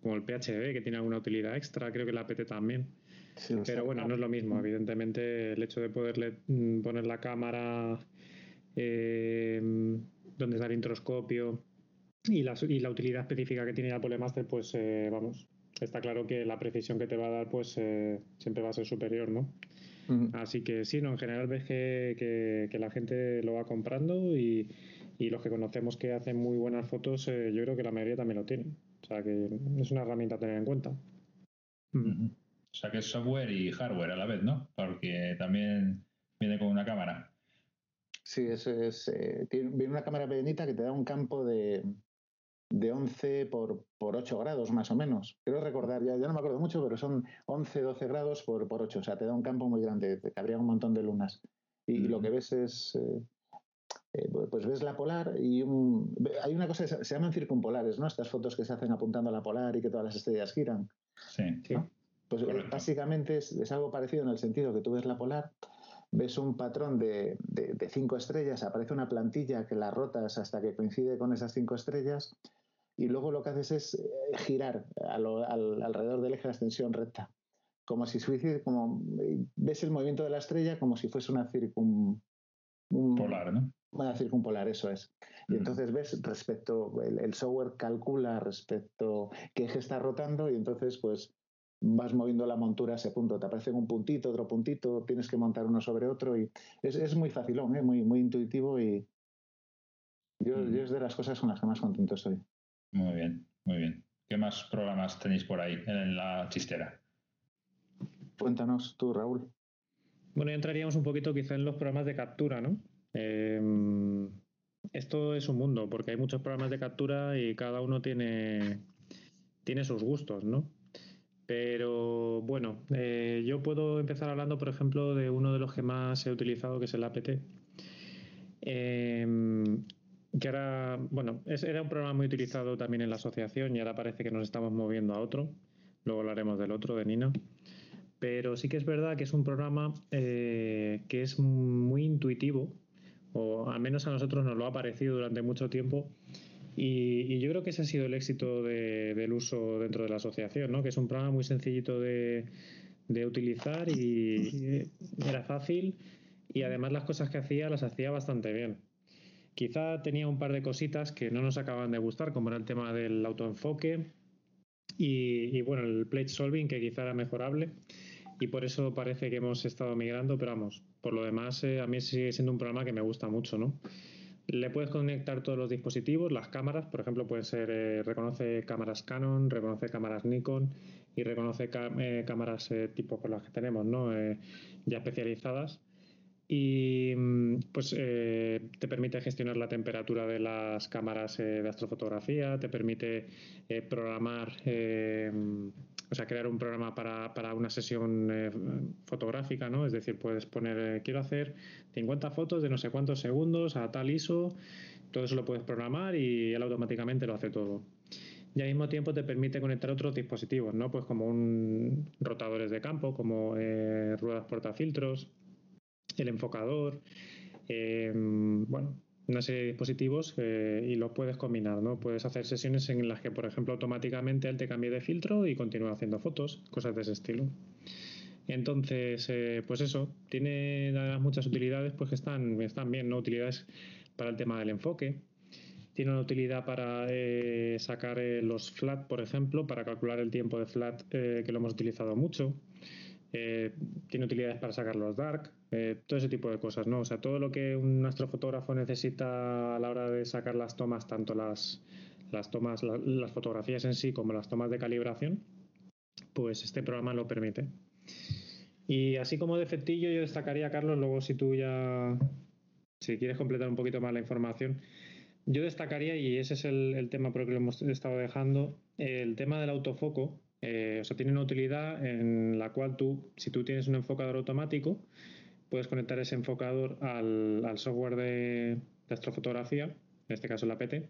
como el PHB, que tiene alguna utilidad extra, creo que la APT también. Pero bueno, no es lo mismo. Evidentemente, el hecho de poderle mm, poner la cámara eh, donde está el introscopio y la, y la, utilidad específica que tiene la Polemaster, pues eh, vamos, está claro que la precisión que te va a dar, pues eh, siempre va a ser superior, ¿no? Así que sí, no, en general ves que, que, la gente lo va comprando y, y, los que conocemos que hacen muy buenas fotos, yo creo que la mayoría también lo tienen. O sea que es una herramienta a tener en cuenta. O sea que es software y hardware a la vez, ¿no? Porque también viene con una cámara. Sí, eso es. Eh, tiene, viene una cámara pequeñita que te da un campo de, de 11 por, por 8 grados más o menos. Quiero recordar, ya, ya no me acuerdo mucho, pero son 11, 12 grados por, por 8. O sea, te da un campo muy grande, te cabría un montón de lunas. Y, lo que ves es, eh, eh, pues ves la polar y hay una cosa, se, se llaman circumpolares, ¿no? Estas fotos que se hacen apuntando a la polar y que todas las estrellas giran. Sí. ¿sí? Pues eh, básicamente es, algo parecido en el sentido que tú ves la polar, ves un patrón de, cinco estrellas, aparece una plantilla que la rotas hasta que coincide con esas cinco estrellas y luego lo que haces es eh, girar alrededor del eje de la extensión recta. Como si como ves el movimiento de la estrella como si fuese una circun, polar, ¿no? Una circumpolar, eso es. Y entonces ves respecto, el, software calcula respecto qué eje está rotando y entonces pues vas moviendo la montura a ese punto. Te aparece un puntito, otro puntito, tienes que montar uno sobre otro y es, muy facilón, ¿eh? muy, muy intuitivo y yo, yo, es de las cosas con las que más contento estoy. Muy bien, muy bien. ¿Qué más programas tenéis por ahí en la chistera? Cuéntanos tú, Raúl. Bueno, ya entraríamos un poquito quizá en los programas de captura, ¿no? Em, esto es un mundo, porque hay muchos programas de captura y cada uno tiene, tiene sus gustos, ¿no? Pero bueno, eh, yo puedo empezar hablando, por ejemplo, de uno de los que más he utilizado, que es el APT. Em, que ahora, bueno, era un programa muy utilizado también en la asociación y ahora parece que nos estamos moviendo a otro. Luego hablaremos del otro, de Nino. Pero sí que es verdad que es un programa eh, que es muy intuitivo, o al menos a nosotros nos lo ha parecido durante mucho tiempo. Y, yo creo que ese ha sido el éxito del uso dentro de la asociación, ¿no? que es un programa muy sencillito de, de utilizar y era fácil y además las cosas que hacía las hacía bastante bien. Quizá tenía un par de cositas que no nos acaban de gustar, como era el tema del autoenfoque y, bueno, el plate solving, que quizá era mejorable. Y por eso parece que hemos estado migrando, pero vamos, por lo demás, eh, a mí sigue siendo un programa que me gusta mucho, ¿no? Le puedes conectar todos los dispositivos, las cámaras, por ejemplo, puede ser, eh, reconoce cámaras Canon, reconoce cámaras Nikon y reconoce eh, cámaras tipo con las que tenemos, ¿no? ya especializadas y mm, pues eh, te permite gestionar la temperatura de las cámaras eh, de astrofotografía, te permite eh, programar, o sea, crear un programa para, para una sesión fotográfica, ¿no? Es decir, puedes poner, quiero hacer 50 fotos de no sé cuántos segundos a tal ISO, todo eso lo puedes programar y él automáticamente lo hace todo. Y al mismo tiempo te permite conectar otros dispositivos, ¿no? Pues como un rotadores de campo, como ruedas portafiltros, el enfocador, eh, bueno, una serie de dispositivos eh, y lo puedes combinar, ¿no? Puedes hacer sesiones en las que, por ejemplo, automáticamente él te cambie de filtro y continúa haciendo fotos, cosas de ese estilo. Entonces, eh, pues eso, tiene muchas utilidades pues que están, están bien, ¿no? Utilidades para el tema del enfoque. Tiene una utilidad para sacar los flat, por ejemplo, para calcular el tiempo de flat que lo hemos utilizado mucho. Eh, tiene utilidades para sacar los dark, eh, todo ese tipo de cosas, ¿no? O sea, todo lo que un astrofotógrafo necesita a la hora de sacar las tomas, tanto las, las tomas, las fotografías en sí como las tomas de calibración, pues este programa lo permite. Y así como defectillo, yo destacaría, Carlos, luego si tú ya, si quieres completar un poquito más la información, yo destacaría, y ese es el, el tema por el que lo hemos estado dejando, el tema del autofoco, eh, o sea, tiene una utilidad en la cual tú, si tú tienes un enfocador automático, puedes conectar ese enfocador al, software de, astrofotografía, en este caso la PT,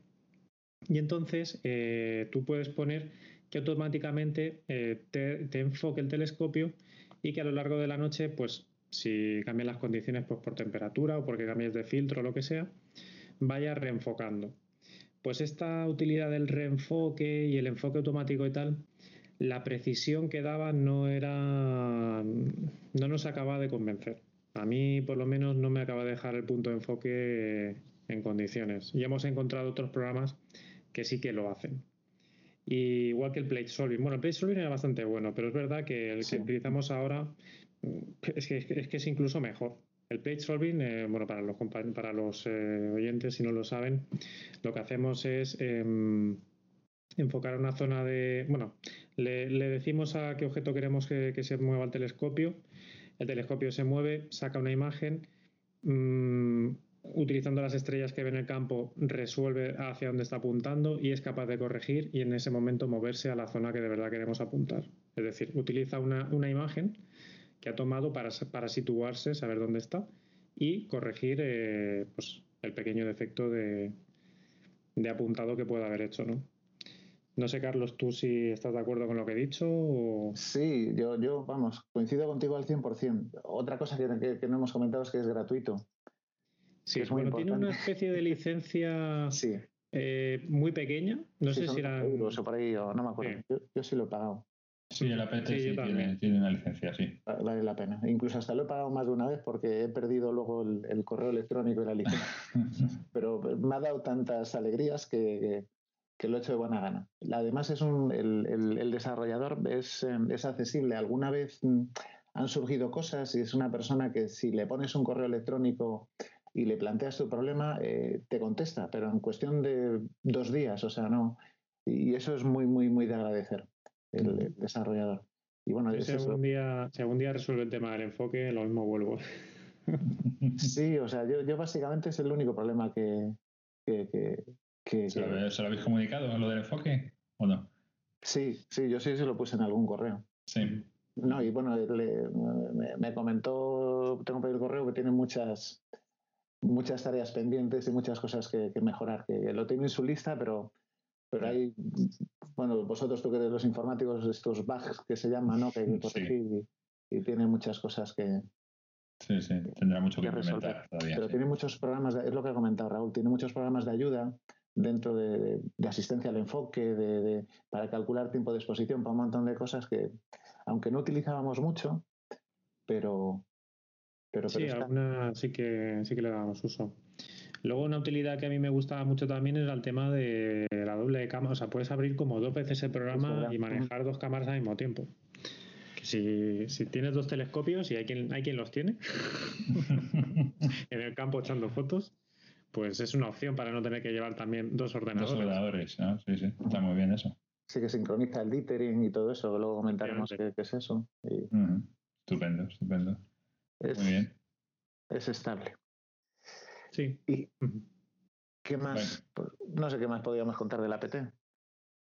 y entonces eh, tú puedes poner que automáticamente eh, te, enfoque el telescopio y que a lo largo de la noche, pues si cambian las condiciones pues, por temperatura o porque cambies de filtro o lo que sea, vaya reenfocando. Pues esta utilidad del reenfoque y el enfoque automático y tal, la precisión que daba no era. no nos acaba de convencer. A mí, por lo menos, no me acaba de dejar el punto de enfoque en condiciones. Y hemos encontrado otros programas que sí que lo hacen. igual que el Plate Solving. Bueno, el Plate Solving era bastante bueno, pero es verdad que el que utilizamos ahora es que, es que, es incluso mejor. El Plate Solving, eh, bueno, para los, para los eh, oyentes, si no lo saben, lo que hacemos es em, enfocar una zona de. Bueno, le, decimos a qué objeto queremos que, se mueva el telescopio. El telescopio se mueve, saca una imagen. Mm, utilizando las estrellas que ve en el campo, resuelve hacia dónde está apuntando y es capaz de corregir y en ese momento moverse a la zona que de verdad queremos apuntar. Es decir, utiliza una, imagen que ha tomado para, para, situarse, saber dónde está y corregir eh, pues, el pequeño defecto de, de apuntado que pueda haber hecho. ¿no? No sé, Carlos, tú si estás de acuerdo con lo que he dicho. Sí, yo, yo, vamos, coincido contigo al 100%. Otra cosa que, no hemos comentado es que es gratuito. Sí, es bueno, tiene una especie de licencia. sí. eh, muy pequeña. No sé si era. Euros o por ahí, o no me acuerdo. Yo, sí lo he pagado. Sí, el APT sí, tiene, una licencia, sí. Vale la pena. Incluso hasta lo he pagado más de una vez porque he perdido luego el, correo electrónico y la licencia. Pero me ha dado tantas alegrías que, que, lo he hecho de buena gana. Además, es un, el, el, desarrollador es, es accesible. Alguna vez mm, han surgido cosas y es una persona que si le pones un correo electrónico y le planteas tu problema, eh, te contesta, pero en cuestión de dos días, o sea, no. Y eso es muy, muy, muy de agradecer, el, desarrollador. Y bueno, si, algún día, si algún día resuelve el tema del enfoque, lo mismo vuelvo. sí, o sea, yo, yo básicamente es el único problema que... que, que, ¿Se, lo, habéis comunicado lo del enfoque o no? Sí, sí, yo sí se lo puse en algún correo. Sí. No, y bueno, me, comentó, tengo por el correo que tiene muchas muchas tareas pendientes y muchas cosas que, mejorar, que lo tiene en su lista, pero, pero hay, bueno, vosotros tú que eres los informáticos, estos bugs que se llaman, ¿no? Que hay que corregir y, tiene muchas cosas que... Sí, sí, tendrá mucho que, resolver. Todavía, pero tiene muchos programas, es lo que ha comentado Raúl, tiene muchos programas de ayuda dentro de, asistencia al enfoque, de, para calcular tiempo de exposición, para un montón de cosas que, aunque no utilizábamos mucho, pero, pero, sí, alguna sí que, sí que le damos uso. Luego una utilidad que a mí me gustaba mucho también era el tema de la doble cámara. O sea, puedes abrir como dos veces el programa y manejar dos cámaras al mismo tiempo. si, si, tienes dos telescopios y hay quien, hay quien los tiene en el campo echando fotos, pues es una opción para no tener que llevar también dos ordenadores. Dos ordenadores, sí, sí, está muy bien eso. Sí, que sincroniza el dithering y todo eso, luego comentaremos qué, es eso. Estupendo, estupendo. Es, Muy bien. Es estable. Sí. ¿Y qué más? Pues, no sé qué más podríamos contar del APT.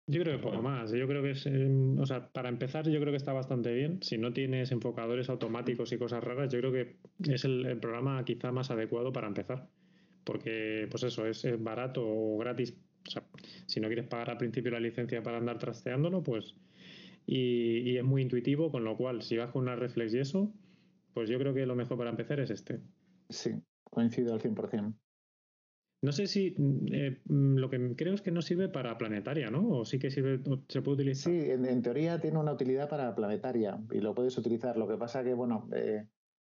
Yo creo que poco más. Yo creo que es, eh, o sea, para empezar, yo creo que está bastante bien. Si no tienes enfocadores automáticos y cosas raras, yo creo que es el, programa quizá más adecuado para empezar. Porque, pues eso, es, barato o gratis. O sea, si no quieres pagar al principio la licencia para andar trasteándolo, pues. Y, y es muy intuitivo, con lo cual, si vas con una reflex y eso, pues yo creo que lo mejor para empezar es este. Sí, coincido al 100%. No sé si eh, lo que creo es que no sirve para planetaria, ¿no? O sí que sirve, se puede utilizar. Sí, en, teoría tiene una utilidad para planetaria y lo puedes utilizar. Lo que pasa que, bueno, eh,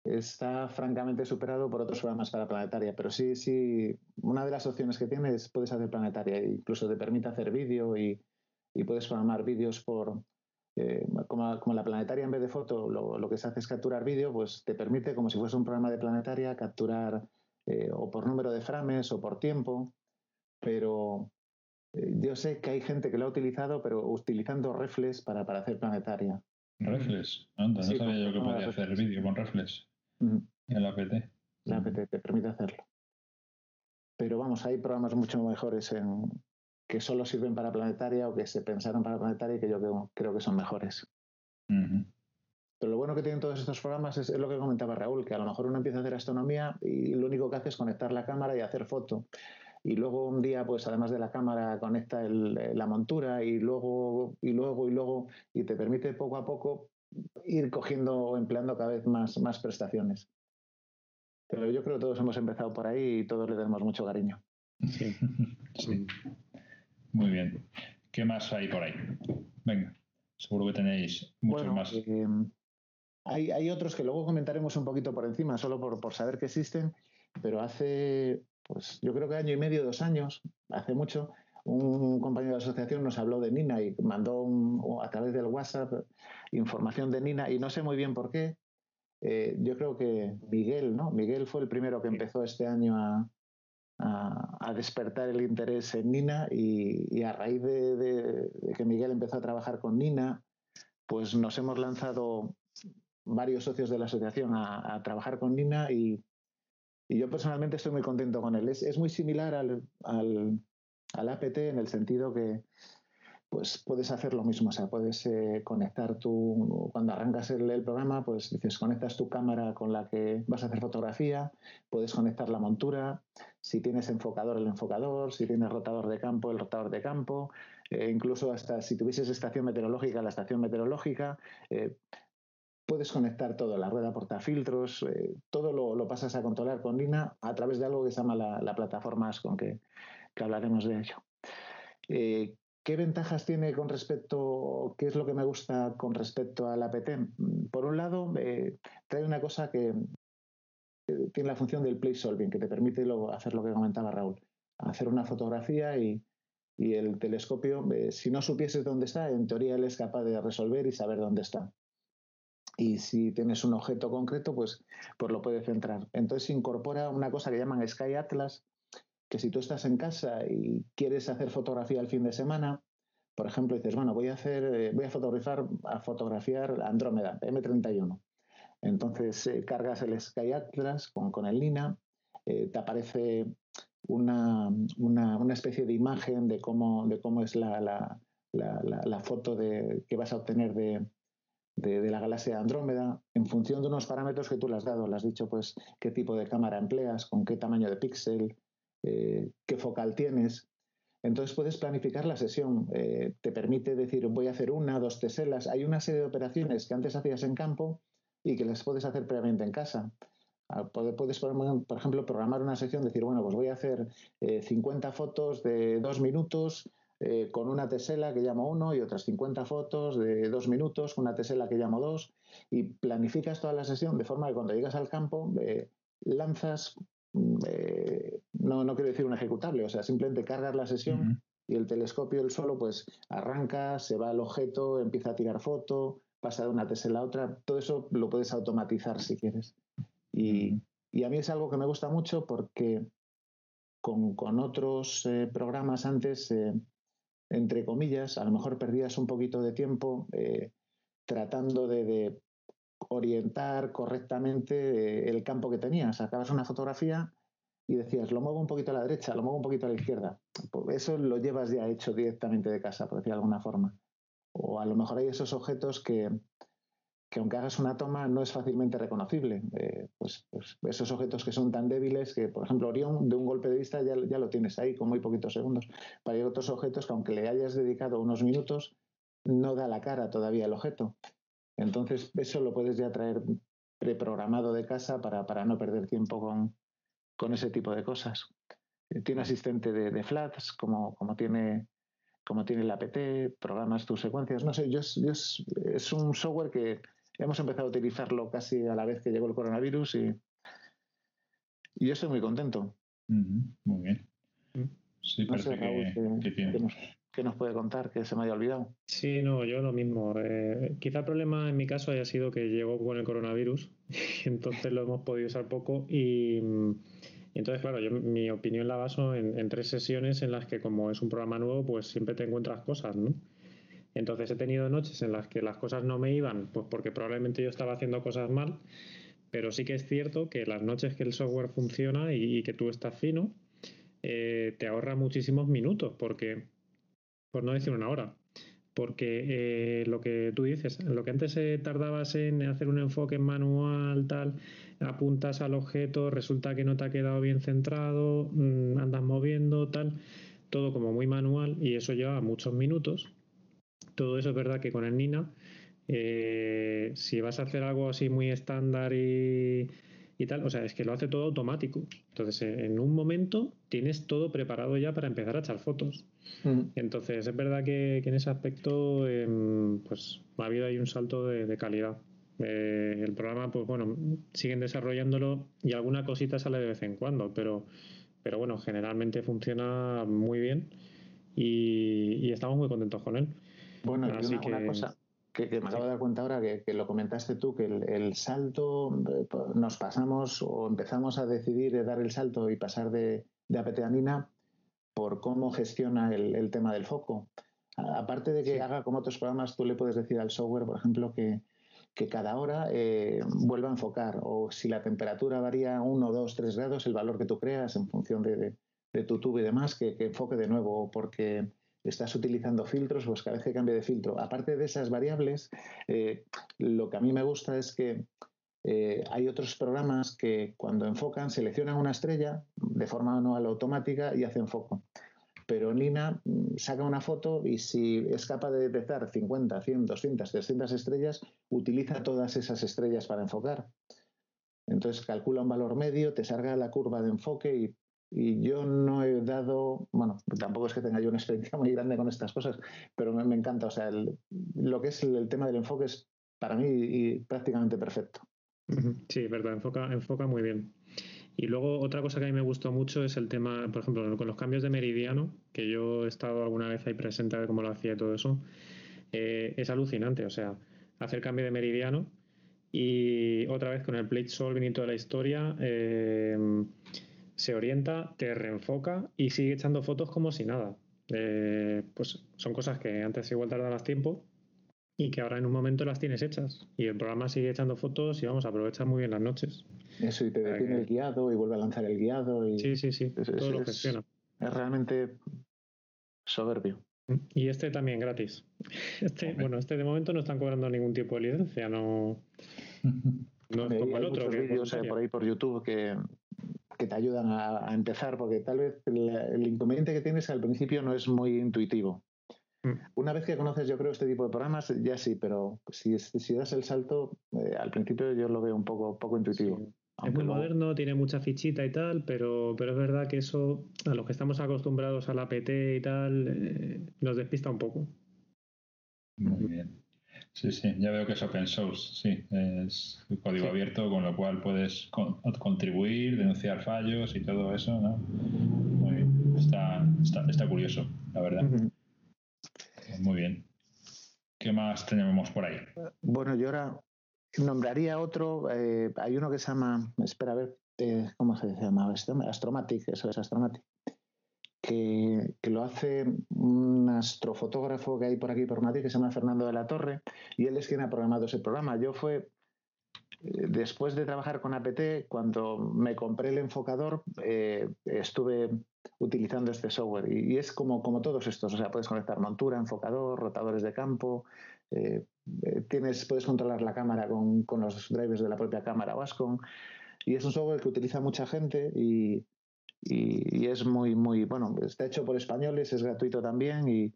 está francamente superado por otros programas para planetaria, pero sí, sí, una de las opciones que tienes puedes hacer planetaria, incluso te permite hacer vídeo y, y puedes programar vídeos por, eh, como, la planetaria en vez de foto lo, que se hace es capturar vídeo, pues te permite, como si fuese un programa de planetaria, capturar eh, o por número de frames o por tiempo, pero eh, yo sé que hay gente que lo ha utilizado, pero utilizando reflex para, hacer planetaria. Reflex, no sabía yo que podía hacer vídeo con reflex en la APT. La APT te permite hacerlo. Pero vamos, hay programas mucho mejores en, que solo sirven para planetaria o que se pensaron para planetaria y que yo creo, que son mejores. Pero lo bueno que tienen todos estos programas es, lo que comentaba Raúl, que a lo mejor uno empieza a hacer astronomía y lo único que hace es conectar la cámara y hacer foto. Y luego un día, pues además de la cámara, conecta la montura y luego, y luego, y luego, y te permite poco a poco ir cogiendo o empleando cada vez más, más prestaciones. Pero yo creo que todos hemos empezado por ahí y todos le tenemos mucho cariño. Sí. sí. Muy bien. ¿Qué más hay por ahí? Venga, seguro que tenéis muchos más. Eh, hay, otros que luego comentaremos un poquito por encima, solo por, saber que existen, pero hace, pues yo creo que año y medio, dos años, hace mucho, un compañero de la asociación nos habló de Nina y mandó a través del WhatsApp información de Nina y no sé muy bien por qué. Eh, yo creo que Miguel, ¿no? Miguel fue el primero que empezó este año a, a, despertar el interés en Nina y, a raíz de, que Miguel empezó a trabajar con Nina, pues nos hemos lanzado varios socios de la asociación a, trabajar con Nina y, yo personalmente estoy muy contento con él. Es, muy similar al, al APT en el sentido que pues puedes hacer lo mismo, o sea, puedes eh, conectar tu, cuando arrancas el, programa, pues dices, conectas tu cámara con la que vas a hacer fotografía, puedes conectar la montura, si tienes enfocador, el enfocador, si tienes rotador de campo, el rotador de campo, eh, incluso hasta si tuvieses estación meteorológica, la estación meteorológica, eh, puedes conectar todo, la rueda portafiltros, todo lo, pasas a controlar con Lina a través de algo que se llama la, la plataforma Ascon, que, que hablaremos de ello. Eh, ¿Qué ventajas tiene con respecto, qué es lo que me gusta con respecto al APT? Por un lado, eh, trae una cosa que tiene la función del place solving, que te permite luego hacer lo que comentaba Raúl, hacer una fotografía y, el telescopio, eh, si no supieses dónde está, en teoría él es capaz de resolver y saber dónde está. Y si tienes un objeto concreto, pues, pues lo puede centrar. Entonces incorpora una cosa que llaman Sky Atlas, que si tú estás en casa y quieres hacer fotografía el fin de semana, por ejemplo, dices, bueno, voy a hacer, eh, voy a fotografiar, a Andrómeda, M31. Entonces eh, cargas el Sky Atlas con, con el Lina, eh, te aparece una, una, especie de imagen de cómo, de cómo es la, la, la, foto de, que vas a obtener de, de, la galaxia Andrómeda en función de unos parámetros que tú le has dado. Le has dicho, pues, qué tipo de cámara empleas, con qué tamaño de píxel, eh, qué focal tienes. Entonces puedes planificar la sesión. Eh, te permite decir, voy a hacer una, dos teselas. Hay una serie de operaciones que antes hacías en campo y que las puedes hacer previamente en casa. Ah, puedes, por ejemplo, programar una sesión, decir, bueno, pues voy a hacer 50 eh, fotos de dos minutos con una tesela que llamo uno y otras 50 fotos de dos minutos con una tesela que llamo dos y planificas toda la sesión de forma que cuando llegas al campo lanzas no, no quiero decir un ejecutable, o sea, simplemente cargas la sesión y el telescopio el solo pues arranca, se va al objeto, empieza a tirar foto, pasa de una tesela a otra, todo eso lo puedes automatizar si quieres. Y, a mí es algo que me gusta mucho porque con, otros eh, programas antes, eh, entre comillas, a lo mejor perdías un poquito de tiempo eh, tratando de, orientar correctamente el campo que tenías. Sacabas una fotografía y decías, lo muevo un poquito a la derecha, lo muevo un poquito a la izquierda. Pues eso lo llevas ya hecho directamente de casa, por decir de alguna forma. O a lo mejor hay esos objetos que, que aunque hagas una toma no es fácilmente reconocible. Eh, pues, pues, esos objetos que son tan débiles que, por ejemplo, Orión de un golpe de vista ya, ya lo tienes ahí con muy poquitos segundos. Pero hay otros objetos que aunque le hayas dedicado unos minutos, no da la cara todavía el objeto. Entonces eso lo puedes ya traer preprogramado de casa para, para no perder tiempo con, con ese tipo de cosas. Eh, tiene asistente de, flats, como, como, tiene, como tiene el APT, programas tus secuencias. No sé, yo, es un software que hemos empezado a utilizarlo casi a la vez que llegó el coronavirus y, y yo estoy muy contento. muy bien. Mm. Sí, parece que, ¿Qué nos puede contar que se me haya olvidado? Sí, no, yo lo mismo. Eh, quizá el problema en mi caso haya sido que llegó con el coronavirus, entonces lo hemos podido usar poco y, entonces, claro, yo mi opinión la baso en, tres sesiones en las que como es un programa nuevo, pues siempre te encuentras cosas, ¿no? Entonces he tenido noches en las que las cosas no me iban, pues porque probablemente yo estaba haciendo cosas mal, pero sí que es cierto que las noches que el software funciona y, que tú estás fino, eh, te ahorra muchísimos minutos, porque por no decir una hora. Porque eh, lo que tú dices, lo que antes tardabas en hacer un enfoque manual, tal, apuntas al objeto, resulta que no te ha quedado bien centrado, mm, andas moviendo, tal, todo como muy manual y eso lleva muchos minutos. Todo eso es verdad que con el Nina, eh, si vas a hacer algo así muy estándar y, y tal. O sea, es que lo hace todo automático. Entonces, en un momento tienes todo preparado ya para empezar a echar fotos. Mm. Entonces, es verdad que, en ese aspecto, em, pues ha habido ahí un salto de, calidad. Eh, el programa, pues bueno, siguen desarrollándolo y alguna cosita sale de vez en cuando, pero, pero bueno, generalmente funciona muy bien y, estamos muy contentos con él. Bueno, Así que, una cosa que, me acabo de dar cuenta ahora que, lo comentaste tú, que el, salto eh, nos pasamos o empezamos a decidir dar el salto y pasar de, de apeteanina por cómo gestiona el, tema del foco. Aparte de que haga como otros programas, tú le puedes decir al software, por ejemplo, que, cada hora eh, vuelva a enfocar o si la temperatura varía 1, 2, 3 grados, el valor que tú creas en función de, tu tubo y demás, que, que enfoque de nuevo porque estás utilizando filtros, pues cada vez que cambie de filtro. Aparte de esas variables, eh, lo que a mí me gusta es que eh, hay otros programas que cuando enfocan seleccionan una estrella de forma manual automática y hacen foco. Pero Nina mm, saca una foto y si es capaz de detectar 50, 100, 200, 300 estrellas, utiliza todas esas estrellas para enfocar. Entonces calcula un valor medio, te salga la curva de enfoque y y yo no he dado, bueno, tampoco es que tenga yo una experiencia muy grande con estas cosas, pero me, encanta, o sea, lo que es el, tema del enfoque es para mí prácticamente perfecto. Sí, es verdad, enfoca, enfoca muy bien. Y luego otra cosa que a mí me gustó mucho es el tema, por ejemplo, con los cambios de meridiano, que yo he estado alguna vez ahí presente a ver cómo lo hacía y todo eso, eh, es alucinante, o sea, hacer cambio de meridiano y otra vez con el plate solving y toda la historia, eh, se orienta, te reenfoca y sigue echando fotos como si nada. Eh, pues son cosas que antes igual tardabas tiempo y que ahora en un momento las tienes hechas. Y el programa sigue echando fotos y vamos, aprovecha muy bien las noches. Eso, y te detiene el guiado y vuelve a lanzar el guiado. Y sí, sí, sí, todo lo gestiona. Es realmente soberbio. Y este también gratis. Este, bueno, este de momento no están cobrando ningún tipo de licencia, no, no es como el otro. Hay vídeos eh, por ahí por YouTube que, que te ayudan a, empezar, porque tal vez el, inconveniente que tienes al principio no es muy intuitivo. Mm. Una vez que conoces, yo creo, este tipo de programas, ya sí, pero si, si das el salto, eh, al principio yo lo veo un poco, poco intuitivo. Es muy moderno, tiene mucha fichita y tal, pero, pero es verdad que eso, a los que estamos acostumbrados a la PT y tal, eh, nos despista un poco. Muy bien. Sí, sí, ya veo que es open source, sí, es código abierto, con lo cual puedes contribuir, denunciar fallos y todo eso, ¿no? está, está, curioso, la verdad. Muy bien. ¿Qué más tenemos por ahí? Bueno, yo ahora nombraría otro, eh, hay uno que se llama, espera a ver, eh, ¿cómo se llama? Astromatic, eso es Astromatic que, lo hace un astrofotógrafo que hay por aquí por Madrid que se llama Fernando de la Torre y él es quien ha programado ese programa. Yo fue eh, después de trabajar con APT, cuando me compré el enfocador, eh, estuve utilizando este software. Y, es como, como todos estos, o sea, puedes conectar montura, enfocador, rotadores de campo, eh, tienes, puedes controlar la cámara con, con, los drivers de la propia cámara Wascom y es un software que utiliza mucha gente y, y, es muy, muy, bueno, está hecho por españoles, es gratuito también y,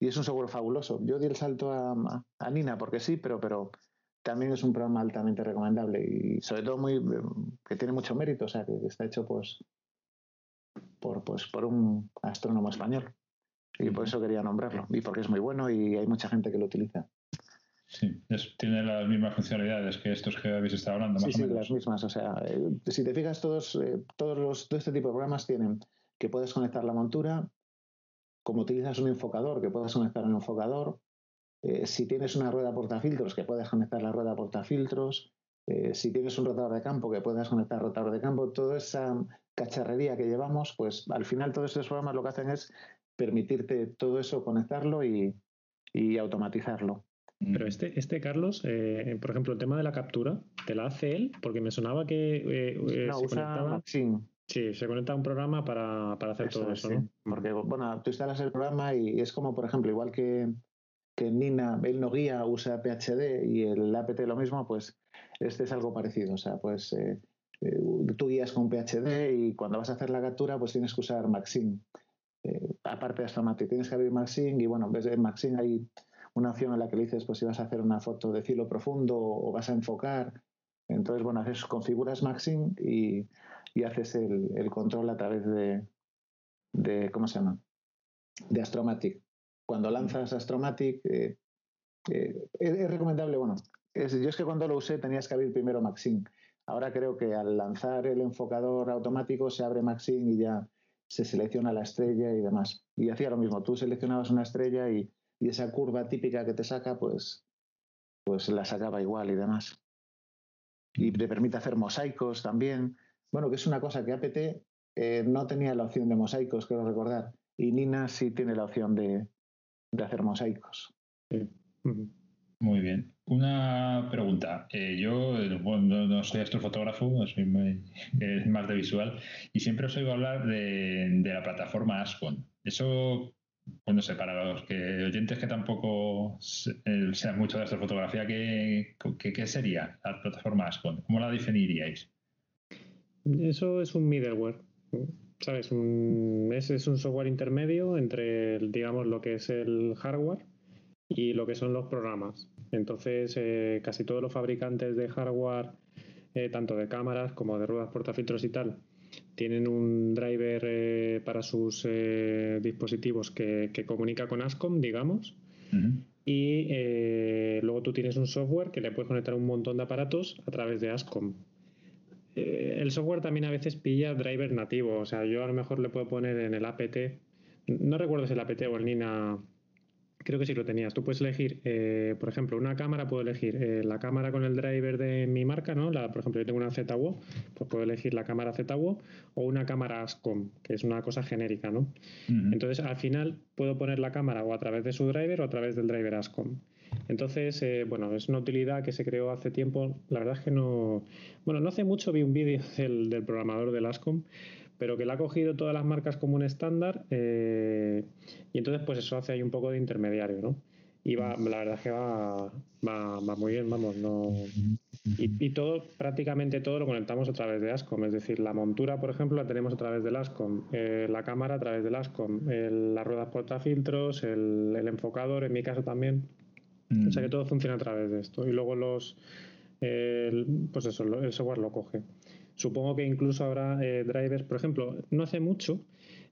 es un software fabuloso. Yo di el salto a, a, Nina porque sí, pero, pero también es un programa altamente recomendable y sobre todo muy, que tiene mucho mérito, o sea, que está hecho pues por, pues, por un astrónomo español. Y por eso quería nombrarlo, y porque es muy bueno y hay mucha gente que lo utiliza. Sí, tiene las mismas funcionalidades que estos que habéis estado hablando. Más sí, sí, las mismas. O sea, eh, si te fijas, todos, eh, todos los, de este tipo de programas tienen que puedes conectar la montura, como utilizas un enfocador, que puedes conectar un enfocador. Eh, si tienes una rueda portafiltros, que puedes conectar la rueda portafiltros. si tienes un rotador de campo, que puedas conectar rotador de campo. Toda esa cacharrería que llevamos, pues al final todos estos programas lo que hacen es permitirte todo eso, conectarlo y automatizarlo. Pero mm. este, este Carlos, eh, por ejemplo, el tema de la captura, ¿te la hace él? Porque me sonaba que eh, eh, se conectaba. Sí, se conecta a un programa para, hacer todo eso, ¿no? Porque, bueno, tú instalas el programa y es como, por ejemplo, igual que, que Nina, él no guía, usa PHD y el APT lo mismo, pues este es algo parecido. O sea, pues tú guías con PHD y cuando vas a hacer la captura, pues tienes que usar Maxim. aparte de Astromatic, tienes que abrir Maxim y bueno, en Maxim hay una opción en la que le dices pues si vas a hacer una foto de cielo profundo o vas a enfocar. Entonces, bueno, haces, configuras Maxim y, haces el, control a través de, de, ¿cómo se llama? De Astromatic. Cuando lanzas Astromatic, eh, eh, es, recomendable, bueno, yo es que cuando lo usé tenías que abrir primero Maxim. Ahora creo que al lanzar el enfocador automático se abre Maxim y ya se selecciona la estrella y demás. Y hacía lo mismo, tú seleccionabas una estrella y, y esa curva típica que te saca, pues, pues la sacaba igual y demás. Y te permite hacer mosaicos también. Bueno, que es una cosa que APT eh, no tenía la opción de mosaicos, quiero recordar, y Nina sí tiene la opción de, hacer mosaicos. Muy bien. Una pregunta. Eh, yo no, soy astrofotógrafo, soy más de visual, y siempre os oigo hablar de, de la plataforma Ascon. ¿Eso pues sé, para los que oyentes que tampoco eh, sean mucho de esta fotografía, ¿qué, qué, sería la plataforma Ascon? ¿Cómo la definiríais? Eso es un middleware. ¿Sabes? Ese es un software intermedio entre, digamos, lo que es el hardware y lo que son los programas. Entonces, eh, casi todos los fabricantes de hardware, eh, tanto de cámaras como de ruedas portafiltros y tal, tienen un driver eh, para sus eh, dispositivos que, comunica con ASCOM, digamos. Y eh, luego tú tienes un software que le puedes conectar un montón de aparatos a través de ASCOM. el software también a veces pilla driver nativo. O sea, yo a lo mejor le puedo poner en el APT. No recuerdo si el APT o el NINA creo que sí lo tenías. Tú puedes elegir, eh, por ejemplo, una cámara, puedo elegir eh, la cámara con el driver de mi marca, ¿no? La, por ejemplo, yo tengo una ZWO, pues puedo elegir la cámara ZWO o una cámara ASCOM, que es una cosa genérica, ¿no? Entonces, al final, puedo poner la cámara o a través de su driver o a través del driver ASCOM. Entonces, eh, bueno, es una utilidad que se creó hace tiempo. La verdad es que no. Bueno, no hace mucho vi un vídeo del, del programador del ASCOM pero que le ha cogido todas las marcas como un estándar eh, y entonces pues eso hace ahí un poco de intermediario, ¿no? Y va, la verdad es que va, va, muy bien, vamos, no... Y, todo, prácticamente todo lo conectamos a través de ASCOM, es decir, la montura, por ejemplo, la tenemos a través del ASCOM, eh, la cámara a través del ASCOM, el, las ruedas portafiltros, el, el enfocador, en mi caso también. O sea que todo funciona a través de esto. Y luego los, pues eso, el software lo coge. Supongo que incluso habrá eh, drivers, por ejemplo, no hace mucho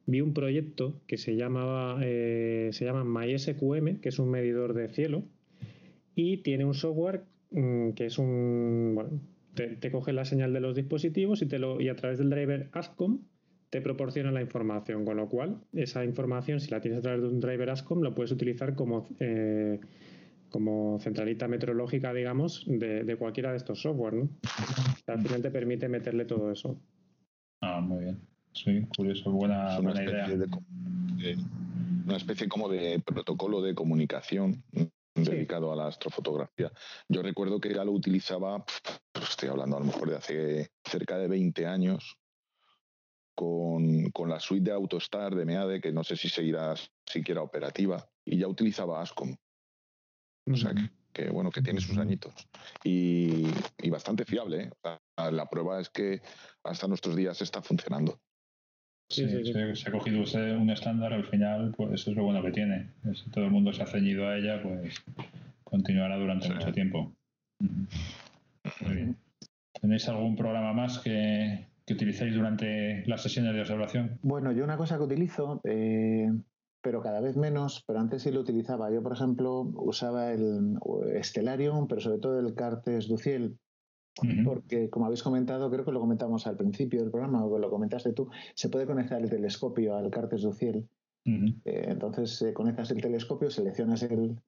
vi un proyecto que se llamaba eh, se llama MySQM, que es un medidor de cielo, y tiene un software mm, que es un bueno, te, coge la señal de los dispositivos y te lo y a través del driver ASCOM te proporciona la información, con lo cual esa información, si la tienes a través de un driver ASCOM, lo puedes utilizar como eh, como centralita meteorológica, digamos, de, cualquiera de estos software, ¿no? Al final te permite meterle todo eso. Ah, muy bien. Sí, curioso, buena, buena idea. una especie como de protocolo de comunicación dedicado a la astrofotografía. Yo recuerdo que ya lo utilizaba, pues estoy hablando a lo mejor de hace cerca de 20 años, con, con, la suite de Autostar de MEADE, que no sé si seguirá siquiera operativa, y ya utilizaba ASCOM. O sea, que, bueno, que tiene sus añitos. Y, bastante fiable. ¿eh? la prueba es que hasta nuestros días está funcionando. Sí, Se, ha cogido un estándar, al final, pues eso es lo bueno que tiene. Si todo el mundo se ha ceñido a ella, pues continuará durante mucho tiempo. Muy bien. ¿Tenéis algún programa más que, que utilicéis durante las sesiones de observación? Bueno, yo una cosa que utilizo, eh, pero cada vez menos, pero antes sí lo utilizaba. Yo, por ejemplo, usaba el Stellarium, pero sobre todo el Cartes du Ciel, porque, como habéis comentado, creo que lo comentamos al principio del programa, o lo comentaste tú, se puede conectar el telescopio al Cartes du Ciel. Eh, entonces, eh, conectas el telescopio, seleccionas el,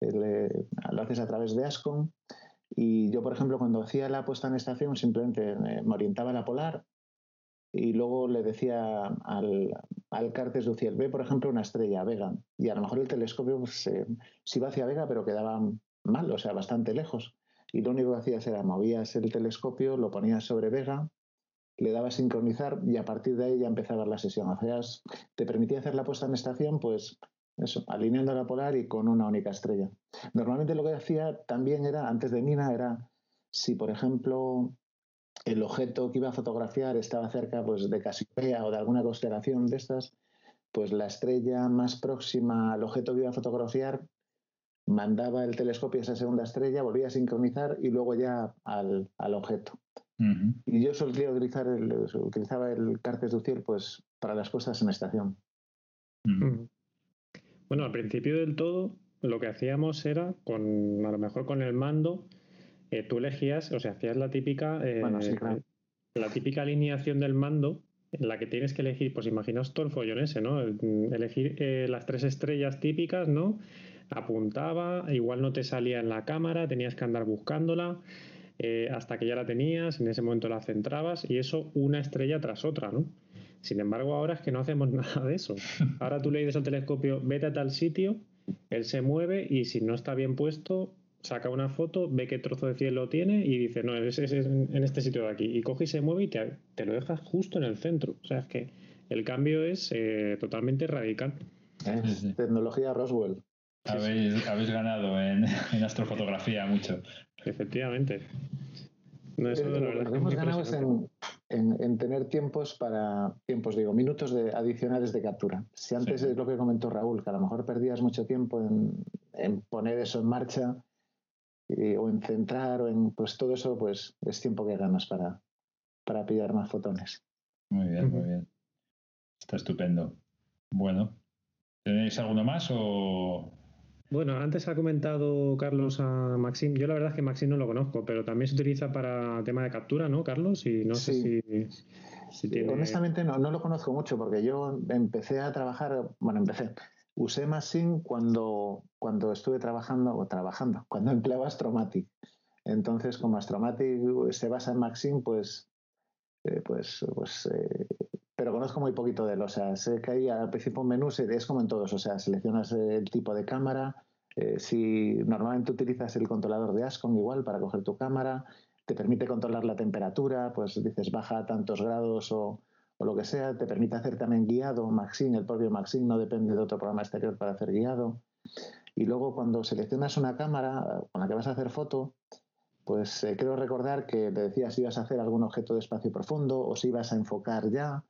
eh, lo haces a través de ASCOM. Y yo, por ejemplo, cuando hacía la puesta en estación, simplemente me orientaba a la polar y luego le decía al, al Cartes du Ciel, ve por ejemplo una estrella, Vega, y a lo mejor el telescopio pues, se, iba hacia Vega, pero quedaba mal, o sea, bastante lejos. Y lo único que hacías era movías el telescopio, lo ponías sobre Vega, le dabas sincronizar y a partir de ahí ya empezaba la sesión. Hacías, te permitía hacer la puesta en estación, pues eso, alineando la polar y con una única estrella. Normalmente lo que hacía también era, antes de Nina, era si por ejemplo el objeto que iba a fotografiar estaba cerca pues, de Casiopea o de alguna constelación de estas, pues la estrella más próxima al objeto que iba a fotografiar mandaba el telescopio a esa segunda estrella, volvía a sincronizar y luego ya al, objeto. Y yo solía utilizar el, utilizaba el Cartes du Ciel pues, para las cosas en estación. Bueno, al principio del todo lo que hacíamos era, con a lo mejor con el mando, eh, tú elegías, o sea, hacías la típica, eh, la típica alineación del mando en la que tienes que elegir, pues imaginaos todo el follón ese, ¿no? Elegir eh, las tres estrellas típicas, ¿no? Apuntaba, igual no te salía en la cámara, tenías que andar buscándola. hasta que ya la tenías, en ese momento la centrabas y eso una estrella tras otra, ¿no? Sin embargo, ahora es que no hacemos nada de eso. Ahora tú le dices al telescopio, vete a tal sitio, él se mueve y si no está bien puesto, saca una foto, ve qué trozo de cielo tiene y dice, no, es, en este sitio de aquí. Y coge y se mueve y te, lo deja justo en el centro. O sea, es que el cambio es eh, totalmente radical. Tecnología Roswell. Habéis, ganado en, astrofotografía mucho. Efectivamente. No, eso lo que hemos ganado es en, tener tiempos para, tiempos digo, minutos de, adicionales de captura. Si antes es lo que comentó Raúl, que a lo mejor perdías mucho tiempo en, en poner eso en marcha, o en centrar o en pues todo eso pues es tiempo que ganas para, para pillar más fotones. Muy bien, muy bien. Está estupendo. Bueno, ¿tenéis alguno más o...? Bueno, antes ha comentado Carlos a Maxim. Yo la verdad es que Maxim no lo conozco, pero también se utiliza para tema de captura, ¿no, Carlos? Y no sé si, Honestamente no, no lo conozco mucho porque yo empecé a trabajar, bueno, empecé. Usé Maxim cuando, cuando estuve trabajando, o trabajando, cuando empleaba Astromatic. Entonces, como Astromatic se basa en Maxim, pues, eh, pues, pues eh, pero conozco muy poquito de él. O sea, sé que ahí al principio un menú es como en todos. O sea, seleccionas el tipo de cámara. Eh, si normalmente utilizas el controlador de ASCOM igual para coger tu cámara, te permite controlar la temperatura, pues dices baja tantos grados o, o lo que sea. Te permite hacer también guiado. Maxim, el propio Maxim no depende de otro programa exterior para hacer guiado. Y luego cuando seleccionas una cámara con la que vas a hacer foto, pues eh, creo recordar que te decías si ibas a hacer algún objeto de espacio profundo o si ibas a enfocar ya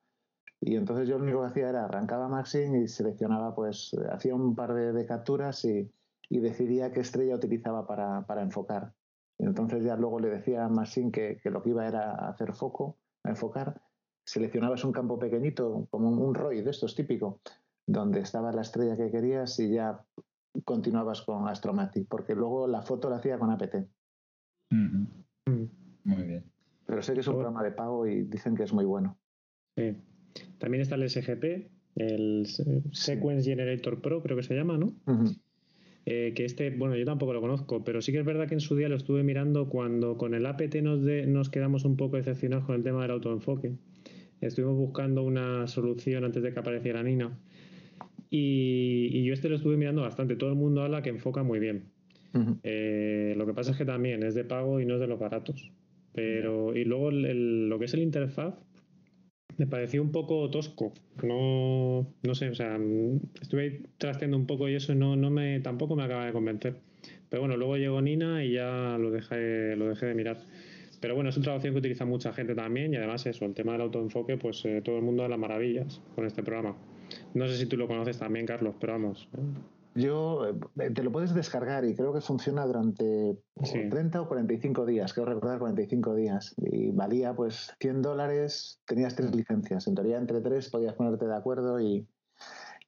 y entonces yo lo único que hacía era arrancaba Maxim y seleccionaba, pues hacía un par de, capturas y, decidía qué estrella utilizaba para, enfocar. Y entonces ya luego le decía a Maxim que, lo que iba era hacer foco, enfocar. Seleccionabas un campo pequeñito, como un, ROI de estos típico, donde estaba la estrella que querías y ya continuabas con Astromatic, porque luego la foto la hacía con APT. Muy bien. Pero sé que es un programa de pago y dicen que es muy bueno. Sí. También está el SGP, el Sequence Generator Pro, creo que se llama, ¿no? Eh, que este, bueno, yo tampoco lo conozco, pero sí que es verdad que en su día lo estuve mirando cuando con el APT nos, nos quedamos un poco decepcionados con el tema del autoenfoque. Estuvimos buscando una solución antes de que apareciera Nina. Y, yo este lo estuve mirando bastante. Todo el mundo habla que enfoca muy bien. Eh, lo que pasa es que también es de pago y no es de los baratos. Pero, y luego lo que es el interfaz, me pareció un poco tosco. No, no sé, o sea, estuve trasteando un poco y eso no, no me, tampoco me acaba de convencer. Pero bueno, luego llegó Nina y ya lo dejé, lo dejé de mirar. Pero bueno, es otra opción que utiliza mucha gente también y además eso, el tema del autoenfoque, pues eh, todo el mundo da las maravillas con este programa. No sé si tú lo conoces también, Carlos, pero vamos. Yo eh, te lo puedes descargar y creo que funciona durante 30 o 45 días, creo recordar 45 días. Y valía pues 100 dólares, tenías tres licencias. En teoría entre tres podías ponerte de acuerdo y,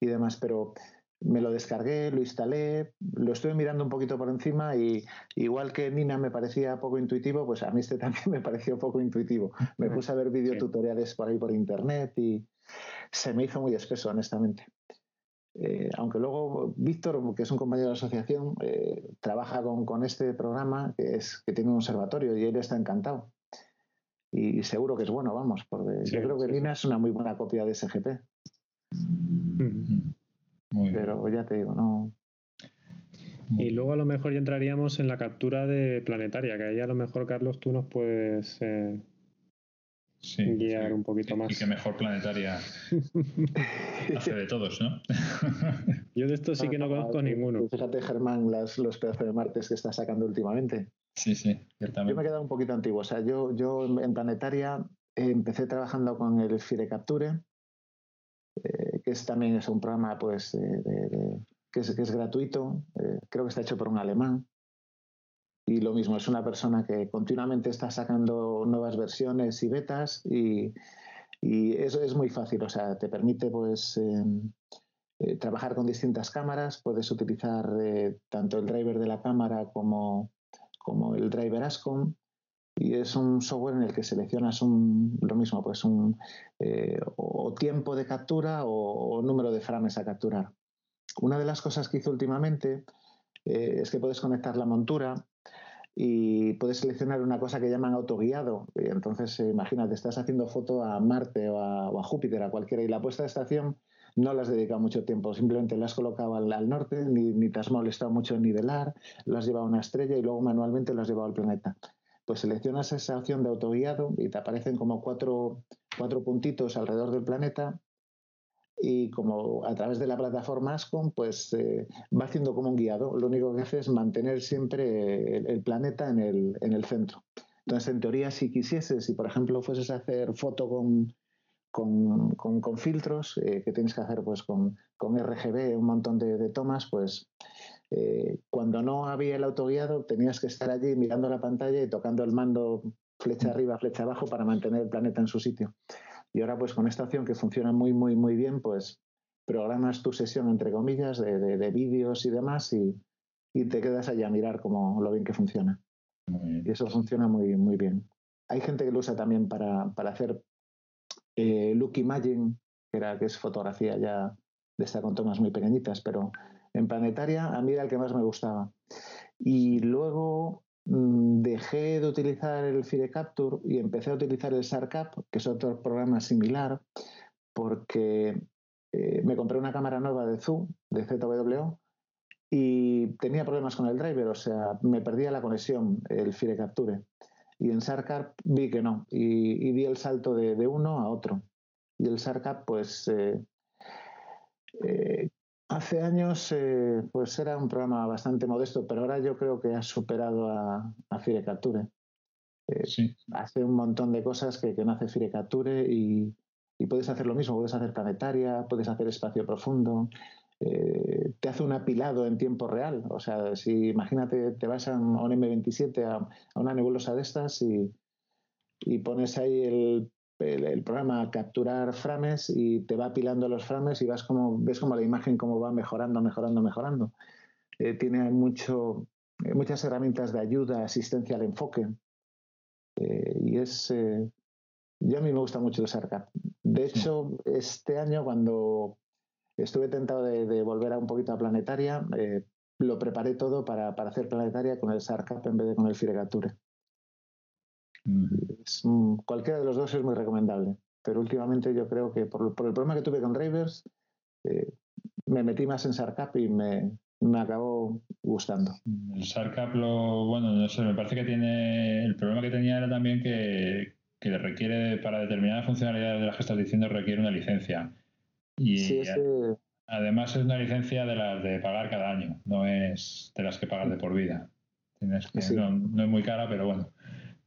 y demás, pero me lo descargué, lo instalé, lo estuve mirando un poquito por encima y igual que Nina me parecía poco intuitivo, pues a mí este también me pareció poco intuitivo. Me puse a ver videotutoriales por ahí por internet y se me hizo muy espeso, honestamente. Eh, aunque luego Víctor, que es un compañero de la asociación, eh, trabaja con, este programa que, es, que tiene un observatorio y él está encantado. Y seguro que es bueno, vamos, porque yo creo que Lina es una muy buena copia de SGP. Pero ya te digo, no. Y luego a lo mejor ya entraríamos en la captura de planetaria, que ahí a lo mejor, Carlos, tú nos puedes eh, guiar un poquito más. Y que mejor planetaria hace de todos, ¿no? Yo de esto sí que no conozco ninguno. Fíjate, Germán, las, los pedazos de martes que está sacando últimamente. Sí, sí, ciertamente. Yo me he quedado un poquito antiguo. O sea, yo, yo en planetaria empecé trabajando con el Fire Capture, eh, que también es un programa pues, que, es, que, es, gratuito. Eh, creo que está hecho por un alemán. Y lo mismo, es una persona que continuamente está sacando nuevas versiones y betas y, eso es muy fácil, o sea, te permite pues em, eh, trabajar con distintas cámaras, puedes utilizar eh, tanto el driver de la cámara como, como el driver ASCOM y es un software en el que seleccionas un, lo mismo, pues un eh, o tiempo de captura o, o, número de frames a capturar. Una de las cosas que hice últimamente es que puedes conectar la montura y puedes seleccionar una cosa que llaman autoguiado. Y entonces, eh, imagínate, estás haciendo foto a Marte o a, Júpiter, a cualquiera, y la puesta de estación no la has dedicado mucho tiempo, simplemente la has colocado al, norte, ni, te has molestado mucho en nivelar, lo has llevado a una estrella y luego manualmente lo has llevado al planeta. Pues seleccionas esa opción de autoguiado y te aparecen como cuatro, cuatro puntitos alrededor del planeta y como a través de la plataforma ASCOM, pues eh, va haciendo como un guiado. Lo único que hace es mantener siempre el, planeta en el, en el, centro. Entonces, en teoría, si quisieses, si por ejemplo fueses a hacer foto con, con, con, filtros, eh, que tienes que hacer pues con, con RGB, un montón de, tomas, pues eh, cuando no había el autoguiado tenías que estar allí mirando la pantalla y tocando el mando flecha arriba, flecha abajo para mantener el planeta en su sitio. Y ahora pues con esta opción que funciona muy, muy, muy bien, pues programas tu sesión, entre comillas, de, de, vídeos y demás y, y, te quedas allá a mirar cómo lo bien que funciona. Y eso funciona muy, muy bien. Hay gente que lo usa también para, para hacer eh, look imaging, que, era, que es fotografía ya de esta con tomas muy pequeñitas, pero en planetaria a mí era el que más me gustaba. Y luego mm, dejé de utilizar el Fire Capture y empecé a utilizar el SARCAP, que es otro programa similar, porque eh, me compré una cámara nueva de Zoom, de ZWO, y tenía problemas con el driver, o sea, me perdía la conexión, el Fire Capture. Y en SARCAP vi que no, y, di el salto de, uno a otro. Y el SARCAP, pues, eh, eh, hace años, pues era un programa bastante modesto, pero ahora yo creo que ha superado a, a Fire Capture. Hace un montón de cosas que, que no hace Fire Capture y, y puedes hacer lo mismo, puedes hacer planetaria, puedes hacer espacio profundo, eh, te hace un apilado en tiempo real. O sea, si imagínate, te vas a un M27, a, una nebulosa de estas y, pones ahí el, programa a capturar frames y te va apilando los frames y vas como, ves como la imagen cómo va mejorando, mejorando, mejorando. Eh, tiene mucho, eh, muchas herramientas de ayuda, asistencia al enfoque. y es, yo a mí me gusta mucho el SARCAP. De hecho, este año cuando estuve tentado de, volver a un poquito a Planetaria, eh, lo preparé todo para, hacer Planetaria con el SARCAP en vez de con el Firegature. Cualquiera de los dos es muy recomendable, pero últimamente yo creo que por, el problema que tuve con drivers, eh, me metí más en SARCAP y me, me acabó gustando. El SARCAP, lo, bueno, no sé, me parece que tiene. El problema que tenía era también que, que requiere, para determinadas funcionalidades de las que estás diciendo, requiere una licencia. Y además es una licencia de las de pagar cada año, no es de las que pagas de por vida. Tienes que, no, es muy cara, pero bueno,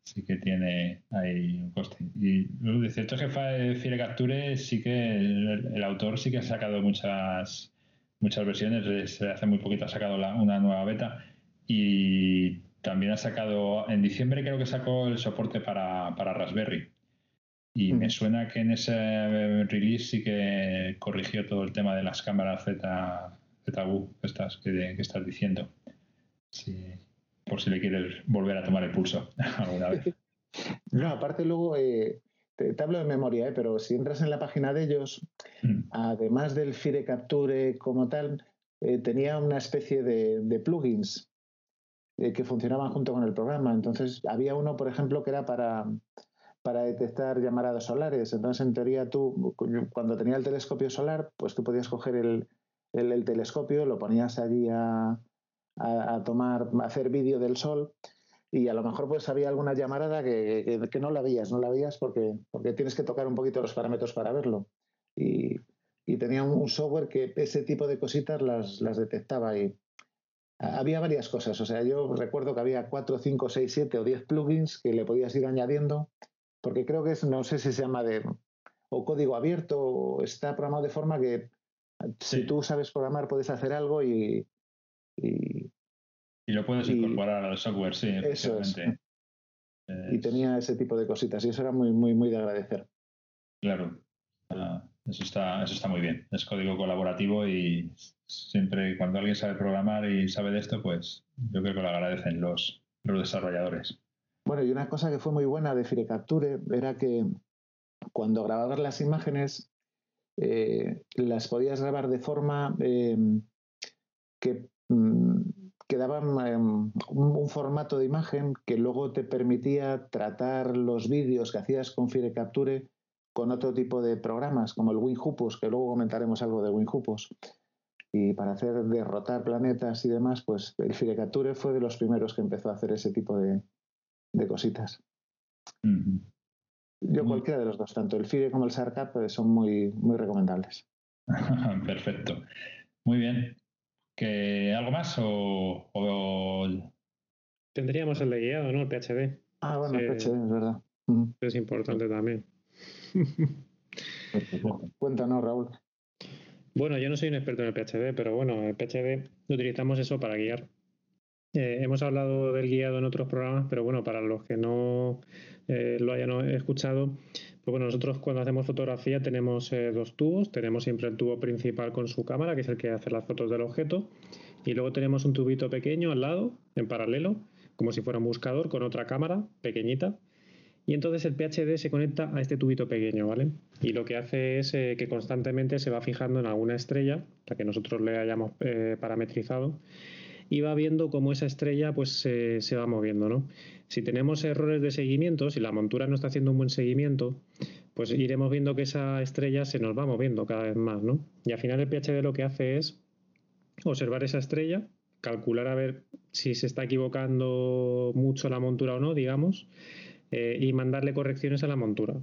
sí que tiene ahí un coste. Y lo cierto es que Fire Capture sí que el, autor sí que ha sacado muchas muchas versiones, desde hace muy poquito ha sacado una nueva beta y también ha sacado, en diciembre creo que sacó el soporte para, Raspberry. Y me suena que en ese release sí que corrigió todo el tema de las cámaras Z, ZU, estas que, estás diciendo. Por si le quieres volver a tomar el pulso alguna vez. No, aparte luego, eh, te, hablo de memoria, eh, pero si entras en la página de ellos, mm. además del Fire Capture como tal, eh, tenía una especie de plugins eh, que funcionaban junto con el programa. Entonces, había uno, por ejemplo, que era para, para detectar llamaradas solares. Entonces, en teoría, tú, cuando tenía el telescopio solar, pues tú podías coger el, el, telescopio, lo ponías allí a, a, tomar, a hacer vídeo del sol y a lo mejor pues había alguna llamarada que, que, no la veías, no la veías porque, porque tienes que tocar un poquito los parámetros para verlo. Y, y tenía un, software que ese tipo de cositas las, las detectaba y, había varias cosas. O sea, yo recuerdo que había 4, 5, 6, 7 o 10 plugins que le podías ir añadiendo, porque creo que es, no sé si se llama de o código abierto, o está programado de forma que si tú sabes programar puedes hacer algo y. Y, lo puedes incorporar al software, sí. Eso es. Y tenía ese tipo de cositas y eso era muy, muy, muy de agradecer. Claro. Ah, eso está, eso está muy bien. Es código colaborativo y siempre cuando alguien sabe programar y sabe de esto, pues yo creo que lo agradecen los, los desarrolladores. Bueno, y una cosa que fue muy buena de FireCapture era que cuando grababas las imágenes, eh, las podías grabar de forma em, que mm, daban em, un, formato de imagen que luego te permitía tratar los vídeos que hacías con FireCapture con otro tipo de programas, como el WinHupos, que luego comentaremos algo de WinHupos. Y para hacer derrotar planetas y demás, pues el Firecature fue de los primeros que empezó a hacer ese tipo de, cositas. Yo cualquiera de los dos, tanto el Fire como el SARCAP, pues, son muy, muy recomendables. Perfecto. Muy bien. ¿Que ¿Algo más o, Tendríamos el de guiado, ¿no? El PHD. Ah, bueno, el PHD, es verdad. Es importante también. Cuéntanos, Raúl. Bueno, yo no soy un experto en el PHD, pero bueno, el PHD lo utilizamos eso para guiar. Eh, hemos hablado del guiado en otros programas, pero bueno, para los que no eh, lo hayan escuchado, Bueno, nosotros cuando hacemos fotografía tenemos eh, dos tubos. Tenemos siempre el tubo principal con su cámara, que es el que hace las fotos del objeto. Y luego tenemos un tubito pequeño al lado, en paralelo, como si fuera un buscador con otra cámara pequeñita. Y entonces el PHD se conecta a este tubito pequeño, ¿vale? Y lo que hace es eh, que constantemente se va fijando en alguna estrella, la que nosotros le hayamos eh, parametrizado, y va viendo cómo esa estrella pues se va moviendo, ¿no? Si tenemos errores de seguimiento, si la montura no está haciendo un buen seguimiento, pues iremos viendo que esa estrella se nos va moviendo cada vez más, ¿no? Y al final el PHD lo que hace es observar esa estrella, calcular a ver si se está equivocando mucho la montura o no, digamos, eh, y mandarle correcciones a la montura.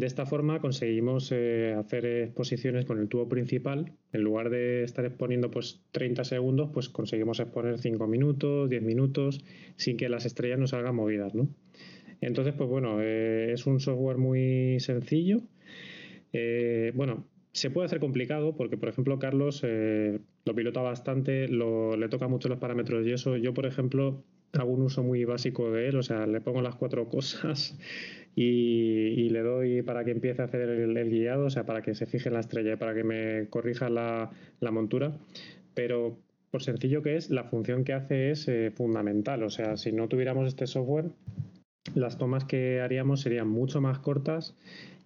De esta forma conseguimos eh, hacer exposiciones con el tubo principal. En lugar de estar exponiendo pues 30 segundos, pues conseguimos exponer 5 minutos, 10 minutos, sin que las estrellas nos salgan movidas. ¿no? Entonces, pues bueno, eh, es un software muy sencillo. bueno, se puede hacer complicado porque, por ejemplo, Carlos lo pilota bastante, le toca mucho los parámetros y eso. Yo, por ejemplo, hago un uso muy básico de él, o sea, le pongo las cuatro cosas y, le doy para que empiece a hacer el, guiado, o sea, para que se fije en la estrella y para que me corrija la, montura. Pero por sencillo que es, la función que hace es eh, fundamental. O sea, si no tuviéramos este software, las tomas que haríamos serían mucho más cortas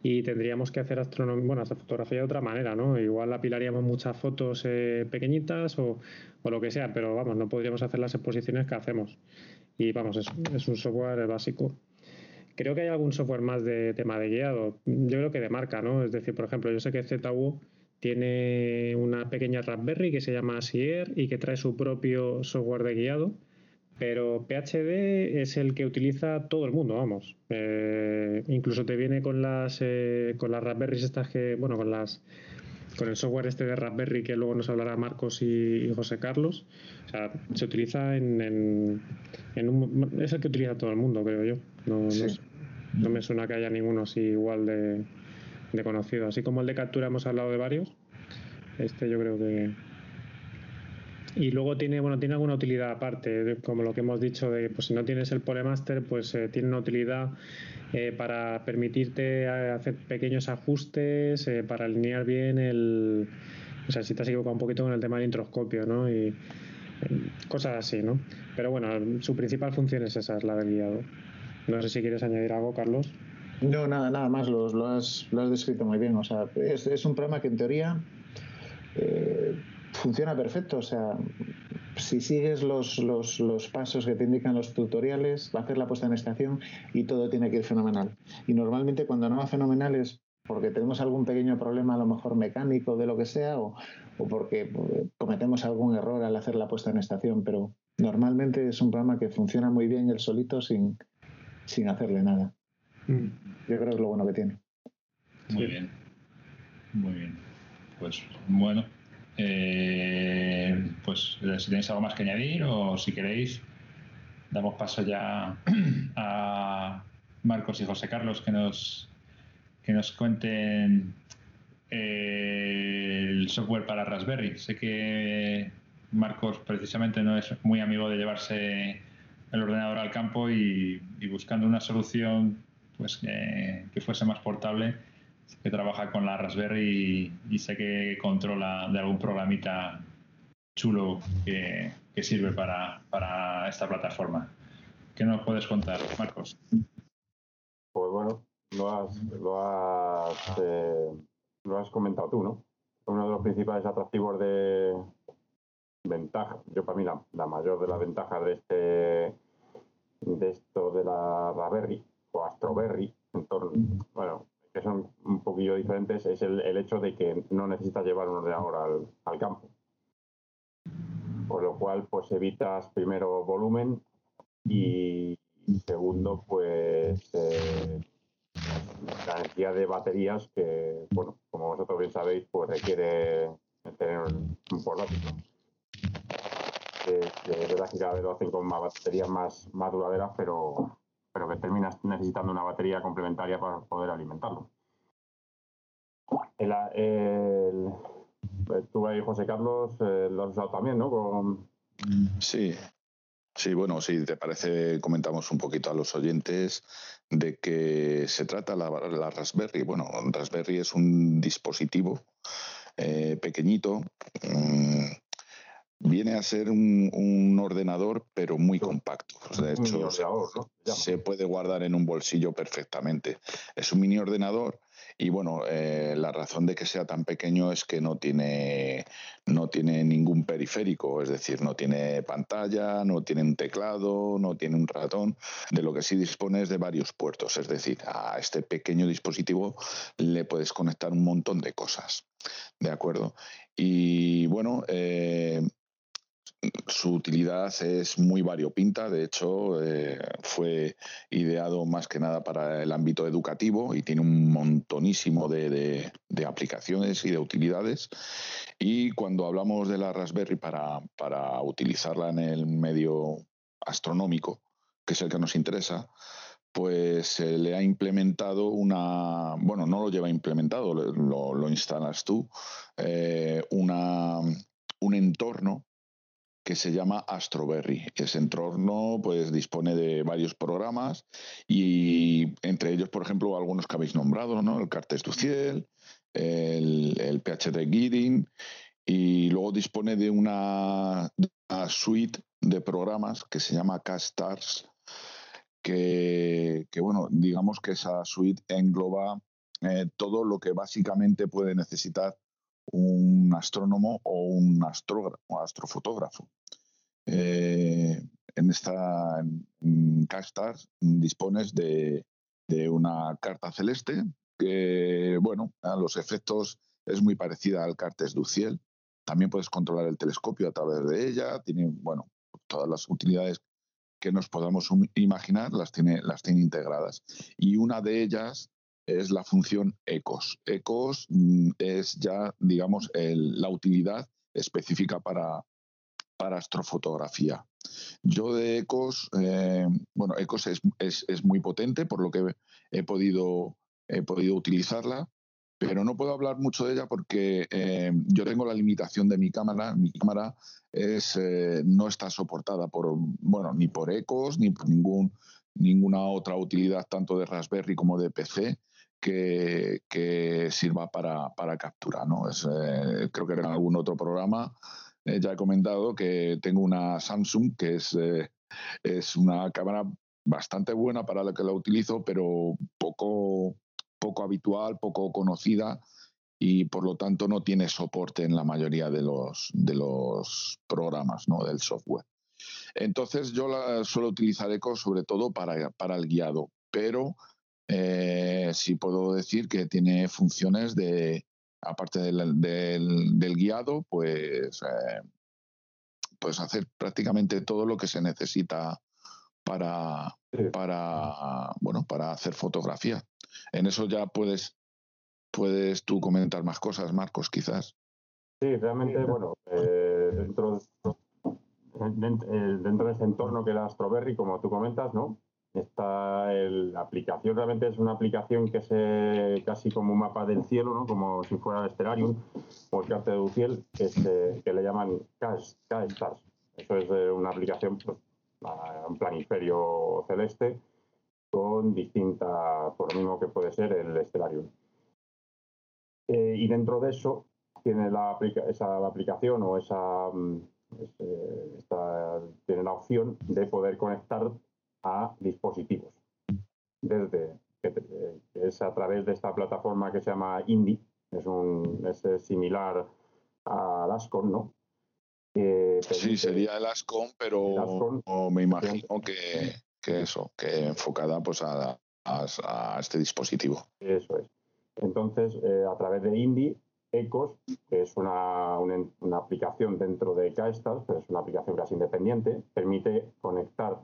y tendríamos que hacer astronomía, bueno, hacer fotografía de otra manera, ¿no? Igual apilaríamos muchas fotos eh, pequeñitas o, lo que sea, pero vamos, no podríamos hacer las exposiciones que hacemos. Y vamos, es, es un software básico. Creo que hay algún software más de tema de guiado. Yo creo que de marca, ¿no? Es decir, por ejemplo, yo sé que ZU tiene una pequeña Raspberry que se llama Sierra y que trae su propio software de guiado pero PHD es el que utiliza todo el mundo, vamos. Eh, incluso te viene con las eh, con las Raspberries estas que, bueno, con las con el software este de Raspberry que luego nos hablará Marcos y, José Carlos. O sea, se utiliza en, en, un, es el que utiliza todo el mundo, creo yo. No, no, me suena que haya ninguno así igual de, de conocido. Así como el de captura hemos hablado de varios. Este yo creo que, y luego tiene, bueno, tiene alguna utilidad aparte, como lo que hemos dicho de pues si no tienes el Polemaster, pues eh, tiene una utilidad eh, para permitirte eh, hacer pequeños ajustes, para alinear bien el. O sea, si te has equivocado un poquito con el tema del introscopio, ¿no? Y cosas así, ¿no? Pero bueno, su principal función es esa, es la del guiado. No sé si quieres añadir algo, Carlos. No, nada, nada más, lo, lo, has, lo has descrito muy bien. O sea, es, un programa que en teoría funciona perfecto. O sea, si sigues los, los, los, pasos que te indican los tutoriales, va a hacer la puesta en estación y todo tiene que ir fenomenal. Y normalmente cuando no va fenomenal es porque tenemos algún pequeño problema, a lo mejor mecánico, de lo que sea, o, o porque cometemos algún error al hacer la puesta en estación. Pero normalmente es un programa que funciona muy bien el solito sin, sin hacerle nada. Mm. Yo creo que es lo bueno que tiene. Muy bien. Muy bien. Pues bueno, eh, pues eh, si tenéis algo más que añadir o si queréis, damos paso ya a Marcos y José Carlos que nos, que nos cuenten eh, el software para Raspberry. Sé que Marcos precisamente no es muy amigo de llevarse el ordenador al campo y, buscando una solución pues que fuese más portable que trabaja con la Raspberry y, sé que controla de algún programita chulo que, sirve para, esta plataforma. ¿Qué nos puedes contar, Marcos? Pues bueno, lo has, lo has, eh, lo has comentado tú, ¿no? Uno de los principales atractivos de ventaja, yo para mí la, mayor de las ventajas de este de esto de la Raspberry o Astroberry, en bueno, que son un poquillo diferentes es el, hecho de que no necesitas llevar un ordenador al, al campo. Por lo cual, pues evitas primero volumen y segundo, pues eh, de baterías que, bueno, como vosotros bien sabéis, pues requiere tener un, portátil. Es verdad que cada vez lo hacen con más baterías más, más duraderas, pero pero que terminas necesitando una batería complementaria para poder alimentarlo. El, el, tú ahí, José Carlos, eh, lo has usado también, ¿no? Sí, Sí, bueno, si te parece, comentamos un poquito a los oyentes de que se trata la, la Raspberry. Bueno, Raspberry es un dispositivo eh, pequeñito. Mm, viene a ser un, ordenador, pero muy compacto. De hecho, se puede guardar en un bolsillo perfectamente. Es un mini ordenador y bueno, eh, la razón de que sea tan pequeño es que no tiene, no tiene ningún periférico, es decir, no tiene pantalla, no tiene un teclado, no tiene un ratón. De lo que sí dispone es de varios puertos, es decir, a este pequeño dispositivo le puedes conectar un montón de cosas. ¿De acuerdo? Y bueno, eh, su utilidad es muy variopinta, de hecho eh, fue ideado más que nada para el ámbito educativo y tiene un montonísimo de, aplicaciones y de utilidades. Y cuando hablamos de la Raspberry para, para utilizarla en el medio astronómico, que es el que nos interesa, pues se le ha implementado una, bueno, no lo lleva implementado, lo, instalas tú, eh, una, un entorno que se llama Astroberry. Ese entorno pues dispone de varios programas y entre ellos, por ejemplo, algunos que habéis nombrado, ¿no? El Cartes du Ciel, el, PHD Guiding y luego dispone de una, suite de programas que se llama K-Stars que, bueno, digamos que esa suite engloba eh, todo lo que básicamente puede necesitar un astrónomo o un astrofotógrafo. Eh, en esta en dispones de, una carta celeste que, bueno, a los efectos es muy parecida al Cartes du Ciel. También puedes controlar el telescopio a través de ella. Tiene, bueno, todas las utilidades que nos podamos imaginar las tiene, las tiene integradas. Y una de ellas es la función ECOS. ECOS mm, es ya, digamos, la utilidad específica para, para astrofotografía. Yo de ECOS, eh, bueno, ECOS es, es, muy potente, por lo que he podido, he podido utilizarla pero no puedo hablar mucho de ella porque eh, yo tengo la limitación de mi cámara. Mi cámara es, eh, no está soportada por, bueno, ni por ecos ni por ningún, ninguna otra utilidad, tanto de Raspberry como de PC, que, que sirva para, para captura. ¿no? Es, eh, creo que en algún otro programa ya he comentado que tengo una Samsung que es, es una cámara bastante buena para la que la utilizo, pero poco poco habitual, poco conocida y por lo tanto no tiene soporte en la mayoría de los, de los programas ¿no? del software. Entonces yo la suelo utilizar Eco sobre todo para, para el guiado, pero eh, sí puedo decir que tiene funciones de, aparte del, del, guiado, pues, eh, pues hacer prácticamente todo lo que se necesita para, para, bueno, para hacer fotografía. En eso ya puedes, puedes tú comentar más cosas, Marcos, quizás. Sí, realmente, bueno, eh, dentro, dentro de ese entorno que era Astroberry, como tú comentas, ¿no? Está la aplicación, realmente es una aplicación que es casi como un mapa del cielo, ¿no? como si fuera el Stellarium o el Carte de Ciel, que, que le llaman K-Stars. Eso es eh, una aplicación, pues, un planiferio celeste, con distintas, por lo mismo que puede ser el Stellarium. Eh, y dentro de eso tiene la, esa aplicación o esa, mm, tiene la opción de poder conectar a dispositivos. Desde que, es a través de esta plataforma que se llama Indie, es, un, es similar a Ascon, ¿no? sí, sería el Ascon, pero me imagino que, que eso, que enfocada pues a, a, este dispositivo. Eso es. Entonces, eh, a través de Indie, Ecos, que es una, una, aplicación dentro de Kaestars, pero es una aplicación casi independiente, permite conectar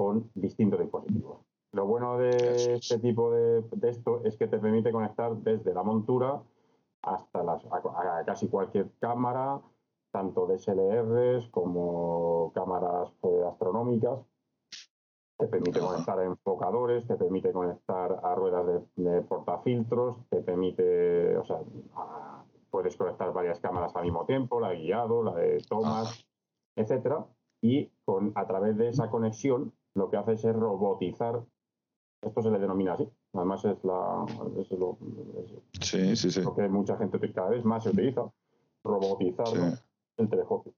con distintos dispositivos. Lo bueno de este tipo de, de, esto es que te permite conectar desde la montura hasta las, a, casi cualquier cámara, tanto DSLRs como cámaras eh, astronómicas, te permite conectar a enfocadores, te permite conectar a ruedas de, portafiltros, te permite, o sea, puedes conectar varias cámaras al mismo tiempo, la de guiado, la de tomas, etcétera, y con, a través de esa conexión lo que haces es robotizar Esto se le denomina así. Además es, la, es lo, sí, sí, sí. lo que mucha gente cada vez más se utiliza, robotizar el telescopio.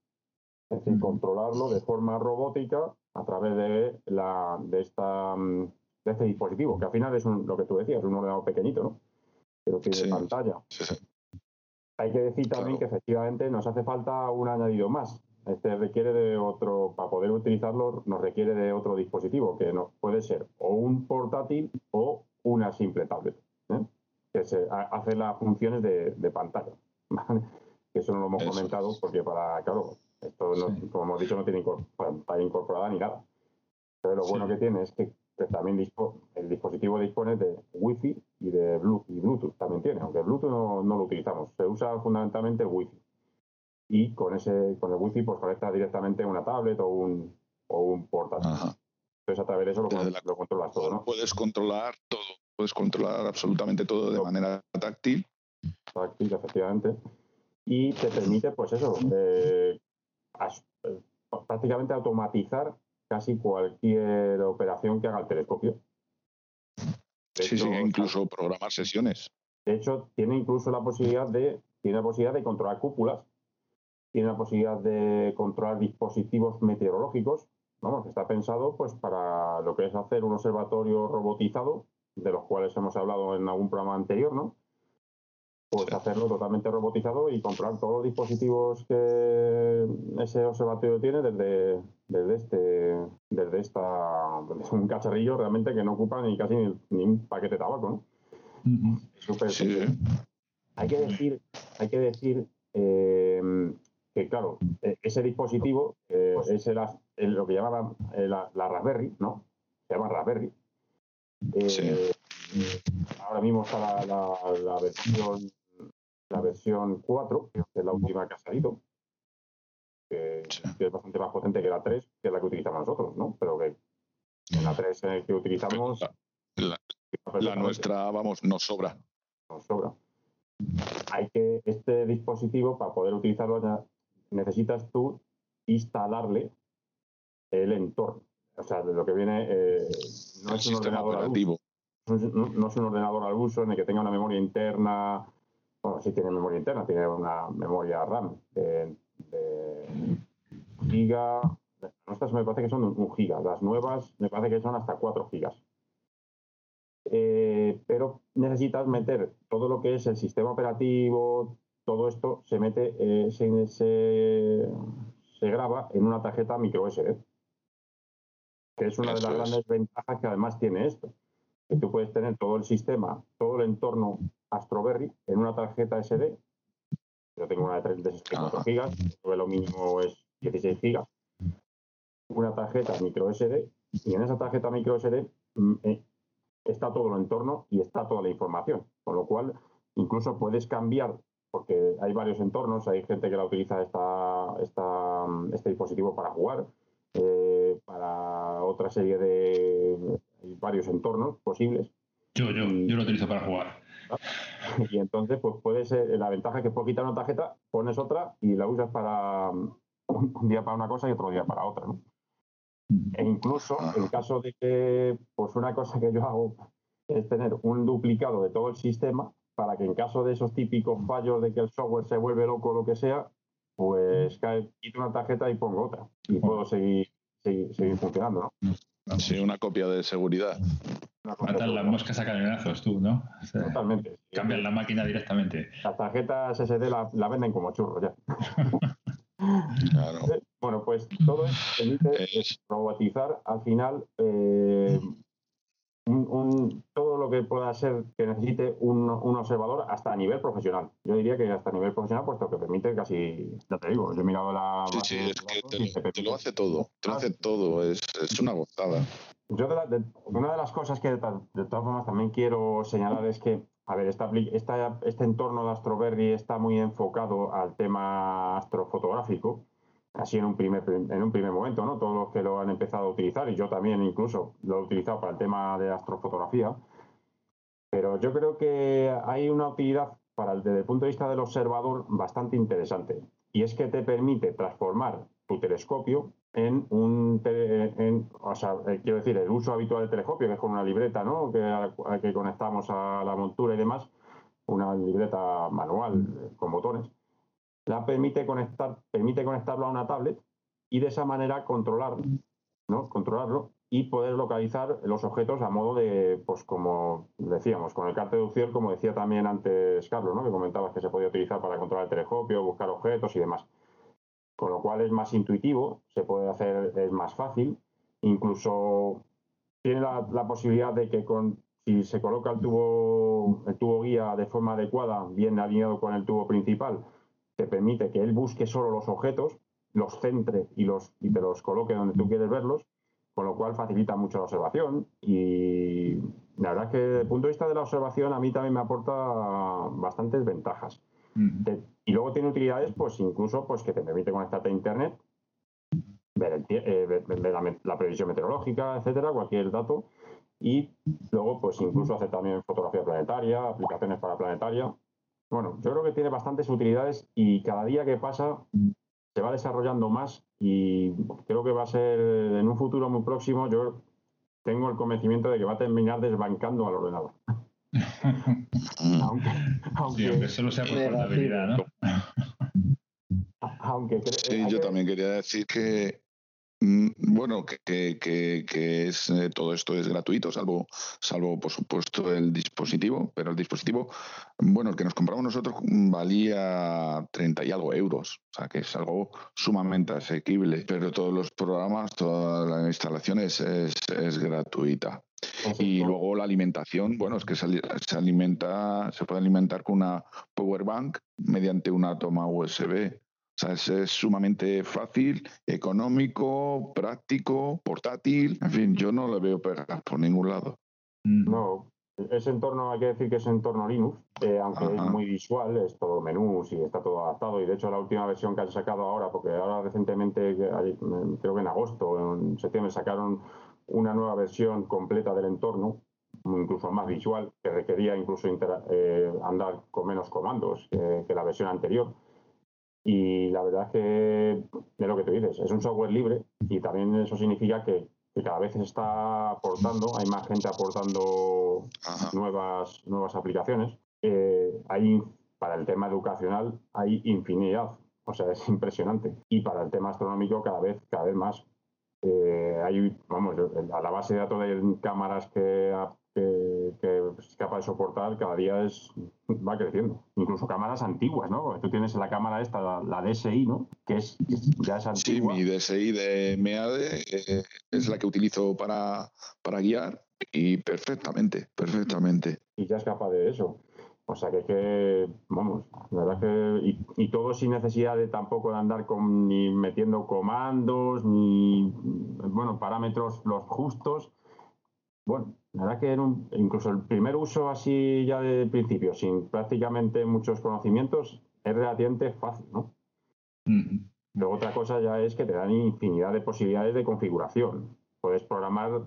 Es decir, controlarlo de forma robótica a través de, la, de, esta, de este dispositivo, que al final es lo que tú decías, un ordenador pequeñito, ¿no? Pero tiene pantalla. Hay que decir también que efectivamente nos hace falta un añadido más. Este requiere de otro, para poder utilizarlo, nos requiere de otro dispositivo, que no, puede ser o un portátil o una simple tablet, ¿eh? que se hace las funciones de, pantalla. Que eso no lo hemos comentado porque para, claro, esto, como hemos dicho, no tiene pantalla incorporada ni nada. Pero lo bueno que tiene es que, también el dispositivo dispone de Wi-Fi y de Bluetooth, también tiene, aunque Bluetooth no, no lo utilizamos. Se usa fundamentalmente Wi-Fi y con ese con el wifi pues conectas directamente una tablet o un, o un portátil. Entonces a través de eso lo, controlas todo, ¿no? Puedes controlar todo, puedes controlar absolutamente todo de manera táctil. Táctil, efectivamente. Y te permite, pues eso, eh, prácticamente automatizar casi cualquier operación que haga el telescopio. sí, sí, incluso programar sesiones. De hecho, tiene incluso la posibilidad de, tiene la posibilidad de controlar cúpulas tiene la posibilidad de controlar dispositivos meteorológicos, vamos, que está pensado pues para lo que es hacer un observatorio robotizado, de los cuales hemos hablado en algún programa anterior, ¿no? Pues hacerlo totalmente robotizado y controlar todos los dispositivos que ese observatorio tiene desde, desde este, desde esta, es un cacharrillo realmente que no ocupa ni casi ni, un paquete de tabaco, ¿no? Hay que decir, hay que decir eh, que claro, e, ese dispositivo eh, es lo que llamaban eh, la, Raspberry, ¿no? Se llama Raspberry. Eh, ahora mismo está la, versión la versión 4, que es la última que ha salido, que, es bastante más potente que la 3, que es la que utilizamos nosotros, ¿no? Pero que en la 3 en el que utilizamos... La, nuestra, vamos, nos sobra. Nos sobra. Hay que, este dispositivo, para poder utilizarlo necesitas tú instalarle el entorno. O sea, de lo que viene eh, no es un ordenador al uso. No, es un ordenador al uso en el que tenga una memoria interna. Bueno, sí tiene memoria interna, tiene una memoria RAM de, giga. Nuestras me parece que son un giga. Las nuevas me parece que son hasta 4 gigas. Eh, pero necesitas meter todo lo que es el sistema operativo, todo esto se mete, eh, se, se, graba en una tarjeta micro SD, que es una de las grandes ventajas que además tiene esto. Que tú puedes tener todo el sistema, todo el entorno Astroberry en una tarjeta SD. Yo tengo una de 34 gigas, lo mínimo es 16 gigas. Una tarjeta micro SD y en esa tarjeta micro SD mm, eh, está todo el entorno y está toda la información. Con lo cual, incluso puedes cambiar porque hay varios entornos, hay gente que la utiliza esta, esta, este dispositivo para jugar, eh, para otra serie de varios entornos posibles. Yo, yo, yo lo utilizo para jugar. Y entonces, pues puede ser, la ventaja es que puedes quitar una tarjeta, pones otra y la usas para un día para una cosa y otro día para otra, ¿no? E incluso en caso de que, pues una cosa que yo hago es tener un duplicado de todo el sistema para que en caso de esos típicos fallos de que el software se vuelve loco o lo que sea, pues cae, quito una tarjeta y pongo otra y puedo seguir, seguir, funcionando, ¿no? Sí, una copia de seguridad. Matan las moscas a cañonazos tú, ¿no? Totalmente. Cambian la máquina directamente. Las tarjetas SSD la, venden como churros ya. claro. Bueno, pues todo esto permite robotizar al final eh, un, todo lo que pueda ser que necesite un, observador hasta a nivel profesional. Yo diría que hasta a nivel profesional, puesto que permite casi, ya te digo, yo he mirado la... Sí, sí, es que te, lo hace todo, te lo hace todo, es, es una gozada. Yo una de las cosas que de, todas formas también quiero señalar es que, a ver, esta, esta, este entorno de Astroberry está muy enfocado al tema astrofotográfico, así en un primer en un primer momento, ¿no? Todos los que lo han empezado a utilizar y yo también incluso lo he utilizado para el tema de astrofotografía. Pero yo creo que hay una utilidad para desde el punto de vista del observador bastante interesante y es que te permite transformar tu telescopio en un, o sea, eh, quiero decir, el uso habitual del telescopio, que es con una libreta, ¿no? Que, que conectamos a la montura y demás, una libreta manual eh, con botones, la permite conectar, permite conectarlo a una tablet y de esa manera controlar, ¿no? Controlarlo y poder localizar los objetos a modo de, pues como decíamos, con el cartel de como decía también antes Carlos, ¿no? que comentabas que se podía utilizar para controlar el telescopio, buscar objetos y demás. Con lo cual es más intuitivo, se puede hacer, es más fácil, incluso tiene la, posibilidad de que con, si se coloca el tubo, el tubo guía de forma adecuada, bien alineado con el tubo principal, te permite que él busque solo los objetos, los centre y, los, y te los coloque donde tú quieres verlos con lo cual facilita mucho la observación y la verdad es que desde el punto de vista de la observación a mí también me aporta bastantes ventajas. y luego tiene utilidades, pues incluso pues que te permite conectarte a internet, ver, eh, la, previsión meteorológica, etcétera, cualquier dato. Y luego, pues incluso hacer también fotografía planetaria, aplicaciones para planetaria. Bueno, yo creo que tiene bastantes utilidades y cada día que pasa se va desarrollando más y creo que va a ser en un futuro muy próximo, yo tengo el convencimiento de que va a terminar desbancando al ordenador. aunque, aunque, solo sea por portabilidad, ¿no? aunque sí, yo también quería decir que bueno, que, que, es, eh, todo esto es gratuito, salvo, salvo por supuesto el dispositivo, pero el dispositivo, bueno, el que nos compramos nosotros valía 30 y algo euros, o sea que es algo sumamente asequible, pero todos los programas, toda la instalación es, es, gratuita. Y luego la alimentación, bueno, es que se, se, alimenta, se puede alimentar con una power bank mediante una toma USB. O sea, es, sumamente fácil, económico, práctico, portátil. En fin, yo no le veo pegar por ningún lado. Mm. No, ese entorno, hay que decir que es entorno Linux, eh, aunque es muy visual, es todo menús y está todo adaptado. Y de hecho, la última versión que han sacado ahora, porque ahora recientemente, creo que en agosto, o en septiembre, sacaron una nueva versión completa del entorno, incluso más visual, que requería incluso eh, andar con menos comandos que la versión anterior. Y la verdad es que, es lo que tú dices, es un software libre y también eso significa que, cada vez se está aportando, hay más gente aportando nuevas, nuevas aplicaciones. Eh, hay, para el tema educacional hay infinidad, o sea, es impresionante. Y para el tema astronómico cada vez, cada vez más. Eh, hay, vamos, a la base de datos de cámaras que que, es capaz de soportar cada día es va creciendo. Incluso cámaras antiguas, ¿no? tú tienes la cámara esta, la, DSI, ¿no? Que es, ya es antigua. Sí, mi DSI de MEADE eh, es la que utilizo para, para guiar y perfectamente, perfectamente. Y ya es capaz de eso. O sea que, que vamos, la verdad que, y, todo sin necesidad de tampoco de andar con, ni metiendo comandos, ni, bueno, parámetros los justos. Bueno, la verdad que incluso el primer uso así ya de principio, sin prácticamente muchos conocimientos, es relativamente fácil, ¿no? Luego otra cosa ya es que te dan infinidad de posibilidades de configuración. Puedes programar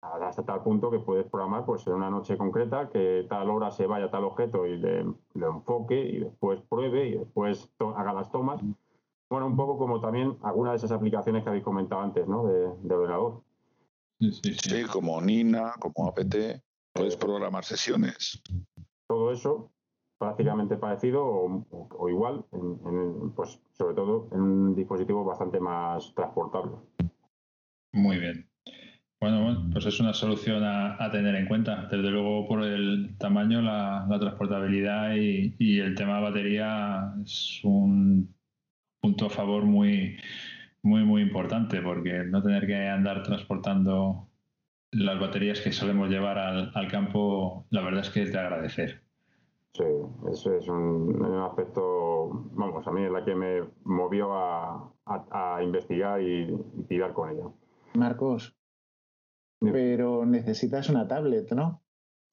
hasta tal punto que puedes programar pues en una noche concreta que tal hora se vaya tal objeto y le, enfoque y después pruebe y después haga las tomas. Bueno, un poco como también algunas de esas aplicaciones que habéis comentado antes, ¿no? De, de ordenador. Sí, como Nina, como APT, puedes programar sesiones. Todo eso prácticamente parecido o, igual, pues sobre todo en un dispositivo bastante más transportable. Muy bien. Bueno, pues es una solución a, tener en cuenta. Desde luego, por el tamaño, la, transportabilidad y, y, el tema de batería es un punto a favor muy, muy, muy importante porque no tener que andar transportando las baterías que solemos llevar al, campo, la verdad es que es de agradecer. Sí, eso es un, aspecto, vamos, a mí es la que me movió a, investigar y, tirar con ella. Marcos, pero necesitas una tablet, ¿no?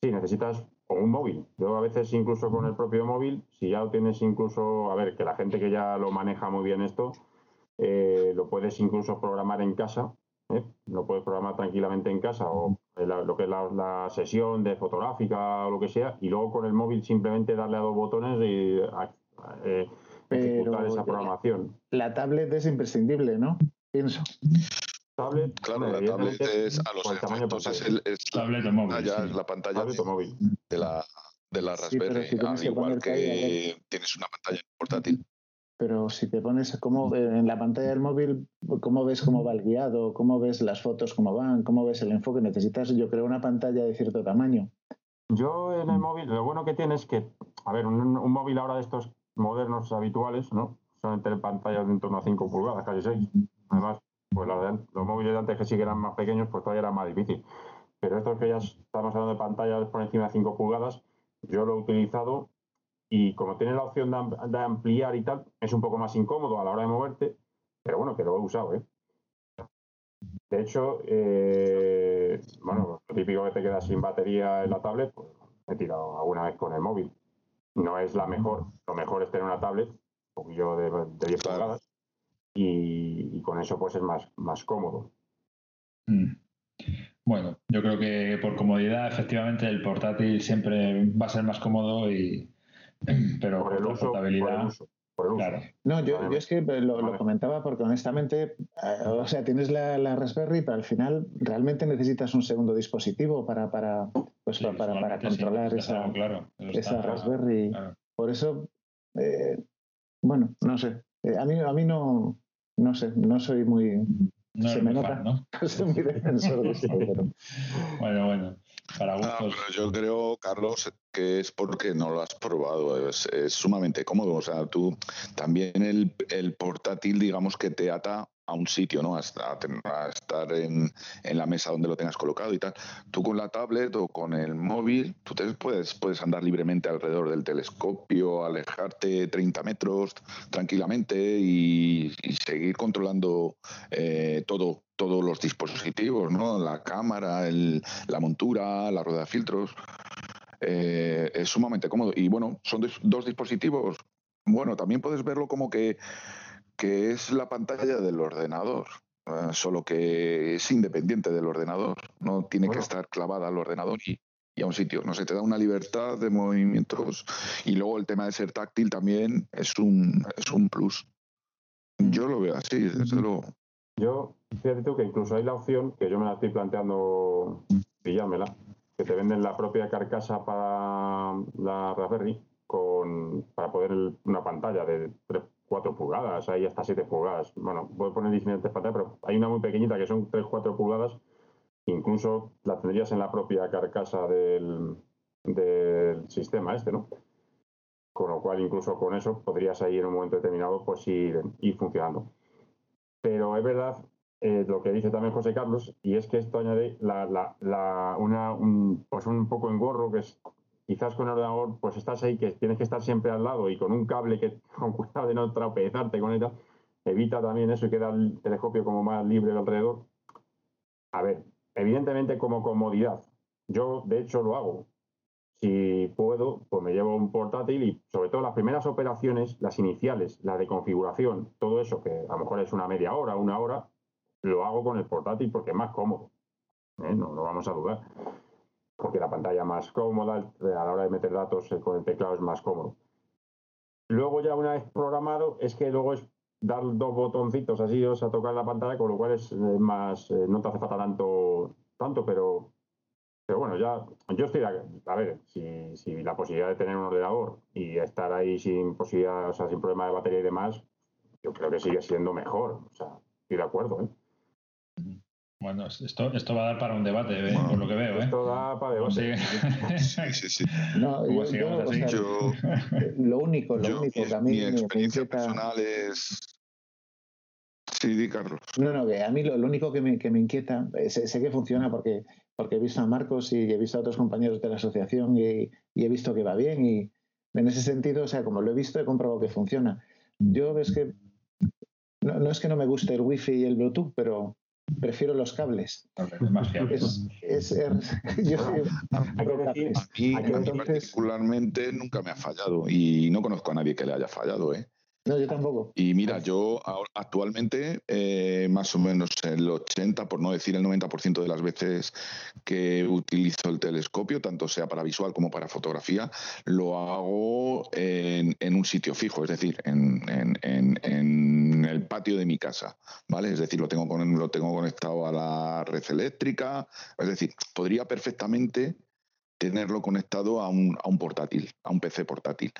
Sí, necesitas o un móvil. Yo a veces incluso con el propio móvil, si ya lo tienes incluso, a ver, que la gente que ya lo maneja muy bien esto, eh, lo puedes incluso programar en casa, ¿eh? lo puedes programar tranquilamente en casa o lo que es la, sesión de fotográfica o lo que sea, y luego con el móvil simplemente darle a dos botones y eh, ejecutar esa programación. La tablet es imprescindible, ¿no? pienso. Tablet, Claro, la tablet es a los tamaño efectos, es, pantalla. el, es la Tablet o móvil. pantalla, sí. es la pantalla Tablet o móvil. de la, de la Sí, Raspberry, si al igual que tienes una pantalla portátil. Pero si te pones como en la pantalla del móvil, ¿cómo ves cómo va el guiado? ¿Cómo ves las fotos cómo van? ¿Cómo ves el enfoque? Necesitas, yo creo, una pantalla de cierto tamaño. Yo en el móvil, lo bueno que tiene es que, a ver, un, un móvil ahora de estos modernos habituales, ¿no? Suelen tener pantallas de en torno a 5 pulgadas, casi 6. Además, pues los móviles de antes que sí que eran más pequeños, pues todavía era más difícil. Pero estos que ya estamos hablando de pantallas por encima de 5 pulgadas, yo lo he utilizado y como tiene la opción de, am- de ampliar y tal, es un poco más incómodo a la hora de moverte, pero bueno, que lo he usado, ¿eh? De hecho, eh, bueno, lo típico que te queda sin batería en la tablet, pues he tirado alguna vez con el móvil. No es la mejor, lo mejor es tener una tablet, un poquillo de, de 10 Claro. pulgadas, y, y con eso pues es más, más cómodo. Mm. Bueno, yo creo que por comodidad, efectivamente, el portátil siempre va a ser más cómodo y pero Por el uso, por portabilidad, por el uso. claro. No, yo, Vale. yo es que lo, comentaba porque honestamente, eh, o sea, tienes la, la Raspberry, pero al final realmente necesitas un segundo dispositivo para, para, pues, Sí, para, para controlar esa, claro, esa Raspberry. claro. Por eso, eh, bueno, no sé. Eh, a mí, a mí no, no sé, no soy muy, No Se eres me muy nota. fan, ¿no? no soy muy defensor de esto, pero Bueno, bueno, para Ah, pero yo creo, Carlos, que es porque no lo has probado. Es, es sumamente cómodo. O sea, tú también el, el portátil, digamos que te ata a un sitio, ¿no? A, estar en, la mesa donde lo tengas colocado y tal. Tú con la tablet o con el móvil, tú te puedes, puedes andar libremente alrededor del telescopio, alejarte 30 metros tranquilamente y, seguir controlando eh, todo, todos los dispositivos, ¿no? La cámara, el- la montura, la rueda de filtros. Eh, es sumamente cómodo. Y bueno, son dos dispositivos. Bueno, también puedes verlo como que, que es la pantalla del ordenador. eh, solo que es independiente del ordenador. No tiene que estar clavada al ordenador y, y a un sitio. No sé, te da una libertad de movimientos. Y luego el tema de ser táctil también es un, es un plus. Yo lo veo así, desde luego. Yo, fíjate que incluso hay la opción, que yo me la estoy planteando pillármela, que te venden la propia carcasa para la Raspberry con, para poder el- una pantalla de 3, 4 pulgadas, hay hasta 7 pulgadas. Bueno, voy a poner diferentes pantallas, pero hay una muy pequeñita que son 3, 4 pulgadas. Incluso la tendrías en la propia carcasa del, del sistema este, ¿no? Con lo cual, incluso con eso, podrías ahí en un momento determinado pues ir, ir funcionando. Pero es verdad eh, lo que dice también José Carlos, y es que esto añade la, la, la- una, un, pues un poco engorro, que es quizás con el ordenador, pues estás ahí, que tienes que estar siempre al lado y con un cable que, con cuidado de no tropezarte con ella, evita también eso y queda el telescopio como más libre alrededor. A ver, evidentemente como comodidad, yo de hecho lo hago. Si puedo, pues me llevo un portátil y sobre todo las primeras operaciones, las iniciales, las de configuración, todo eso, que a lo mejor es una media hora, una hora, lo hago con el portátil porque es más cómodo. ¿eh? No lo vamos a dudar. Porque la pantalla más cómoda, a la hora de meter datos eh, con el teclado es más cómodo. Luego ya una vez programado, es que luego es dar dos botoncitos así o sea, tocar la pantalla, con lo cual es eh, más, eh, no te hace falta tanto, tanto, pero pero bueno, ya, yo estoy, ac- a ver, si, si la posibilidad de tener un ordenador y estar ahí sin posibilidad, o sea, sin problema de batería y demás, yo creo que sigue siendo mejor. O sea, estoy de acuerdo, ¿eh? Bueno, esto, esto va a dar para un debate, ¿eh? Bueno, por lo que veo, ¿eh? Esto da para debate. sigue- Sí, sí. no, yo, sigamos yo, o así, sea, Yo, lo único, lo yo, único que a mí mi me- me experiencia inquieta- personal es. Sí, di, Carlos. No, no, que a mí lo, lo único que me, que me inquieta, eh, sé, sé que funciona porque, porque he visto a Marcos y he visto a otros compañeros de la asociación y, y he visto que va bien y en ese sentido, o sea, como lo he visto, he comprobado que funciona. Yo es que, no, no es que no me guste el wifi y el Bluetooth, pero prefiero los cables. Es más fiable. Yo. A mí, que a mí particularmente nunca me ha fallado y no conozco a nadie que le haya fallado, ¿eh? No, yo tampoco. Y mira, yo actualmente, eh, más o menos el 80, por no decir el 90% de las veces que utilizo el telescopio, tanto sea para visual como para fotografía, lo hago en, un sitio fijo, es decir, en, el patio de mi casa, ¿vale? Es decir, lo tengo, conectado a la red eléctrica, es decir, podría perfectamente tenerlo conectado a un portátil, a un PC portátil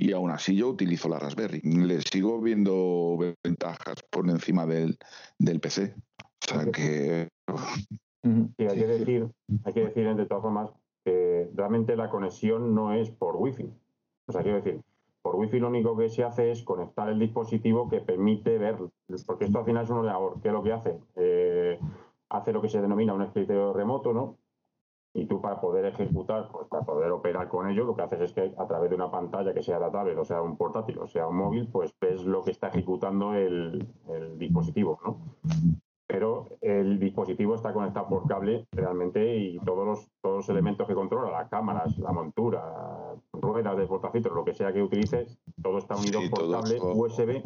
y aún así yo utilizo la Raspberry. Le sigo viendo ventajas por encima del, del PC. O sea que... Hay que decir, hay que decir de todas formas que realmente la conexión no es por Wi-Fi. O sea, quiero decir, por Wi-Fi lo único que se hace es conectar el dispositivo que permite ver, porque esto al final es un ordenador. ¿Qué es lo que hace? Eh, hace lo que se denomina un escritorio remoto, ¿no? Y tú para poder ejecutar, pues para poder operar con ello, lo que haces es que a través de una pantalla que sea la tablet, o sea un portátil, o sea un móvil, pues ves lo que está ejecutando el, dispositivo, ¿no? Pero el dispositivo está conectado por cable realmente y todos los, todos los elementos que controla, las cámaras, la montura, ruedas de portafiltro, lo que sea que utilices, todo está unido por cable USB.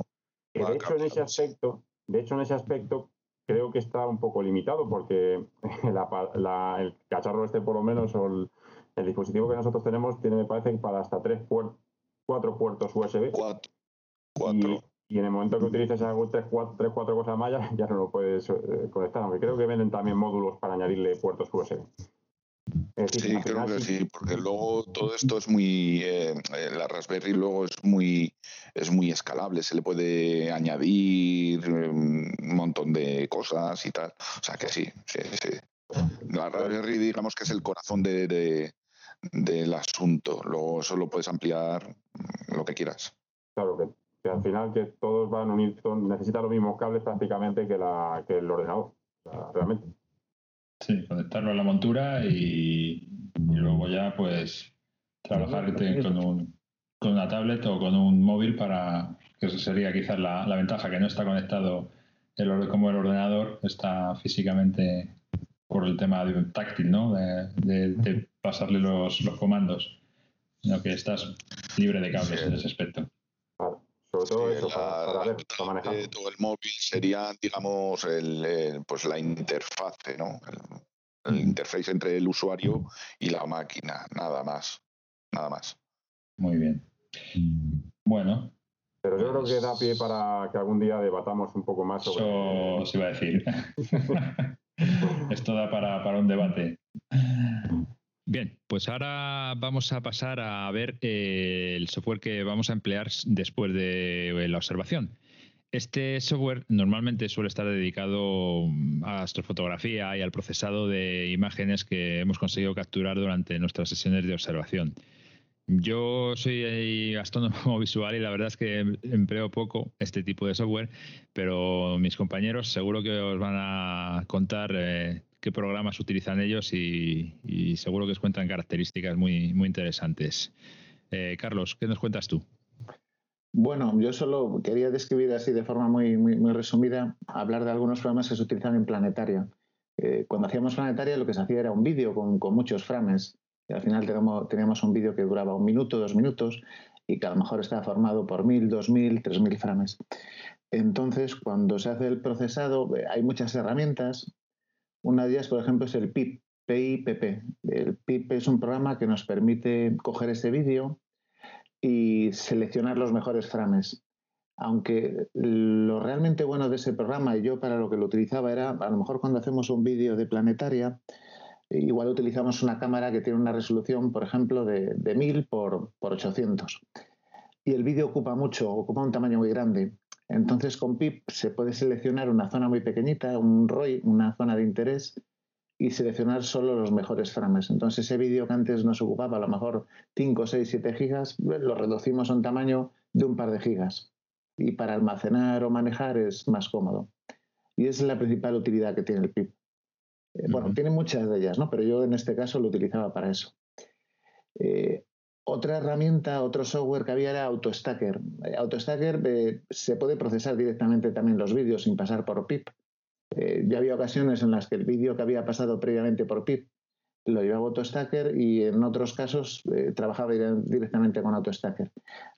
Que de hecho en ese aspecto, de hecho en ese aspecto creo que está un poco limitado porque el cacharro este por lo menos o el, dispositivo que nosotros tenemos tiene, me parece, para hasta tres puertos, cuatro puertos USB. Cuatro. Y, en el momento que utilices algo, tres, cuatro, tres, cuatro cosas más, ya, no lo puedes eh, conectar. Aunque creo que venden también módulos para añadirle puertos USB sí, creo que sí, porque luego todo esto es muy, eh, la Raspberry luego es muy, es muy escalable, se le puede añadir em, un montón de cosas y tal. O sea que sí, sí, sí. La Raspberry digamos que es el corazón de, del asunto, luego solo puedes ampliar lo que quieras. Claro, que, al final que todos van a unir, necesitan los mismos cables prácticamente que, la, que el ordenador, realmente. Sí, conectarlo a la montura y, luego ya pues trabajar con, un, con una tablet o con un móvil para que eso sería quizás la, ventaja, que no está conectado el, como el ordenador, está físicamente por el tema de, táctil, ¿no? De, pasarle los, los, comandos, sino que estás libre de cables en ese aspecto todo eso, para, Todo el móvil sería, digamos, el, pues la interfase, ¿no? El, interface entre el usuario y la máquina, nada más. Nada más. Muy bien. Bueno. Pero yo creo que da pie para que algún día debatamos un poco más sobre. Eso os iba a decir. Esto da para, para un debate. Bien, pues ahora vamos a pasar a ver eh, el software que vamos a emplear después de eh, la observación. Este software normalmente suele estar dedicado a astrofotografía y al procesado de imágenes que hemos conseguido capturar durante nuestras sesiones de observación. Yo soy astrónomo visual y la verdad es que empleo poco este tipo de software, pero mis compañeros seguro que os van a contar eh, qué programas utilizan ellos y, seguro que os cuentan características muy, muy interesantes. Eh, Carlos, ¿qué nos cuentas tú? Bueno, yo solo quería describir así de forma muy, muy, resumida, hablar de algunos programas que se utilizan en Planetaria. Eh, cuando hacíamos Planetaria lo que se hacía era un vídeo con, muchos frames. Y al final teníamos, teníamos un vídeo que duraba un minuto, dos minutos y que a lo mejor estaba formado por mil, dos mil, tres mil frames. Entonces, cuando se hace el procesado, eh, hay muchas herramientas una de ellas, por ejemplo, es el PIP, PIPP. El PIP es un programa que nos permite coger ese vídeo y seleccionar los mejores frames. Aunque lo realmente bueno de ese programa, y yo para lo que lo utilizaba era, a lo mejor cuando hacemos un vídeo de planetaria, igual utilizamos una cámara que tiene una resolución, por ejemplo, de, de 1000 por, por 800. Y el vídeo ocupa mucho, ocupa un tamaño muy grande. Entonces con PIP se puede seleccionar una zona muy pequeñita, un ROI, una zona de interés, y seleccionar solo los mejores frames. Entonces ese vídeo que antes nos ocupaba a lo mejor 5, 6, 7 gigas, lo reducimos a un tamaño de un par de gigas. Y para almacenar o manejar es más cómodo. Y esa es la principal utilidad que tiene el PIP. Eh, bueno, tiene muchas de ellas, ¿no? pero yo en este caso lo utilizaba para eso. Eh, otra herramienta, otro software que había era AutoStacker. Eh, AutoStacker eh, se puede procesar directamente también los vídeos sin pasar por PIP. Eh, ya había ocasiones en las que el vídeo que había pasado previamente por PIP lo llevaba AutoStacker y en otros casos eh, trabajaba directamente con AutoStacker.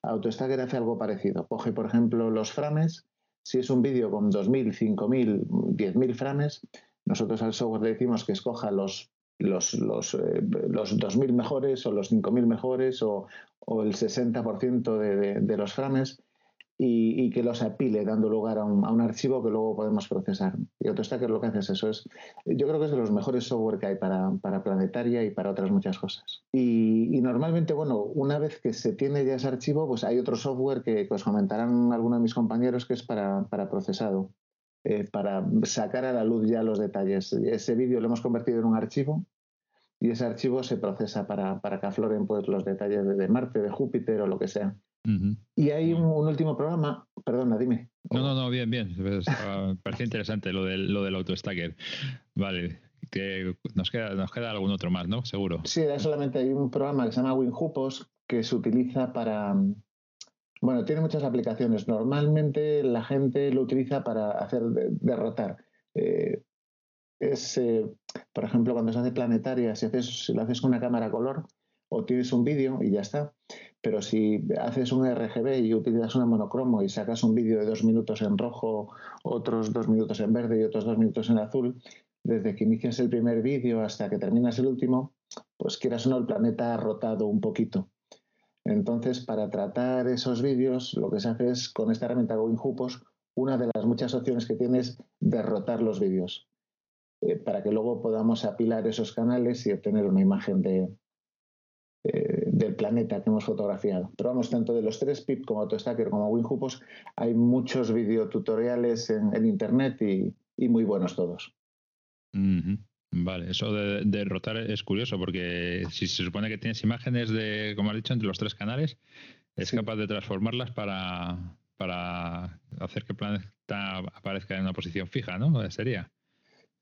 AutoStacker hace algo parecido. Coge, por ejemplo, los frames. Si es un vídeo con 2.000, 5.000, 10.000 frames, nosotros al software le decimos que escoja los, los, los, eh, los 2.000 mejores o los 5.000 mejores o, o el 60% de, de, los frames y, que los apile dando lugar a un, a un, archivo que luego podemos procesar. Y AutoStacker lo que hace es eso. Es, yo creo que es de los mejores software que hay para, para Planetaria y para otras muchas cosas. Y, y, normalmente, bueno, una vez que se tiene ya ese archivo, pues hay otro software que, que os comentarán algunos de mis compañeros que es para, para procesado. Eh, para sacar a la luz ya los detalles. Ese vídeo lo hemos convertido en un archivo y ese archivo se procesa para, para que afloren pues, los detalles de, de Marte, de Júpiter o lo que sea. Y hay un, último programa, perdona, dime. No, no, no, bien, bien. Parece interesante lo del, lo del autostacker. Vale, que nos queda, nos queda algún otro más, ¿no? Seguro. Sí, solamente hay un programa que se llama WinHupos que se utiliza para. Bueno, tiene muchas aplicaciones. Normalmente la gente lo utiliza para hacer derrotar. Eh, es, eh, por ejemplo, cuando se hace planetaria, si, haces, si lo haces con una cámara color o tienes un vídeo y ya está. Pero si haces un RGB y utilizas una monocromo y sacas un vídeo de dos minutos en rojo, otros dos minutos en verde y otros dos minutos en azul, desde que inicias el primer vídeo hasta que terminas el último, pues quieras o no, el planeta ha rotado un poquito. Entonces, para tratar esos vídeos, lo que se hace es, con esta herramienta WinHupos, una de las muchas opciones que tienes derrotar los vídeos, eh, para que luego podamos apilar esos canales y obtener una imagen de, eh, del planeta que hemos fotografiado. Pero vamos, tanto de los tres PIP como AutoStacker como WinHupos, hay muchos videotutoriales en, en Internet y, muy buenos todos. Vale, eso de, de, rotar es curioso porque si se supone que tienes imágenes de, como has dicho, entre los tres canales, es sí. capaz de transformarlas para, para hacer que el planeta aparezca en una posición fija, ¿no? Sería.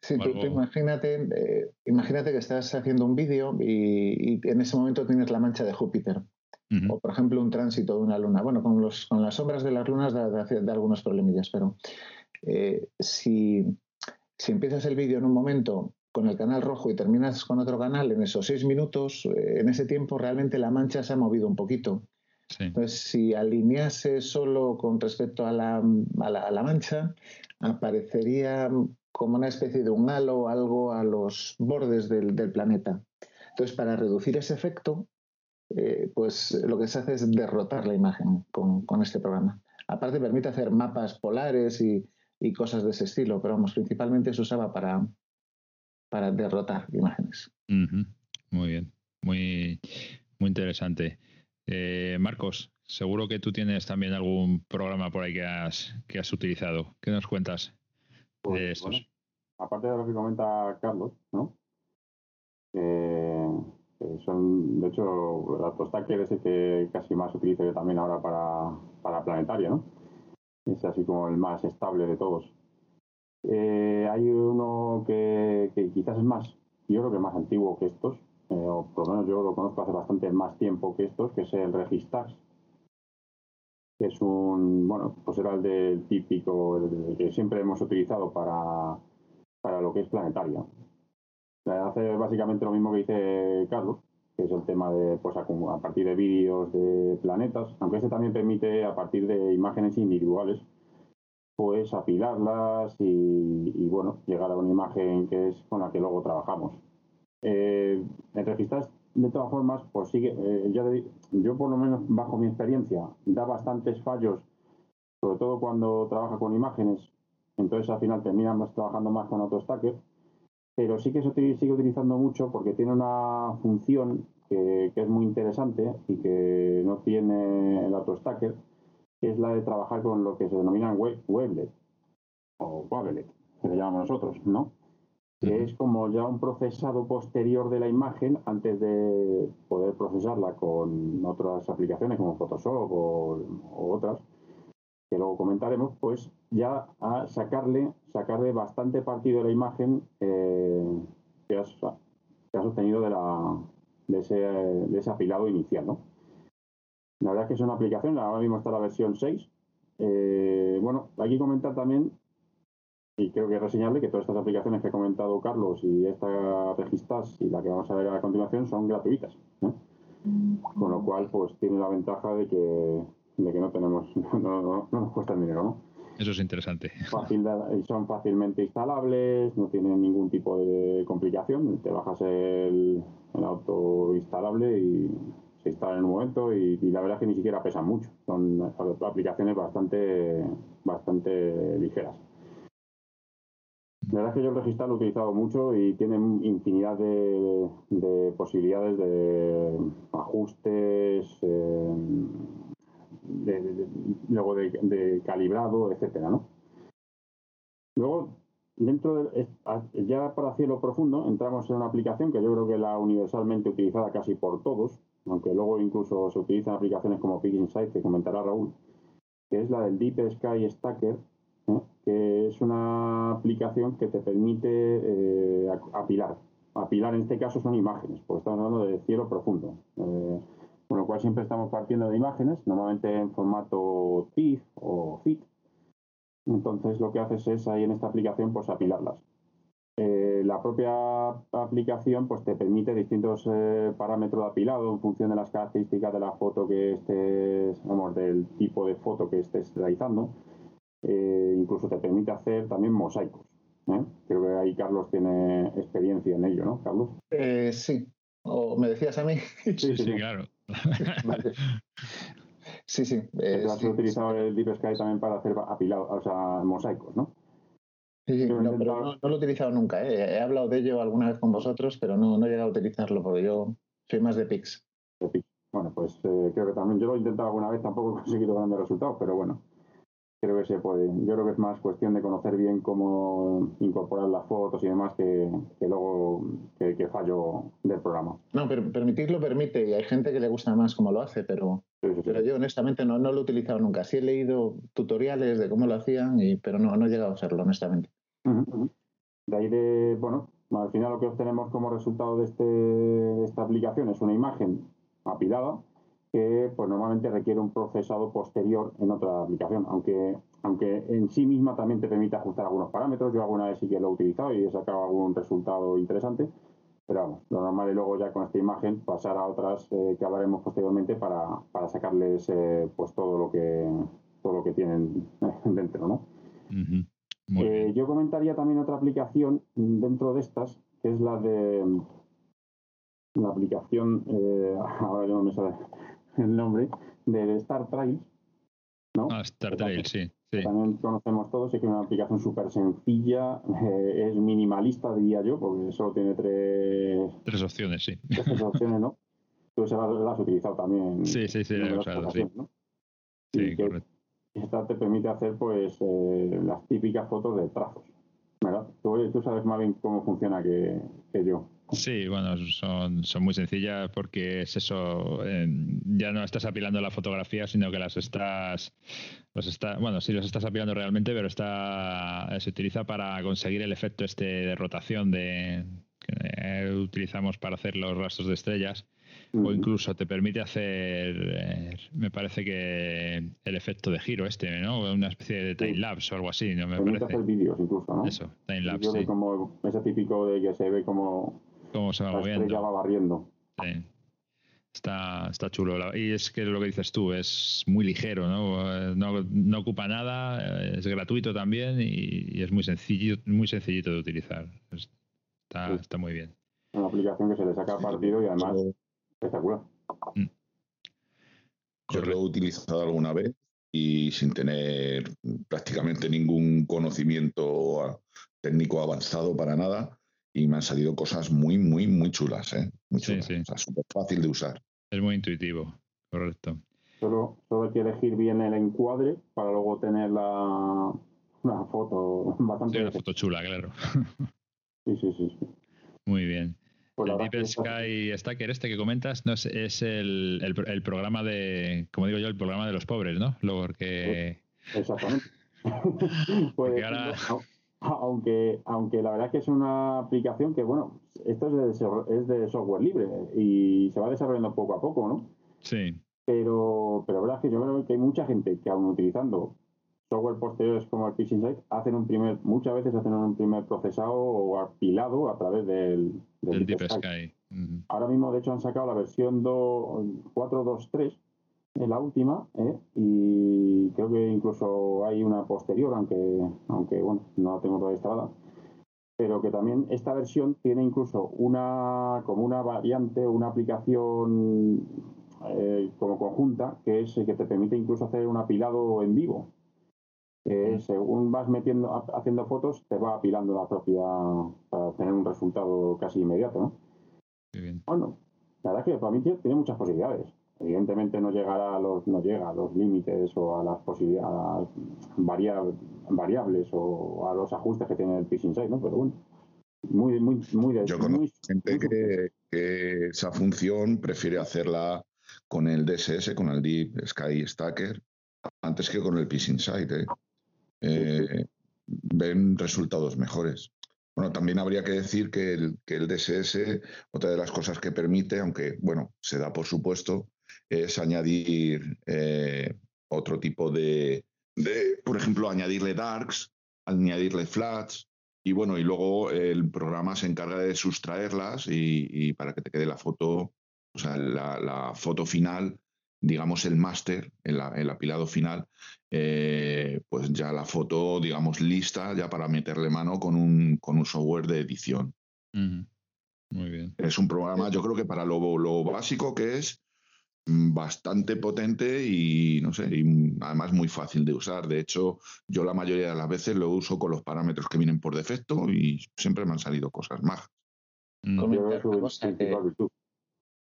Sí, tú, tú, imagínate, eh, imagínate que estás haciendo un vídeo y, y, en ese momento tienes la mancha de Júpiter. Uh -huh. O, por ejemplo, un tránsito de una luna. Bueno, con, los, con las sombras de las lunas da, da, da algunos problemillas, pero eh, si, si empiezas el vídeo en un momento con el canal rojo y terminas con otro canal en esos seis minutos, eh, en ese tiempo realmente la mancha se ha movido un poquito. Sí. Entonces, si alinease solo con respecto a la, a la, a la mancha, aparecería como una especie de un halo, algo a los bordes del, del planeta. Entonces, para reducir ese efecto, eh, pues lo que se hace es derrotar la imagen con, con, este programa. Aparte, permite hacer mapas polares y, y, cosas de ese estilo, pero vamos, principalmente se usaba para, para derrotar imágenes. Uh -huh. Muy bien, muy, muy interesante. Eh, Marcos, seguro que tú tienes también algún programa por ahí que has, que has utilizado. ¿Qué nos cuentas? Pues, de estos. Bueno, aparte de lo que comenta Carlos, ¿no? Eh, son, de hecho, el AutoStacker es el que casi más utilizo yo también ahora para, para Planetaria, ¿no? Es así como el más estable de todos. Eh, hay uno que, quizás es más, yo creo que más antiguo que estos, eh, o por lo menos yo lo conozco hace bastante más tiempo que estos, que es el Registax, que es un, bueno, pues era el del típico, el que siempre hemos utilizado para, para lo que es planetaria. Hace básicamente lo mismo que dice Carlos, que es el tema de, pues a, a partir de vídeos de planetas, aunque este también permite a partir de imágenes individuales, pues apilarlas y, y bueno, llegar a una imagen que es con la que luego trabajamos. Eh, en registrar de todas formas, pues sigue, eh, yo por lo menos bajo mi experiencia, da bastantes fallos, sobre todo cuando trabaja con imágenes, entonces al final terminamos trabajando más con AutoStacker, pero sí que se sigue utilizando mucho porque tiene una función que, que, es muy interesante y que no tiene el AutoStacker, que es la de trabajar con lo que se denominan web, weblet o wavelet, que le llamamos nosotros, ¿no? que es como ya un procesado posterior de la imagen antes de poder procesarla con otras aplicaciones como Photoshop o, o otras, que luego comentaremos, pues ya a sacarle, sacarle bastante partido de la imagen eh, que, has, que, has, obtenido de, la, de, ese, de ese apilado inicial. ¿no? La verdad es que es una aplicación, ahora mismo está la versión 6. Eh, bueno, hay que comentar también y creo que es reseñable que todas estas aplicaciones que ha comentado Carlos y esta Registas y la que vamos a ver a continuación son gratuitas. Con lo cual, pues tiene la ventaja de que, de que no tenemos, no, nos cuesta dinero, ¿no? Eso es interesante. son fácilmente instalables, no tienen ningún tipo de complicación. Te bajas el, el auto instalable y se en un momento y, la verdad es que ni siquiera pesan mucho. Son aplicaciones bastante, bastante ligeras. La verdad es que yo el registro lo he utilizado mucho y tiene infinidad de, posibilidades de ajustes, eh, luego de, calibrado, etcétera, ¿no? Luego, dentro de, ya para cielo profundo, entramos en una aplicación que yo creo que es la universalmente utilizada casi por todos, aunque luego incluso se utilizan aplicaciones como PigInsight, que comentará Raúl, que es la del Deep Sky Stacker, ¿eh? que es una aplicación que te permite eh, apilar. Apilar en este caso son imágenes, porque estamos hablando de cielo profundo. Eh, con lo cual siempre estamos partiendo de imágenes, normalmente en formato TIFF o FIT. Entonces lo que haces es ahí en esta aplicación pues apilarlas. Eh, la propia aplicación pues te permite distintos eh, parámetros de apilado en función de las características de la foto que estés, vamos, del tipo de foto que estés realizando. Eh, incluso te permite hacer también mosaicos. Creo que ahí Carlos tiene experiencia en ello, ¿no, Carlos? sí. ¿O me decías a mí? Sí, sí, claro. sí, sí. has utilizado el Deep Sky también para hacer apilado, o sea, mosaicos, ¿no? Sí, no, pero no, lo he utilizado nunca. ¿eh? He hablado de ello alguna vez con vosotros, pero no, no he llegado a utilizarlo porque yo soy más de Pix. Bueno, pues eh, creo que también yo lo he intentado alguna vez, tampoco he conseguido grandes resultados, pero bueno, creo que se puede. Yo creo que es más cuestión de conocer bien cómo incorporar las fotos y demás que, luego que, fallo del programa. No, pero permitirlo permite y hay gente que le gusta más cómo lo hace, pero, pero yo honestamente no, no lo he utilizado nunca. Sí he leído tutoriales de cómo lo hacían, y, pero no, no he llegado a hacerlo, honestamente. De ahí de, bueno, al final lo que obtenemos como resultado de, este, esta aplicación es una imagen apilada que pues normalmente requiere un procesado posterior en otra aplicación, aunque, aunque en sí misma también te permite ajustar algunos parámetros. Yo alguna vez sí que lo he utilizado y he sacado algún resultado interesante, pero vamos, lo normal es luego ya con esta imagen pasar a otras eh, que hablaremos posteriormente para, para sacarles eh, pues todo lo que todo lo que tienen dentro, ¿no? Eh, yo comentaría también otra aplicación dentro de estas, que es la de la aplicación, ahora no me sale el nombre, de Star Trails. ¿no? Ah, Star Trails, sí, También conocemos todos, es que es una aplicación súper sencilla, eh, es minimalista, diría yo, porque solo tiene tres... Tres opciones, sí. Tres opciones, ¿no? Tú se las, has utilizado también. Sí, sí, sí, he usado, sí. Sí, correcto. Esta te permite hacer, pues, eh, las típicas fotos de trazos, ¿verdad? Tú, tú sabes más bien cómo funciona que, que yo. Sí, bueno, son, son muy sencillas porque es eso, ya no estás apilando la fotografía, sino que las estás, los está, bueno, sí los estás apilando realmente, pero está, se utiliza para conseguir el efecto este de rotación de, que utilizamos para hacer los rastros de estrellas. O incluso te permite hacer, eh, me parece que el efecto de giro este, ¿no? Una especie de time lapse o algo así, ¿no? Me permite hacer vídeos incluso, ¿no? Eso, time lapse. Sí. Como ese típico de que se ve como cómo se va moviendo. va barriendo. Sí. Está, está chulo. Y es que lo que dices tú, es muy ligero, ¿no? No, ocupa nada, es gratuito también y, es muy sencillo, muy sencillito de utilizar. Está, está muy bien. Una aplicación que se le saca partido y además espectacular. Mm. Yo lo he utilizado alguna vez y sin tener prácticamente ningún conocimiento técnico avanzado para nada, y me han salido cosas muy, muy, muy chulas, ¿eh? Muy chulas. Sí, O sea, súper fácil de usar. Es muy intuitivo, correcto. Solo, solo hay que elegir bien el encuadre para luego tener la, una foto bastante. Sí, una foto chula, claro. sí, sí, sí, Muy bien. Pues el Deep Sky Stacker este que comentas no es, es el, el, programa de, como digo yo, el programa de los pobres, ¿no? Lo porque... Exactamente. pues, ahora aunque, aunque la verdad es que es una aplicación que, bueno, esto es de, es de software libre y se va desarrollando poco a poco, ¿no? Sí. Pero, pero la verdad es que yo creo que hay mucha gente que aún utilizando software posteriores como el PixInsight hacen un primer, muchas veces hacen un primer procesado o apilado a través del, del Deep Sky. Ahora mismo, de hecho, han sacado la versión 4.2.3, en la última, ¿eh? y creo que incluso hay una posterior, aunque, aunque bueno, no la tengo todavía instalada pero que también esta versión tiene incluso una como una variante, una aplicación eh, como conjunta, que es que te permite incluso hacer un apilado en vivo. Que según vas metiendo, haciendo fotos, te va apilando la propia para tener un resultado casi inmediato, ¿no? Bueno, la verdad es que para mí tiene muchas posibilidades. Evidentemente no llegará a los, no llega a los límites o a las posibilidades variables o a los ajustes que tiene el Phishing Site, ¿no? Pero bueno, muy, muy, muy Yo conozco gente que, que, esa función prefiere hacerla con el DSS, con el Deep Sky Stacker, antes que con el Phishing Site. ¿eh? Eh, ven resultados mejores. Bueno, también habría que decir que el, que el DSS, otra de las cosas que permite, aunque bueno, se da por supuesto, es añadir eh, otro tipo de, por ejemplo, añadirle darks, añadirle flats, y bueno, y luego el programa se encarga de sustraerlas y, para que te quede la foto, o sea, la, foto final, digamos el máster, el, apilado final, eh, pues ya la foto, digamos, lista ya para meterle mano con un, con un software de edición. Muy bien. Es un programa, yo creo que para lo, lo básico que es, bastante potente y no sé, y además muy fácil de usar. De hecho, yo la mayoría de las veces lo uso con los parámetros que vienen por defecto y siempre me han salido cosas más. Mm. que,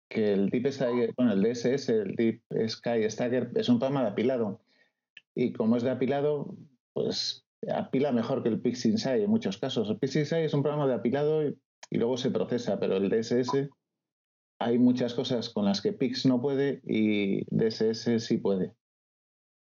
el Deep Sky, bueno, el DSS, el Deep Sky Stacker, es un programa de apilado. Y como es de apilado, pues apila mejor que el PixInsight en muchos casos. El PixInsight es un programa de apilado y, y luego se procesa, pero el DSS hay muchas cosas con las que Pix no puede y DSS sí puede.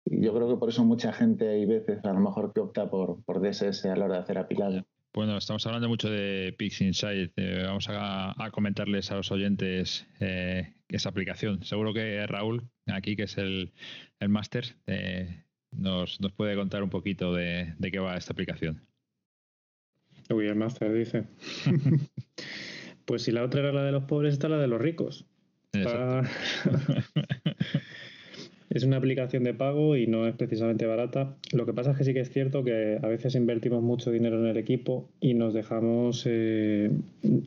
Y yo creo que por eso mucha gente hay veces a lo mejor que opta por, por DSS a la hora de hacer apilado. Bueno, estamos hablando mucho de Pix Insight. Eh, vamos a, comentarles a los oyentes eh, esa aplicación. Seguro que Raúl, aquí que es el, el máster, eh, nos, nos, puede contar un poquito de, de qué va esta aplicación. Uy, el máster dice. Pues si la otra era la de los pobres, está la de los ricos. es una aplicación de pago y no es precisamente barata. Lo que pasa es que sí que es cierto que a veces invertimos mucho dinero en el equipo y nos dejamos, eh,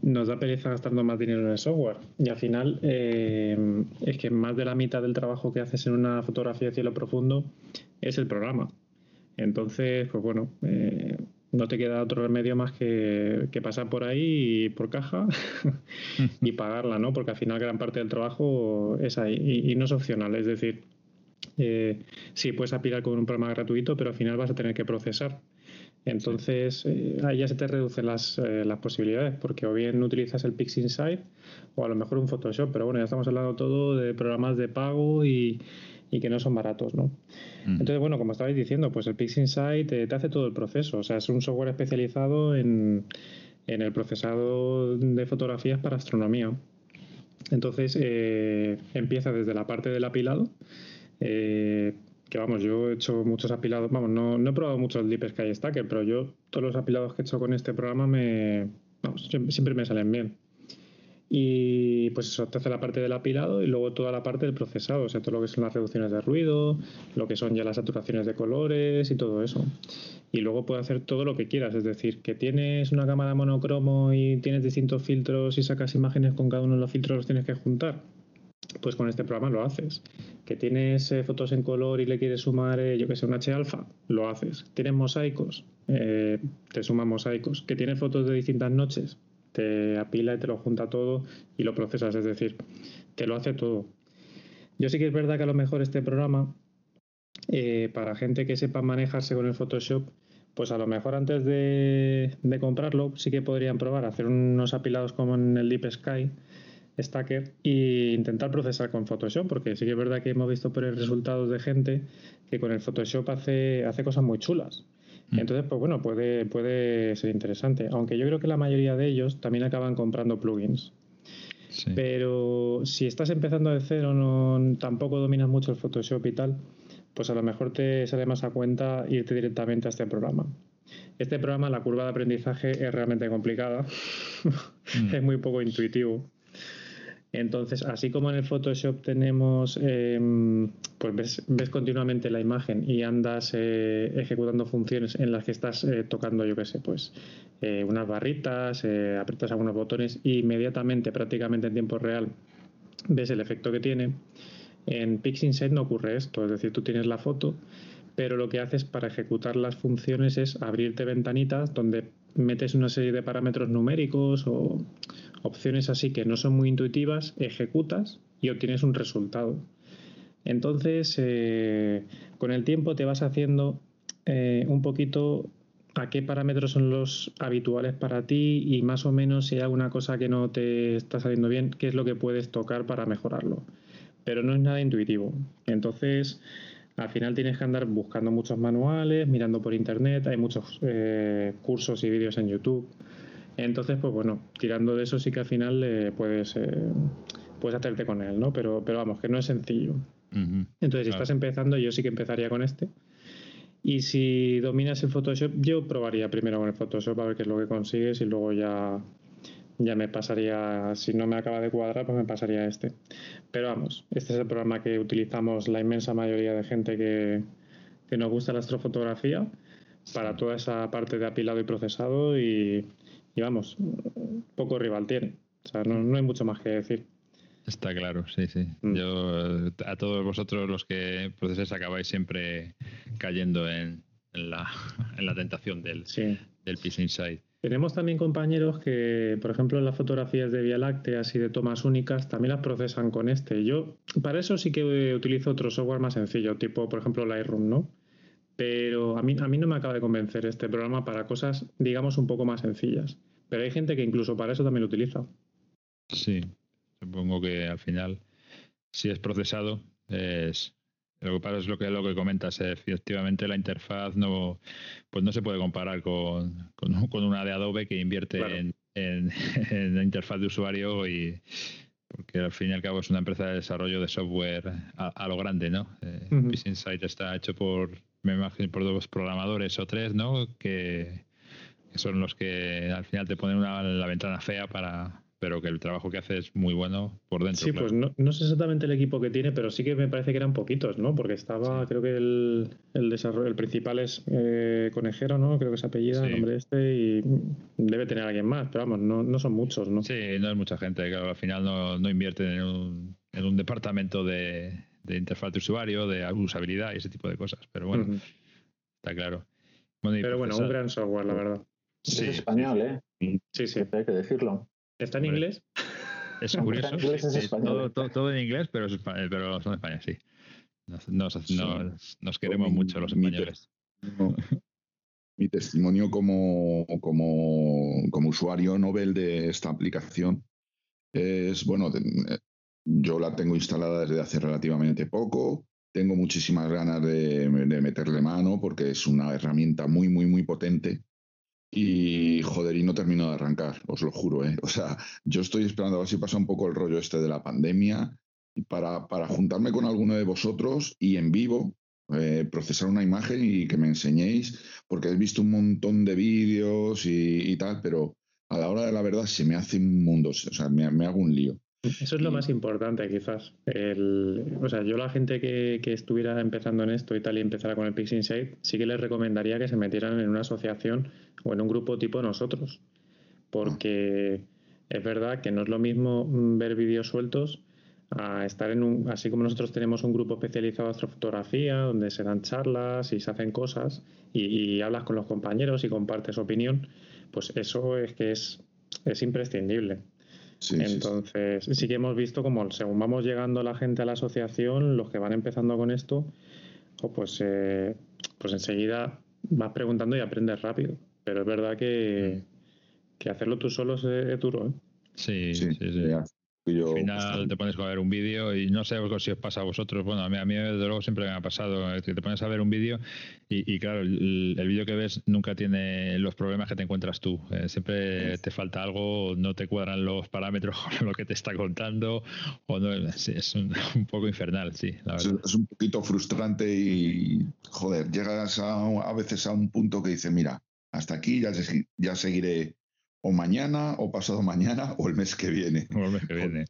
nos da pereza gastando más dinero en el software. Y al final eh, es que más de la mitad del trabajo que haces en una fotografía de cielo profundo es el programa. Entonces, pues bueno, eh, no te queda otro remedio más que, pasar por ahí y por caja y pagarla, ¿no? Porque al final gran parte del trabajo es ahí y, no es opcional. Es decir, eh, sí, puedes apilar con un programa gratuito, pero al final vas a tener que procesar. Entonces, eh, ahí ya se te reducen las, eh, las, posibilidades, porque o bien utilizas el PixInsight o a lo mejor un Photoshop, pero bueno, ya estamos hablando todo de programas de pago y, y que no son baratos, ¿no? Mm. Entonces, bueno, como estabais diciendo, pues el PixInsight te, te hace todo el proceso, o sea, es un software especializado en, en el procesado de fotografías para astronomía. Entonces, eh, empieza desde la parte del apilado, eh, que vamos, yo he hecho muchos apilados, vamos, no, no he probado mucho el Deep Sky Stacker, pero yo todos los apilados que he hecho con este programa me, vamos, siempre me salen bien. Y pues eso te hace la parte del apilado y luego toda la parte del procesado, o sea, todo lo que son las reducciones de ruido, lo que son ya las saturaciones de colores y todo eso. Y luego puede hacer todo lo que quieras, es decir, que tienes una cámara monocromo y tienes distintos filtros y sacas imágenes con cada uno de los filtros los tienes que juntar. Pues con este programa lo haces. Que tienes eh, fotos en color y le quieres sumar, eh, yo que sé, un H alfa, lo haces. Tienes mosaicos, eh, te suman mosaicos. Que tienes fotos de distintas noches, te apila y te lo junta todo y lo procesas, es decir, te lo hace todo. Yo sí que es verdad que a lo mejor este programa, eh, para gente que sepa manejarse con el Photoshop, pues a lo mejor antes de, comprarlo sí que podrían probar hacer unos apilados como en el Deep Sky Stacker e intentar procesar con Photoshop, porque sí que es verdad que hemos visto por el resultados de gente que con el Photoshop hace, hace cosas muy chulas. Mm. Entonces, pues bueno, puede, puede ser interesante. Aunque yo creo que la mayoría de ellos también acaban comprando plugins. Pero si estás empezando de cero, no, tampoco dominas mucho el Photoshop y tal, pues a lo mejor te sale más a cuenta irte directamente a este programa. Este programa, la curva de aprendizaje es realmente complicada, Mm. es muy poco intuitivo. Entonces, así como en el Photoshop tenemos, em, pues ves, continuamente la imagen y andas eh, ejecutando funciones en las que estás eh, tocando, yo qué sé, pues eh, unas barritas, eh, aprietas algunos botones y inmediatamente, prácticamente en tiempo real, ves el efecto que tiene. En PixInsight no ocurre esto, es decir, tú tienes la foto, pero lo que haces para ejecutar las funciones es abrirte ventanitas donde metes una serie de parámetros numéricos o opciones así que no son muy intuitivas, ejecutas y obtienes un resultado. Entonces, eh, con el tiempo te vas haciendo eh, un poquito a qué parámetros son los habituales para ti y más o menos si hay alguna cosa que no te está saliendo bien, qué es lo que puedes tocar para mejorarlo. Pero no es nada intuitivo. Entonces, al final tienes que andar buscando muchos manuales, mirando por internet, hay muchos eh, cursos y vídeos en YouTube. Entonces, pues bueno, tirando de eso sí que al final eh, puedes, eh, puedes hacerte con él, ¿no? Pero, pero vamos, que no es sencillo. Entonces, si Claro. estás empezando, yo sí que empezaría con este. Y si dominas el Photoshop, yo probaría primero con el Photoshop a ver qué es lo que consigues y luego ya, ya me pasaría, si no me acaba de cuadrar, pues me pasaría este. Pero vamos, este es el programa que utilizamos la inmensa mayoría de gente que, que nos gusta la astrofotografía para toda esa parte de apilado y procesado y, y vamos, poco rival tiene. O sea, no, no hay mucho más que decir. Está claro, sí, sí. Mm. Yo, a todos vosotros los que procesáis acabáis siempre cayendo en, en la, en la tentación del, Sí. del Peace Inside. Tenemos también compañeros que, por ejemplo, las fotografías de Vía Láctea y de tomas únicas también las procesan con este. Yo, para eso sí que utilizo otro software más sencillo, tipo, por ejemplo, Lightroom, ¿no? Pero a mí, a mí no me acaba de convencer este programa para cosas, digamos, un poco más sencillas. Pero hay gente que incluso para eso también lo utiliza. Sí, supongo que al final, si es procesado, es lo que pasa es lo que lo que comentas, eh, efectivamente la interfaz no pues no se puede comparar con, con, con una de Adobe que invierte Claro. en, en, en la interfaz de usuario y porque al fin y al cabo es una empresa de desarrollo de software a, a lo grande, ¿no? Eh. Peace Insight está hecho por, me imagino, por dos programadores o tres, ¿no? Que, que son los que al final te ponen una, la ventana fea para pero que el trabajo que hace es muy bueno por dentro. Sí, claro. pues no, no sé exactamente el equipo que tiene, pero sí que me parece que eran poquitos, ¿no? Porque estaba, Sí. creo que el, el desarrollo, el principal es eh, Conejero, ¿no? Creo que se apellida el Sí. nombre este y debe tener alguien más, pero vamos, no, no son muchos, ¿no? Sí, no es mucha gente, claro, al final no, no invierten en un, en un departamento de, de interfaz de usuario, de usabilidad y ese tipo de cosas, pero bueno, está claro. Bueno, Pero bueno, un gran software, la verdad. Sí, es español, ¿eh? Sí, sí. Hay que decirlo. ¿Está en Hombre. inglés? Es En curioso. inglés es sí, español. todo, todo- todo en inglés, pero, es pero son españoles, sí. Nos, nos- Sí. nos- nos queremos Mi- mucho los mi españoles. No. Mi testimonio como, como, como usuario Nobel de esta aplicación es, bueno, de- yo la tengo instalada desde hace relativamente poco. Tengo muchísimas ganas de, de meterle mano porque es una herramienta muy, muy, muy potente. Y joder, y no termino de arrancar, os lo juro, ¿eh? O sea, yo estoy esperando a ver si pasa un poco el rollo este de la pandemia para, para juntarme con alguno de vosotros y en vivo eh, procesar una imagen y que me enseñéis, porque he visto un montón de vídeos y, y tal, pero a la hora de la verdad se me hace un mundo, o sea, me, me hago un lío. Eso es lo más importante, quizás. El, o sea, yo la gente que, que estuviera empezando en esto y tal y empezara con el Pix Insight, sí que les recomendaría que se metieran en una asociación o en un grupo tipo nosotros. Porque es verdad que no es lo mismo mm, ver vídeos sueltos a estar en un, así como nosotros tenemos un grupo especializado de astrofotografía, donde se dan charlas y se hacen cosas y, y hablas con los compañeros y compartes opinión, pues eso es que es, es imprescindible. Sí, sí, sí. Entonces, sí que hemos visto como según vamos llegando la gente a la asociación, los que van empezando con esto, o pues, eh, pues enseguida vas preguntando y aprendes rápido. Pero es verdad que, que hacerlo tú solo es, es duro. ¿eh? Sí, Sí, sí, sí. ya. Al final te pones a ver un vídeo y no sé si os pasa a vosotros. Bueno, a mí, a mí desde luego siempre me ha pasado que te pones a ver un vídeo y, claro, el, vídeo que ves nunca tiene los problemas que te encuentras tú. Eh, siempre te falta algo, no te cuadran los parámetros con lo que te está contando o no. es un, poco infernal, sí. Es, un poquito frustrante y, joder, llegas a, a veces a un punto que dices, mira, hasta aquí ya, ya seguiré o mañana, o pasado mañana, o el mes que viene. O el mes que viene.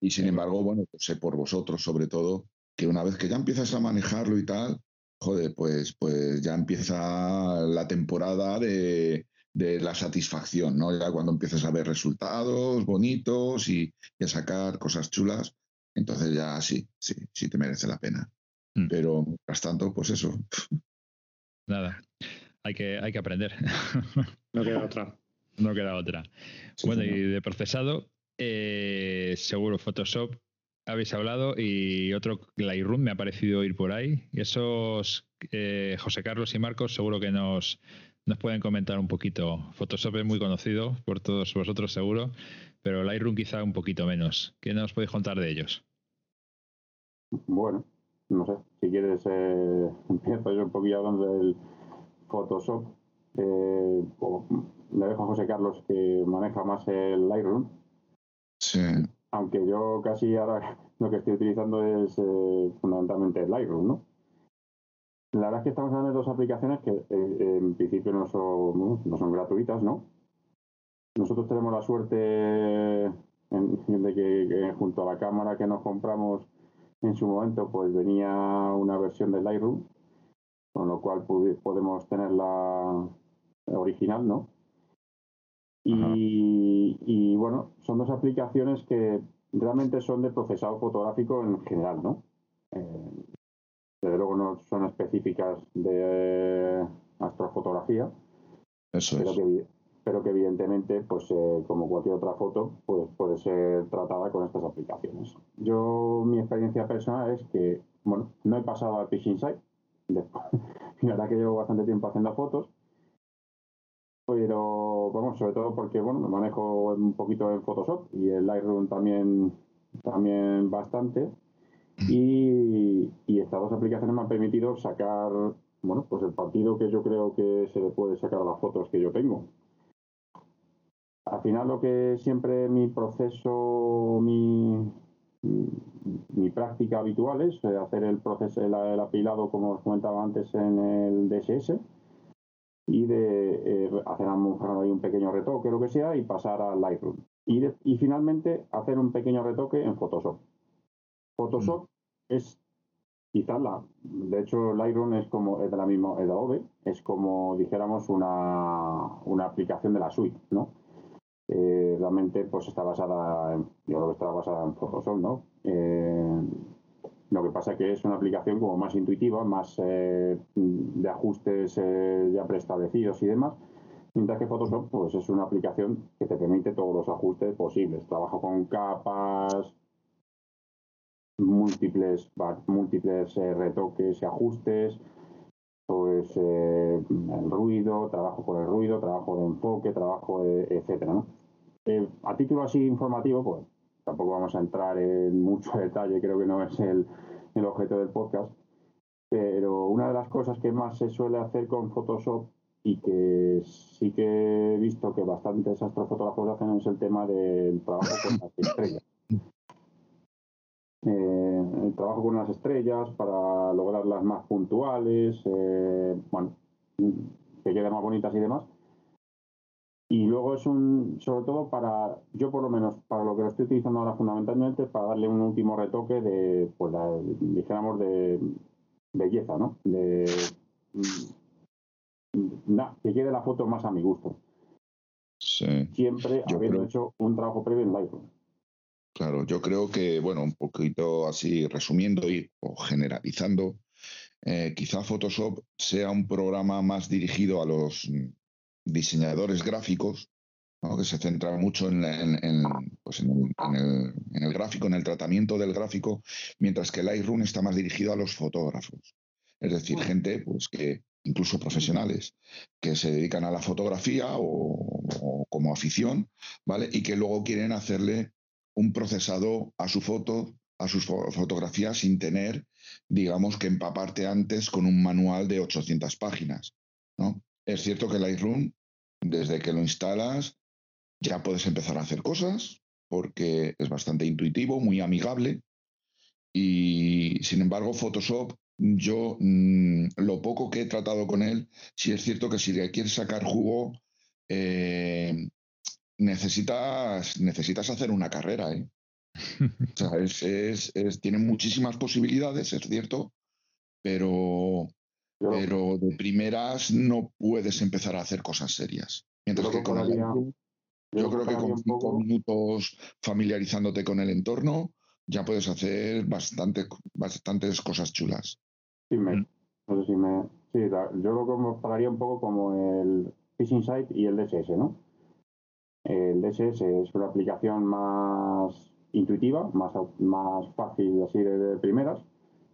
Y sin embargo, bueno, pues sé por vosotros sobre todo, que una vez que ya empiezas a manejarlo y tal, joder, pues, pues ya empieza la temporada de, la satisfacción, ¿no? Ya cuando empiezas a ver resultados bonitos y, a sacar cosas chulas, entonces ya sí, sí, sí te merece la pena. Mm. Pero mientras tanto, pues eso. Nada hay que, hay que aprender. No queda otra. No queda otra. bueno, y de procesado, eh, seguro Photoshop habéis hablado y otro Lightroom me ha parecido ir por ahí. Y esos, eh, José Carlos y Marcos, seguro que nos, nos pueden comentar un poquito. Photoshop es muy conocido por todos vosotros, seguro, pero Lightroom quizá un poquito menos. ¿Qué nos podéis contar de ellos? Bueno, no sé, si quieres, eh, empiezo yo un poquillo hablando del Photoshop. Eh, le dejo a José Carlos que maneja más el Lightroom. Sí. Aunque yo casi ahora lo que estoy utilizando es eh, fundamentalmente el Lightroom, ¿no? La verdad es que estamos hablando de dos aplicaciones que eh, en principio no son, no son gratuitas, ¿no? Nosotros tenemos la suerte de que, junto a la cámara que nos compramos en su momento, pues venía una versión del Lightroom con lo cual podemos tener la original, ¿no? Y, bueno, son dos aplicaciones que realmente son de procesado fotográfico en general, ¿no? Eh, desde luego no son específicas de astrofotografía. Eso pero es. Que, pero que evidentemente, pues eh, como cualquier otra foto, pues puede ser tratada con estas aplicaciones. Yo, mi experiencia personal es que, bueno, no he pasado al Pitch Insight, la verdad que llevo bastante tiempo haciendo fotos, pero vamos, sobre todo porque bueno, me manejo un poquito en Photoshop y el Lightroom también, también bastante. Y, estas dos aplicaciones me han permitido sacar, bueno, pues el partido que yo creo que se le puede sacar a las fotos que yo tengo. Al final lo que siempre mi proceso, mi, mi práctica habitual es eh, hacer el proceso, el, apilado, como os comentaba antes, en el DSS y de eh, hacer un pequeño retoque, lo que sea, y pasar a Lightroom. Y, y finalmente hacer un pequeño retoque en Photoshop. Photoshop mm. es quizás la. De hecho, Lightroom es como es de la misma, es de Adobe, es como dijéramos una, una aplicación de la suite, ¿no? Eh, realmente pues está basada en, yo creo que está basada en Photoshop, ¿no? Eh, lo que pasa que es una aplicación como más intuitiva, más eh, de ajustes ya preestablecidos y demás, mientras que Photoshop pues es una aplicación que te permite todos los ajustes posibles. Trabajo con capas, múltiples, múltiples retoques y ajustes, pues el ruido, trabajo con el ruido, trabajo de enfoque, trabajo de, etcétera, ¿no? Eh, a título así informativo, pues tampoco vamos a entrar en mucho detalle, creo que no es el, el objeto del podcast, pero una de las cosas que más se suele hacer con Photoshop y que sí que he visto que bastantes astrofotógrafos hacen es el tema del trabajo con las estrellas. Eh, el trabajo con las estrellas para lograrlas más puntuales, eh, bueno, que queden más bonitas y demás. Y luego es un, sobre todo para, yo por lo menos, para lo que lo estoy utilizando ahora fundamentalmente, para darle un último retoque de, pues dijéramos, de belleza, ¿no? De, mm, que quede la foto más a mi gusto. Sí. Siempre habiendo hecho un trabajo previo en Lightroom. Claro, yo creo que, bueno, un poquito así resumiendo y o generalizando, eh, quizá Photoshop sea un programa más dirigido a los diseñadores gráficos, que se centran mucho pues en, el, gráfico, en el tratamiento del gráfico, mientras que Lightroom está más dirigido a los fotógrafos. Es decir, gente pues, que, incluso profesionales, que se dedican a la fotografía o, como afición, ¿vale? Y que luego quieren hacerle un procesado a su foto, a sus fotografías, sin tener, digamos, que empaparte antes con un manual de 800 páginas, ¿no? Es cierto que Lightroom, desde que lo instalas, ya puedes empezar a hacer cosas, porque es bastante intuitivo, muy amigable. Y sin embargo, Photoshop, yo mm, lo poco que he tratado con él, sí es cierto que si le quieres sacar jugo, eh, necesitas, necesitas hacer una carrera. ¿eh? o sea, es, tiene muchísimas posibilidades, es cierto, pero, pero de primeras no puedes empezar a hacer cosas serias. Mientras que con el yo creo que con cinco minutos familiarizándote con el entorno ya puedes hacer bastante, bastantes cosas chulas. Sí, me, mm. no sé si me, sí yo lo compararía un poco como el Phishing Site y el DSS, ¿no? El DSS es una aplicación más intuitiva, más, más fácil así de, primeras,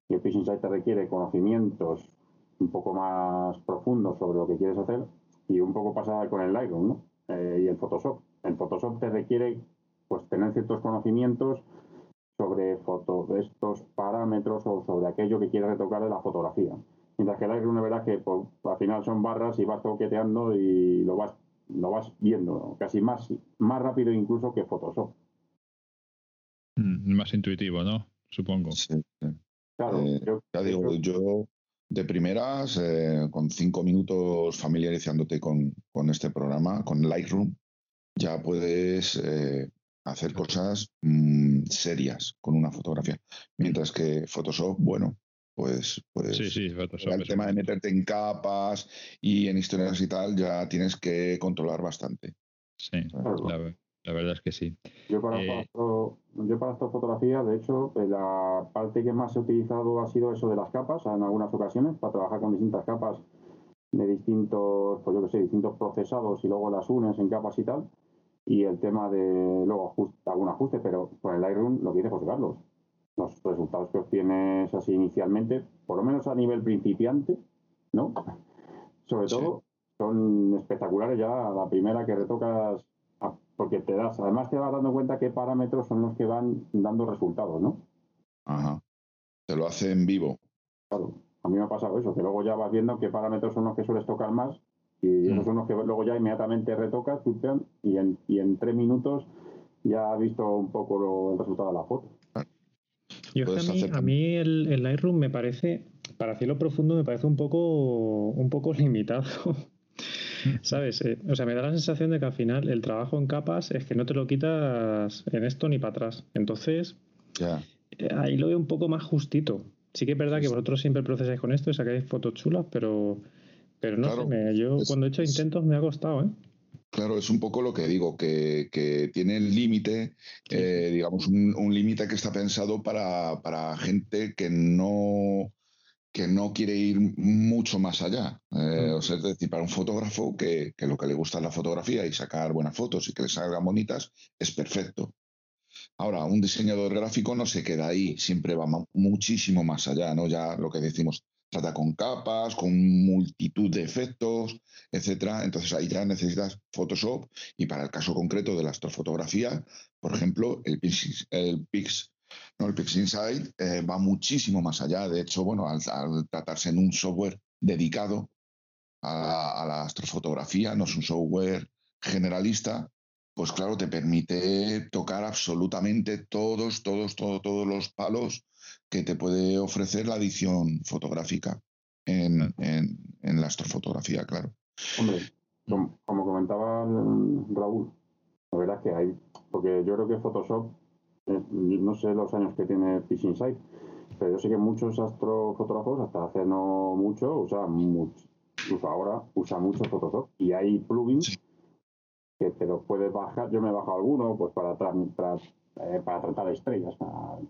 y el Phishing Site te requiere conocimientos un poco más profundos sobre lo que quieres hacer y un poco pasada con el Lightroom, ¿no? Eh, y el Photoshop. El Photoshop te requiere pues tener ciertos conocimientos sobre foto, estos parámetros o sobre aquello que quieres retocar de la fotografía. Mientras que el Lightroom, la verdad que pues, al final son barras y vas toqueteando y lo vas, lo vas viendo, casi más, más rápido incluso que Photoshop. Mm, más intuitivo, ¿no? Supongo. Sí, Claro, eh, ya digo, yo de primeras, eh, con cinco minutos familiarizándote con, con, este programa, con Lightroom, ya puedes eh, hacer cosas mm, serias con una fotografía. Mientras que Photoshop, bueno, pues, pues sí, sí, Photoshop el tema de meterte en capas y en historias y tal, ya tienes que controlar bastante. Sí, la, verdad es que sí. Yo para, eh, yo para esta fotografía, de hecho, eh, la parte que más he utilizado ha sido eso de las capas en algunas ocasiones, para trabajar con distintas capas de distintos, pues yo que sé, distintos procesados y luego las unes en capas y tal y el tema de luego algún ajuste, pero con el Lightroom lo que dice José Carlos. Los resultados que obtienes así inicialmente, por lo menos a nivel principiante, ¿no? Sobre todo, son espectaculares ya la primera que retocas, porque te das, además te vas dando cuenta qué parámetros son los que van dando resultados, ¿no? Ajá. Te lo hace en vivo. Claro, a mí me ha pasado eso, que luego ya vas viendo qué parámetros son los que sueles tocar más y esos mm. son los que luego ya inmediatamente retocas, y en, y en tres minutos ya has visto un poco el resultado de la foto. Yo a mí, el, Lightroom me parece, para cielo profundo, me parece un poco, un poco limitado. ¿Sabes? Eh, o sea, me da la sensación de que al final el trabajo en capas es que no te lo quitas en esto ni para atrás. Entonces, eh, ahí lo veo un poco más justito. Sí que es verdad que vosotros siempre procesáis con esto y sacáis fotos chulas, pero pero no sé, yo cuando he hecho intentos me ha costado, ¿eh? Claro, es un poco lo que digo, que, tiene el límite, eh, digamos, un, límite que está pensado para, gente que no, que no quiere ir mucho más allá. Eh, o sea, es decir, para un fotógrafo que, que, lo que le gusta es la fotografía y sacar buenas fotos y que le salgan bonitas, es perfecto. Ahora, un diseñador gráfico no se queda ahí, siempre va muchísimo más allá, ¿no? Ya lo que decimos, trata con capas, con multitud de efectos, etcétera. Entonces ahí ya necesitas Photoshop y para el caso concreto de la astrofotografía, por ejemplo, el Pix, el Pix, no, el Pix Insight eh, va muchísimo más allá. De hecho, bueno, al, tratarse en un software dedicado a, la astrofotografía, no es un software generalista, pues claro, te permite tocar absolutamente todos, todos, todos, todos los palos que te puede ofrecer la edición fotográfica en, en, la astrofotografía, claro. Hombre, como, comentaba Raúl, la verdad es que hay, porque yo creo que Photoshop, eh, no sé los años que tiene Fish Insight, pero yo sé que muchos astrofotógrafos, hasta hace no mucho, usan mucho, incluso ahora usa mucho Photoshop y hay plugins que te los puedes bajar. Yo me he bajado alguno pues para, para eh, para tratar estrellas.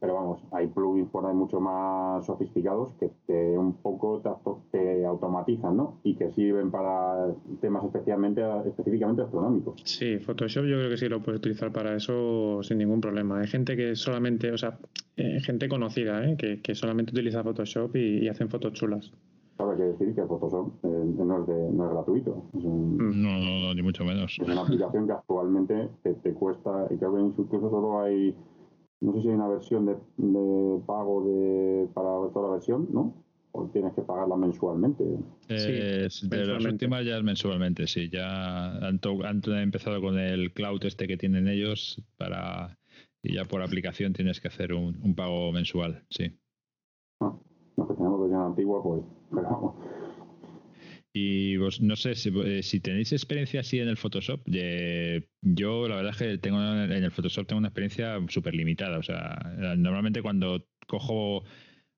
Pero vamos, hay plugins por ahí mucho más sofisticados que te, un poco te, automatizan, ¿no? Y que sirven para temas especialmente, específicamente astronómicos. Sí, Photoshop yo creo que sí lo puedes utilizar para eso sin ningún problema. Hay gente que solamente, o sea, eh, gente conocida, ¿eh? que, solamente utiliza Photoshop y, hacen fotos chulas. Claro, hay que decir que Photoshop eh, no, es de, no es gratuito. Es un, no, no, no, ni mucho menos. Es una aplicación que actualmente te, te cuesta, y creo que incluso solo hay, no sé si hay una versión de, de pago de, para toda la versión, ¿no? o tienes que pagarla mensualmente. Eh, de las últimas ya es mensualmente, sí. Ya han, han, empezado con el cloud este que tienen ellos para y ya por aplicación tienes que hacer un, un pago mensual, sí. Pues, Y vos, no sé, si, eh, si, tenéis experiencia así en el Photoshop, yo la verdad es que tengo en el Photoshop tengo una experiencia súper limitada. O sea, normalmente cuando cojo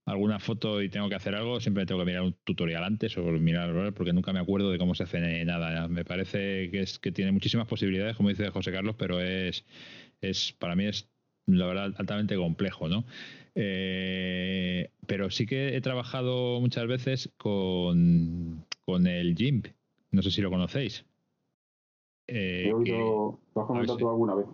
alguna foto y tengo que hacer algo, siempre tengo que mirar un tutorial antes o mirar, porque nunca me acuerdo de cómo se hace nada. Me parece que es que tiene muchísimas posibilidades, como dice José Carlos, pero es, es para mí es la verdad altamente complejo, ¿no? Eh, pero sí que he trabajado muchas veces con, con el GIMP. No sé si lo conocéis. Eh, he oído, lo has comentado alguna vez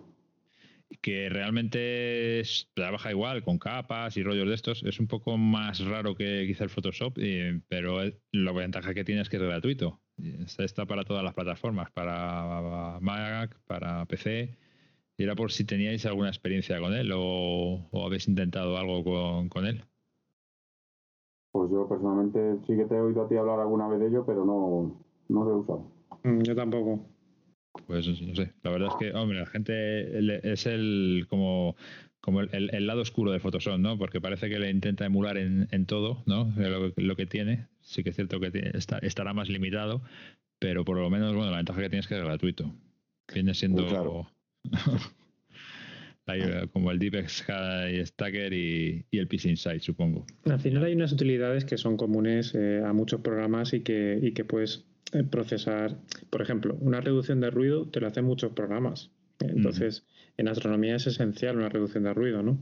que realmente trabaja igual con capas y rollos de estos. Es un poco más raro que quizá el Photoshop, eh, pero la ventaja que tiene es que es gratuito. Está, para todas las plataformas, para Mac, para PC. Y era por si teníais alguna experiencia con él o, habéis intentado algo con, con, él. Pues yo personalmente sí que te he oído a ti hablar alguna vez de ello, pero no, no lo he usado. Mm, yo tampoco. Pues no sé, la verdad es que, hombre, la gente es el como, como el, lado oscuro de Photoshop, ¿no? Porque parece que le intenta emular en, en todo, ¿no? Lo, que tiene. Sí que es cierto que estará más limitado, pero por lo menos, bueno, la ventaja que tiene es que es gratuito. Viene siendo como el Deep Stacker y, y el Piece Insight, supongo. Al final hay unas utilidades que son comunes eh, a muchos programas y que, y que puedes eh, procesar, por ejemplo, una reducción de ruido te lo hacen muchos programas. Entonces, en astronomía es esencial una reducción de ruido, ¿no?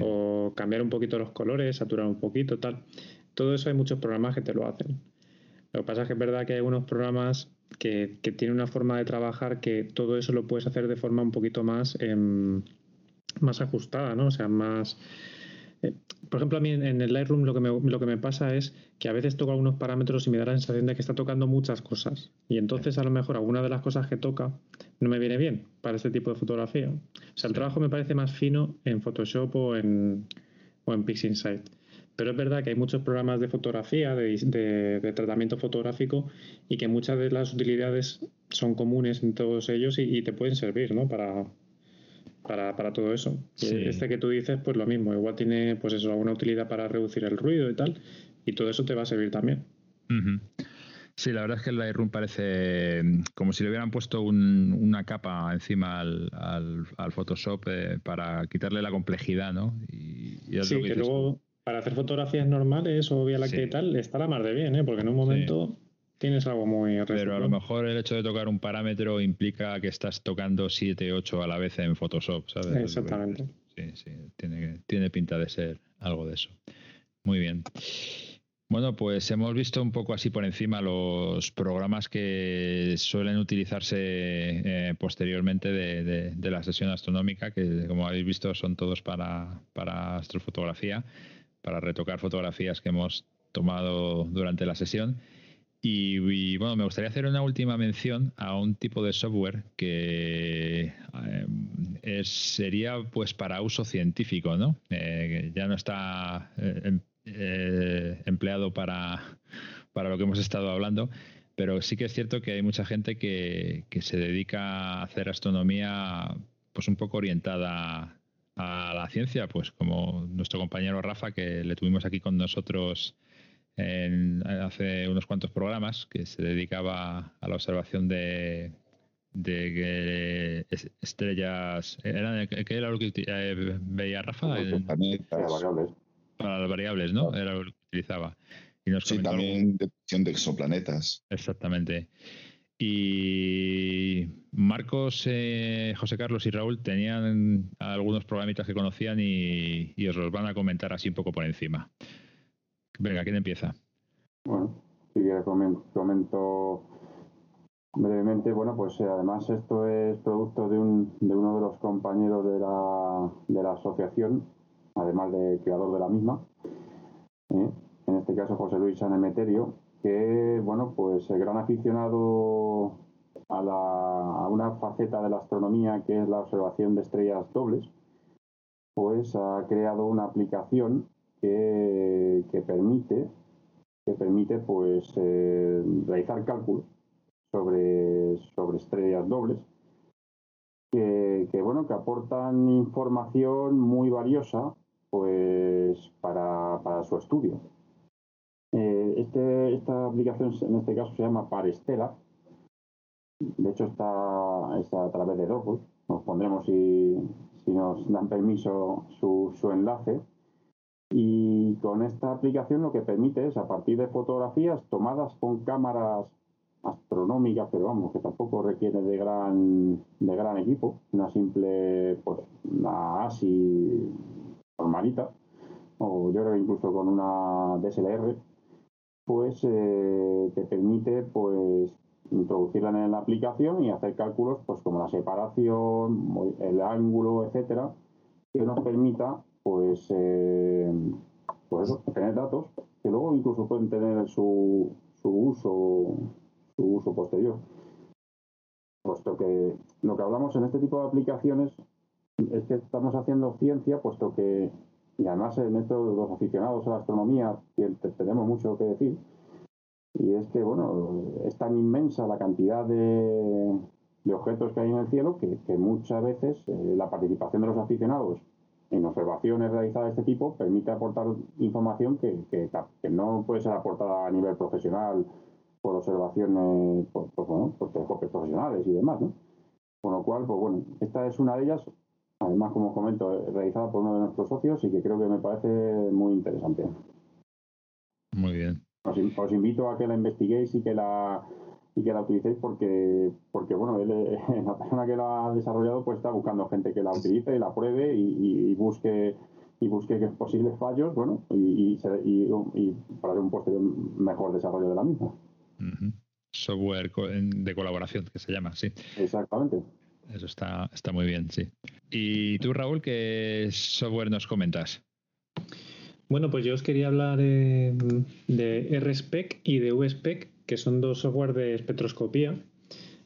O cambiar un poquito los colores, saturar un poquito, tal. Todo eso hay muchos programas que te lo hacen. Lo que pasa es que es verdad que hay unos programas que, que tienen una forma de trabajar que todo eso lo puedes hacer de forma un poquito más, em, más ajustada, ¿no? O sea, más eh, por ejemplo, a mí en el Lightroom lo que, me, lo que me pasa es que a veces toco algunos parámetros y me da la sensación de que está tocando muchas cosas. Y entonces a lo mejor alguna de las cosas que toca no me viene bien para este tipo de fotografía. O sea, el trabajo me parece más fino en Photoshop o en, o en PixInsight. Pero es verdad que hay muchos programas de fotografía, de, tratamiento fotográfico, y que muchas de las utilidades son comunes en todos ellos y, y te pueden servir ¿no? para, para, para todo eso. Este que tú dices, pues lo mismo, igual tiene pues eso, alguna utilidad para reducir el ruido y tal, y todo eso te va a servir también. Sí, la verdad es que el Lightroom parece como si le hubieran puesto una capa encima al, al, Photoshop eh, para quitarle la complejidad, ¿no? Y, sí, que, luego para hacer fotografías normales o vía láctea y tal, está la mar de bien, ¿eh? Porque en un momento tienes algo muy Pero a lo mejor el hecho de tocar un parámetro implica que estás tocando 7, 8 a la vez en Photoshop, ¿sabes? Exactamente. Sí, sí, tiene, tiene pinta de ser algo de eso. Muy bien. Bueno, pues hemos visto un poco así por encima los programas que suelen utilizarse eh, posteriormente de, la sesión astronómica, que como habéis visto son todos para, para astrofotografía, para retocar fotografías que hemos tomado durante la sesión. Y, bueno, me gustaría hacer una última mención a un tipo de software que eh, sería pues para uso científico, ¿no? Eh, ya no está eh, em, empleado para, para lo que hemos estado hablando, pero sí que es cierto que hay mucha gente que, que se dedica a hacer astronomía pues un poco orientada a la ciencia, pues como nuestro compañero Rafa, que le tuvimos aquí con nosotros hace unos cuantos programas que se dedicaba a la observación de, de estrellas. Era, ¿Qué era lo que eh, veía Rafa? Para las variables, ¿no? Era lo que utilizaba. Y nos sí, también detección de exoplanetas. Exactamente. Y Marcos, eh, José Carlos y Raúl tenían algunos programitas que conocían y, os los van a comentar así un poco por encima. Venga, ¿quién empieza? Bueno, si quieres comento brevemente. Bueno, pues eh, además esto es producto de, un, de uno de los compañeros de la, de la asociación, además de creador de la misma. ¿eh? En este caso José Luis Sanemeterio, que, bueno, pues el gran aficionado a, una faceta de la astronomía que es la observación de estrellas dobles, pues ha creado una aplicación que, que permite que permite pues eh, realizar cálculos sobre, sobre estrellas dobles que, que, bueno que aportan información muy valiosa pues para, para su estudio este, esta aplicación en este caso se llama Parestela. De hecho está, está a través de Dropbox nos pondremos si, si nos dan permiso su, su enlace. Y con esta aplicación lo que permite es, a partir de fotografías tomadas con cámaras astronómicas, pero vamos, que tampoco requiere de gran, de gran equipo, una simple, pues, una ASI normalita, o yo creo incluso con una DSLR, pues eh, te permite, pues, introducirla en la aplicación y hacer cálculos, pues, como la separación, el ángulo, etcétera, que nos permita pues, eh, pues tener datos que luego incluso pueden tener su, su uso su uso posterior. Puesto que lo que hablamos en este tipo de aplicaciones es que estamos haciendo ciencia, puesto que, y además en esto los aficionados a la astronomía tenemos mucho que decir, y es que, bueno, es tan inmensa la cantidad de, de objetos que hay en el cielo que, muchas veces eh, la participación de los aficionados en observaciones realizadas de este tipo permite aportar información que, que, que no puede ser aportada a nivel profesional por observaciones por, por, bueno, por telescopios profesionales y demás, ¿no? Con lo cual, pues bueno, esta es una de ellas, además, como os comento, realizada por uno de nuestros socios y que creo que me parece muy interesante. Muy bien. Os, os invito a que la investiguéis y que la y que la utilicéis porque, porque bueno, él, la persona que la ha desarrollado pues está buscando gente que la utilice y la pruebe y, y busque y busque posibles fallos, bueno, y, y, y, para un posterior mejor desarrollo de la misma. Uh -huh. Software de colaboración, que se llama, sí. Exactamente. Eso está, está muy bien, sí. ¿Y tú, Raúl, qué software nos comentas? Bueno, pues yo os quería hablar eh, de RSpec y de VSpec, que son dos software de espectroscopía,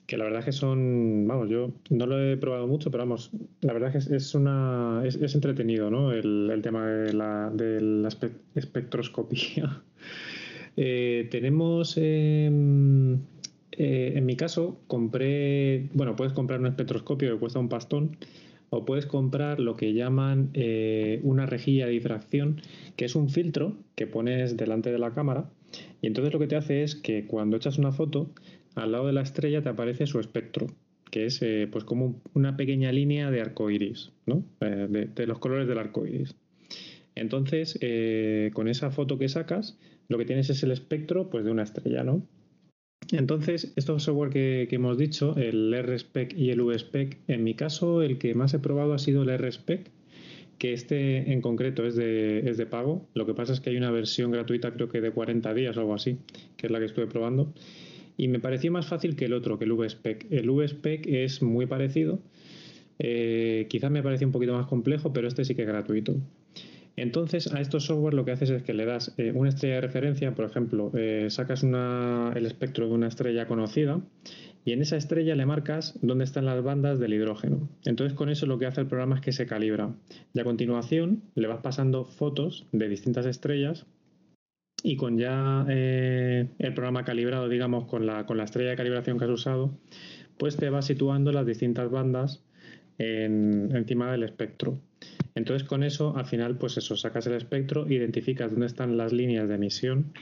que la verdad es que son, vamos, yo no lo he probado mucho, pero vamos, la verdad es que es, una, es, entretenido, ¿no? El, el, tema de la, de la espectroscopía. Eh, tenemos, eh, eh, en mi caso, compré, bueno, puedes comprar un espectroscopio que cuesta un pastón o puedes comprar lo que llaman eh, una rejilla de difracción, que es un filtro que pones delante de la cámara y entonces lo que te hace es que cuando echas una foto, al lado de la estrella te aparece su espectro, que es eh, pues como una pequeña línea de arco iris, ¿no? De, de, los colores del arco iris. Entonces, con esa foto que sacas, lo que tienes es el espectro pues, de una estrella, ¿no? Entonces, estos software que, que, hemos dicho, el RSpec y el VSpec, en mi caso, el que más he probado ha sido el RSpec, que este en concreto es de, pago. Lo que pasa es que hay una versión gratuita, creo que de 40 días o algo así, que es la que estuve probando. Y me pareció más fácil que el otro, que el VSpec. El VSpec es muy parecido. Eh, quizás me pareció un poquito más complejo, pero este sí que es gratuito. Entonces, a estos software lo que haces es que le das eh, una estrella de referencia, por ejemplo, eh, sacas el espectro de una estrella conocida y en esa estrella le marcas dónde están las bandas del hidrógeno. Entonces, con eso lo que hace el programa es que se calibra. Y a continuación le vas pasando fotos de distintas estrellas y con ya eh, el programa calibrado, digamos, con la, con la estrella de calibración que has usado, pues te va situando las distintas bandas en, encima del espectro. Entonces con eso al final pues eso, sacas el espectro, identificas dónde están las líneas de emisión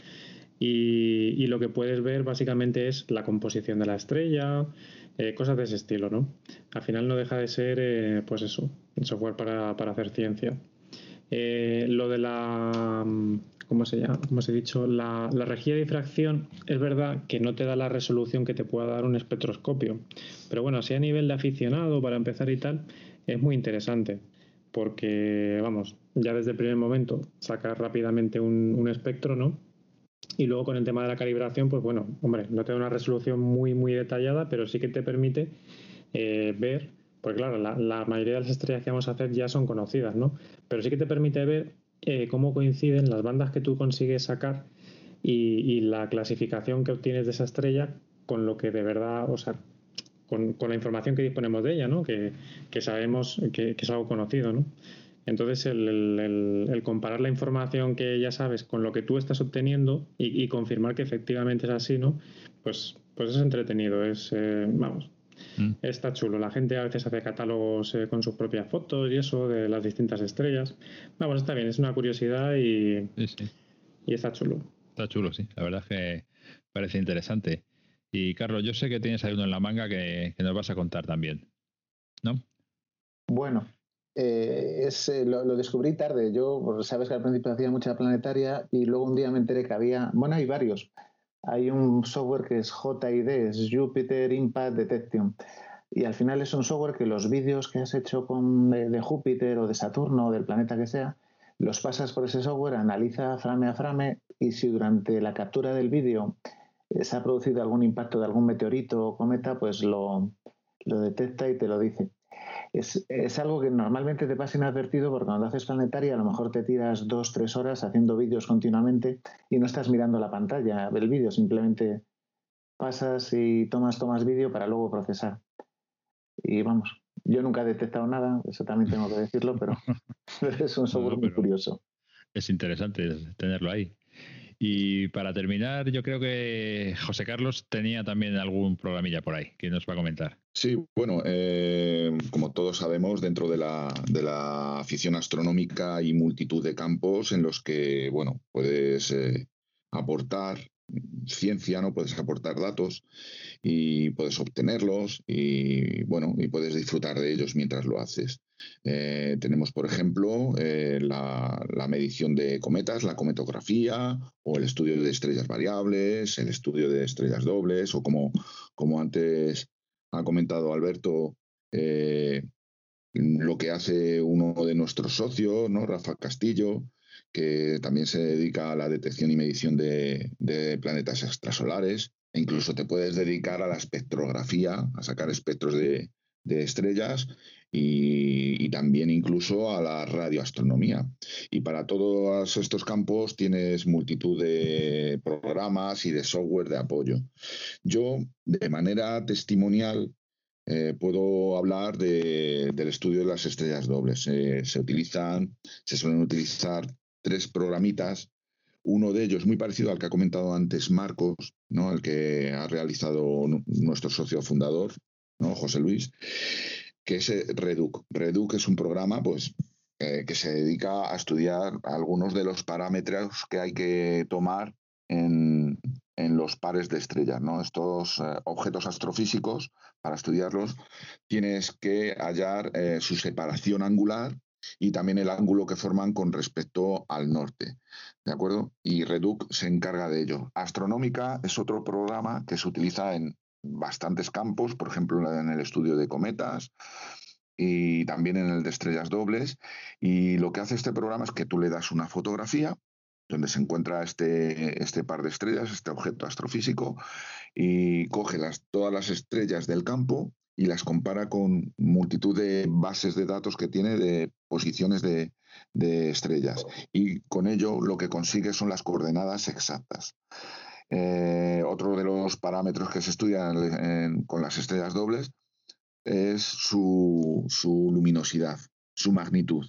y, lo que puedes ver básicamente es la composición de la estrella, eh, cosas de ese estilo, ¿no? Al final no deja de ser eh, pues eso, software para, para hacer ciencia. Eh, lo de la ¿cómo se llama? Como os he dicho, la, la, rejilla de difracción es verdad que no te da la resolución que te pueda dar un espectroscopio. Pero bueno, si a nivel de aficionado, para empezar y tal, es muy interesante. Porque, vamos, ya desde el primer momento sacas rápidamente un, espectro, ¿no? Y luego con el tema de la calibración, pues bueno, hombre, no te da una resolución muy, muy detallada, pero sí que te permite eh, ver, porque claro, la, mayoría de las estrellas que vamos a hacer ya son conocidas, ¿no? Pero sí que te permite ver eh, cómo coinciden las bandas que tú consigues sacar y, la clasificación que obtienes de esa estrella con lo que de verdad, o sea, con, la información que disponemos de ella, ¿no? Que, sabemos que, es algo conocido, ¿no? Entonces, el, comparar la información que ya sabes con lo que tú estás obteniendo y, confirmar que efectivamente es así, ¿no? Pues, pues es entretenido, es, eh, vamos, mm. está chulo. La gente a veces hace catálogos eh, con sus propias fotos y eso de las distintas estrellas. Vamos, está bien, es una curiosidad y, y está chulo. Está chulo, sí. La verdad es que parece interesante. Y Carlos, yo sé que tienes ahí uno en la manga que, nos vas a contar también, ¿no? Bueno, eh, es, eh, lo, descubrí tarde. Yo, sabes que al principio hacía mucha planetaria y luego un día me enteré que había, bueno, hay varios. Hay un software que es JID, es Jupiter Impact Detection. Y al final es un software que los vídeos que has hecho con, de Júpiter o de Saturno o del planeta que sea, los pasas por ese software, analiza frame a frame y si durante la captura del vídeo se ha producido algún impacto de algún meteorito o cometa, pues lo, detecta y te lo dice. Es, algo que normalmente te pasa inadvertido porque cuando haces planetaria a lo mejor te tiras dos, tres horas haciendo vídeos continuamente y no estás mirando la pantalla del vídeo, simplemente pasas y tomas, tomas vídeo para luego procesar. Y vamos, yo nunca he detectado nada, eso también tengo que decirlo, pero es un software muy curioso. Es interesante tenerlo ahí. Y para terminar, yo creo que José Carlos tenía también algún programilla por ahí que nos va a comentar. Sí, bueno, eh, como todos sabemos, dentro de la, de la afición astronómica hay multitud de campos en los que, bueno, puedes eh, aportar ciencia, ¿no? Puedes aportar datos y puedes obtenerlos y bueno, y puedes disfrutar de ellos mientras lo haces. Eh, tenemos, por ejemplo, eh, la, medición de cometas, la cometografía, o el estudio de estrellas variables, el estudio de estrellas dobles, o como, como antes ha comentado Alberto, eh, lo que hace uno de nuestros socios, ¿no? Castillo, que también se dedica a la detección y medición de, planetas extrasolares. E incluso te puedes dedicar a la espectrografía, a sacar espectros de, estrellas y, también incluso a la radioastronomía. Y para todos estos campos tienes multitud de programas y de software de apoyo. Yo, de manera testimonial, eh, puedo hablar del estudio de las estrellas dobles. se utilizan, se suelen utilizar tres programitas. Uno de ellos muy parecido al que ha comentado antes Marcos, ¿no? el que ha realizado nuestro socio fundador, ¿no? José Luis, que es Reduc. Reduc es un programa pues, eh, que se dedica a estudiar algunos de los parámetros que hay que tomar en, los pares de estrellas. ¿no? Estos eh, objetos astrofísicos, para estudiarlos, tienes que hallar eh, su separación angular y también el ángulo que forman con respecto al norte. ¿De acuerdo? Y Reduc se encarga de ello. Astronómica es otro programa que se utiliza en bastantes campos, por ejemplo, en el estudio de cometas y también en el de estrellas dobles. Y lo que hace este programa es que tú le das una fotografía donde se encuentra este, este par de estrellas, este objeto astrofísico, y coge las, todas las estrellas del campo y las compara con multitud de bases de datos que tiene de posiciones de, estrellas. Y con ello lo que consigue son las coordenadas exactas. Eh, otro de los parámetros que se estudian con las estrellas dobles es su, su, luminosidad, su magnitud.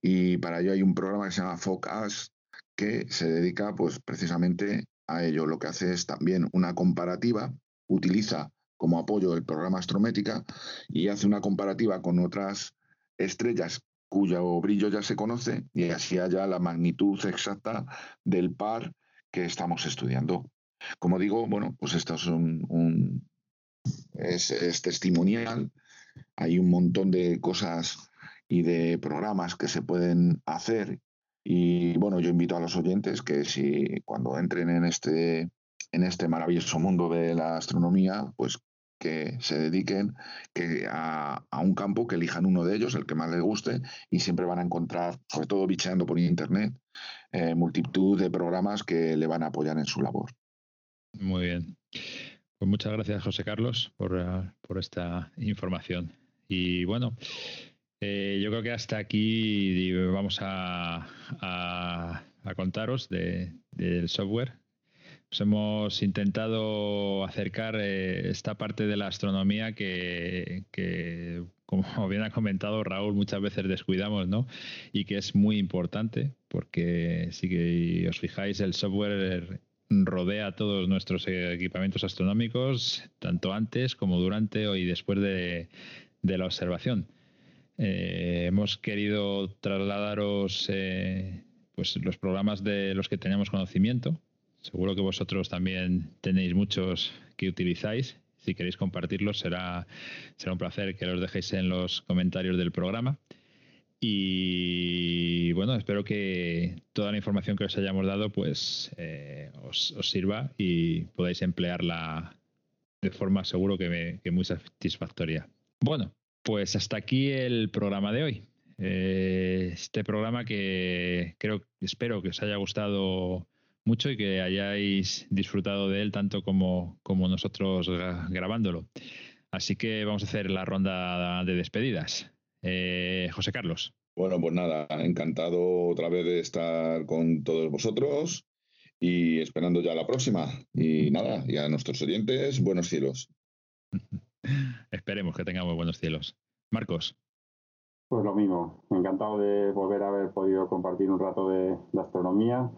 Y para ello hay un programa que se llama FOCAS que se dedica pues precisamente a ello. Lo que hace es también una comparativa, utiliza como apoyo del programa Astrométrica y hace una comparativa con otras estrellas cuyo brillo ya se conoce y así haya la magnitud exacta del par que estamos estudiando. Como digo, bueno, pues esto es un, es, testimonial. Hay un montón de cosas y de programas que se pueden hacer. Y bueno, yo invito a los oyentes que si cuando entren en este en este maravilloso mundo de la astronomía, pues que se dediquen que a, un campo, que elijan uno de ellos, el que más les guste, y siempre van a encontrar, sobre todo bicheando por internet, eh, multitud de programas que le van a apoyar en su labor. Muy bien. Pues muchas gracias, José Carlos, por, eh, por esta información. Y bueno, Eh, yo creo que hasta aquí vamos a, a, contaros de, del software. Os hemos intentado acercar eh, esta parte de la astronomía que, como bien ha comentado Raúl, muchas veces descuidamos, ¿no? Y que es muy importante, porque si os fijáis, el software rodea todos nuestros equipamientos astronómicos, tanto antes como durante y después de, la observación. Eh, hemos querido trasladaros eh, pues los programas de los que tenemos conocimiento. Seguro que vosotros también tenéis muchos que utilizáis si queréis compartirlos, será, será un placer que los dejéis en los comentarios del programa. Y bueno, espero que toda la información que os hayamos dado pues eh, os, sirva y podáis emplearla de forma seguro que, muy satisfactoria. Bueno, pues hasta aquí el programa de hoy. Eh, este programa que creo, espero que os haya gustado mucho y que hayáis disfrutado de él tanto como, como nosotros grabándolo. Así que vamos a hacer la ronda de despedidas. Eh, José Carlos. Bueno, pues nada, encantado otra vez de estar con todos vosotros y esperando ya la próxima. Y nada, y a nuestros oyentes, buenos cielos. Esperemos que tengamos buenos cielos. Marcos. Pues lo mismo, encantado de volver a haber podido compartir un rato de, de astronomía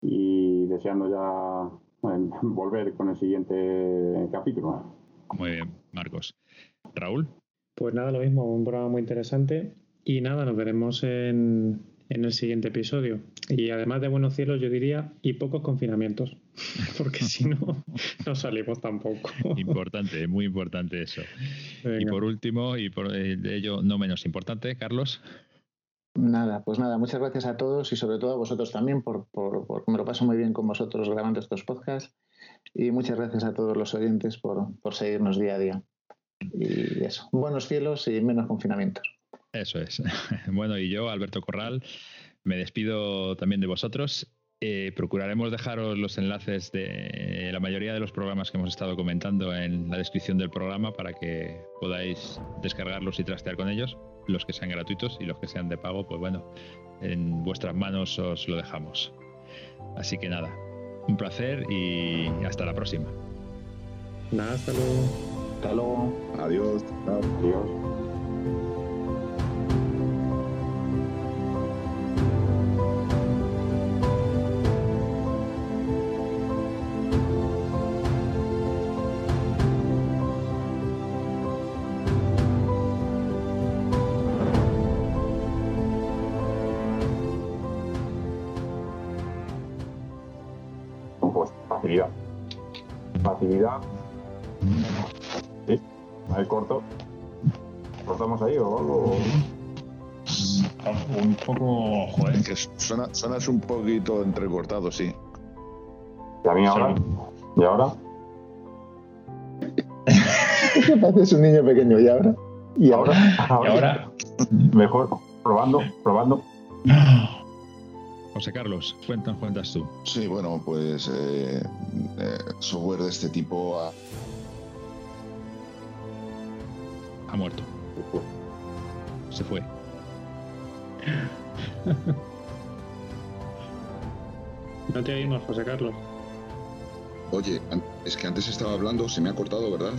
y deseando ya eh, volver con el siguiente capítulo. Muy bien, Marcos. Raúl. Pues nada, lo mismo, un programa muy interesante y nada, nos veremos en, en el siguiente episodio. Y además de buenos cielos, yo diría, y pocos confinamientos, porque si no, no salimos tampoco. Importante, muy importante eso. Y por último, y por ello no menos importante, Carlos. Nada, pues nada, muchas gracias a todos y sobre todo a vosotros también por, por, me lo paso muy bien con vosotros grabando estos podcasts y muchas gracias a todos los oyentes por, por seguirnos día a día. Y eso, buenos cielos y menos confinamientos. Eso es. Bueno, y yo, Alberto Corral, me despido también de vosotros. Eh, procuraremos dejaros los enlaces de la mayoría de los programas que hemos estado comentando en la descripción del programa para que podáis descargarlos y trastear con ellos los que sean gratuitos y los que sean de pago, pues bueno, en vuestras manos os lo dejamos. Así que nada, un placer y hasta la próxima. Nada, hasta luego. Hasta luego. Adiós. Adiós. Suenas un poquito entrecortado, sí. ¿Y a mí ahora? ¿Y ahora? ¿Qué pareces un niño pequeño? ¿Y ahora? ¿Y ahora? ¿Y ahora? Mejor, probando, probando. José Carlos, cuentas, cuentas tú. Sí, bueno, pues eh, eh, software de este tipo ha, ha muerto. Se fue. No te oímos, José Carlos. Oye, es que antes estaba hablando, se me ha cortado, ¿verdad?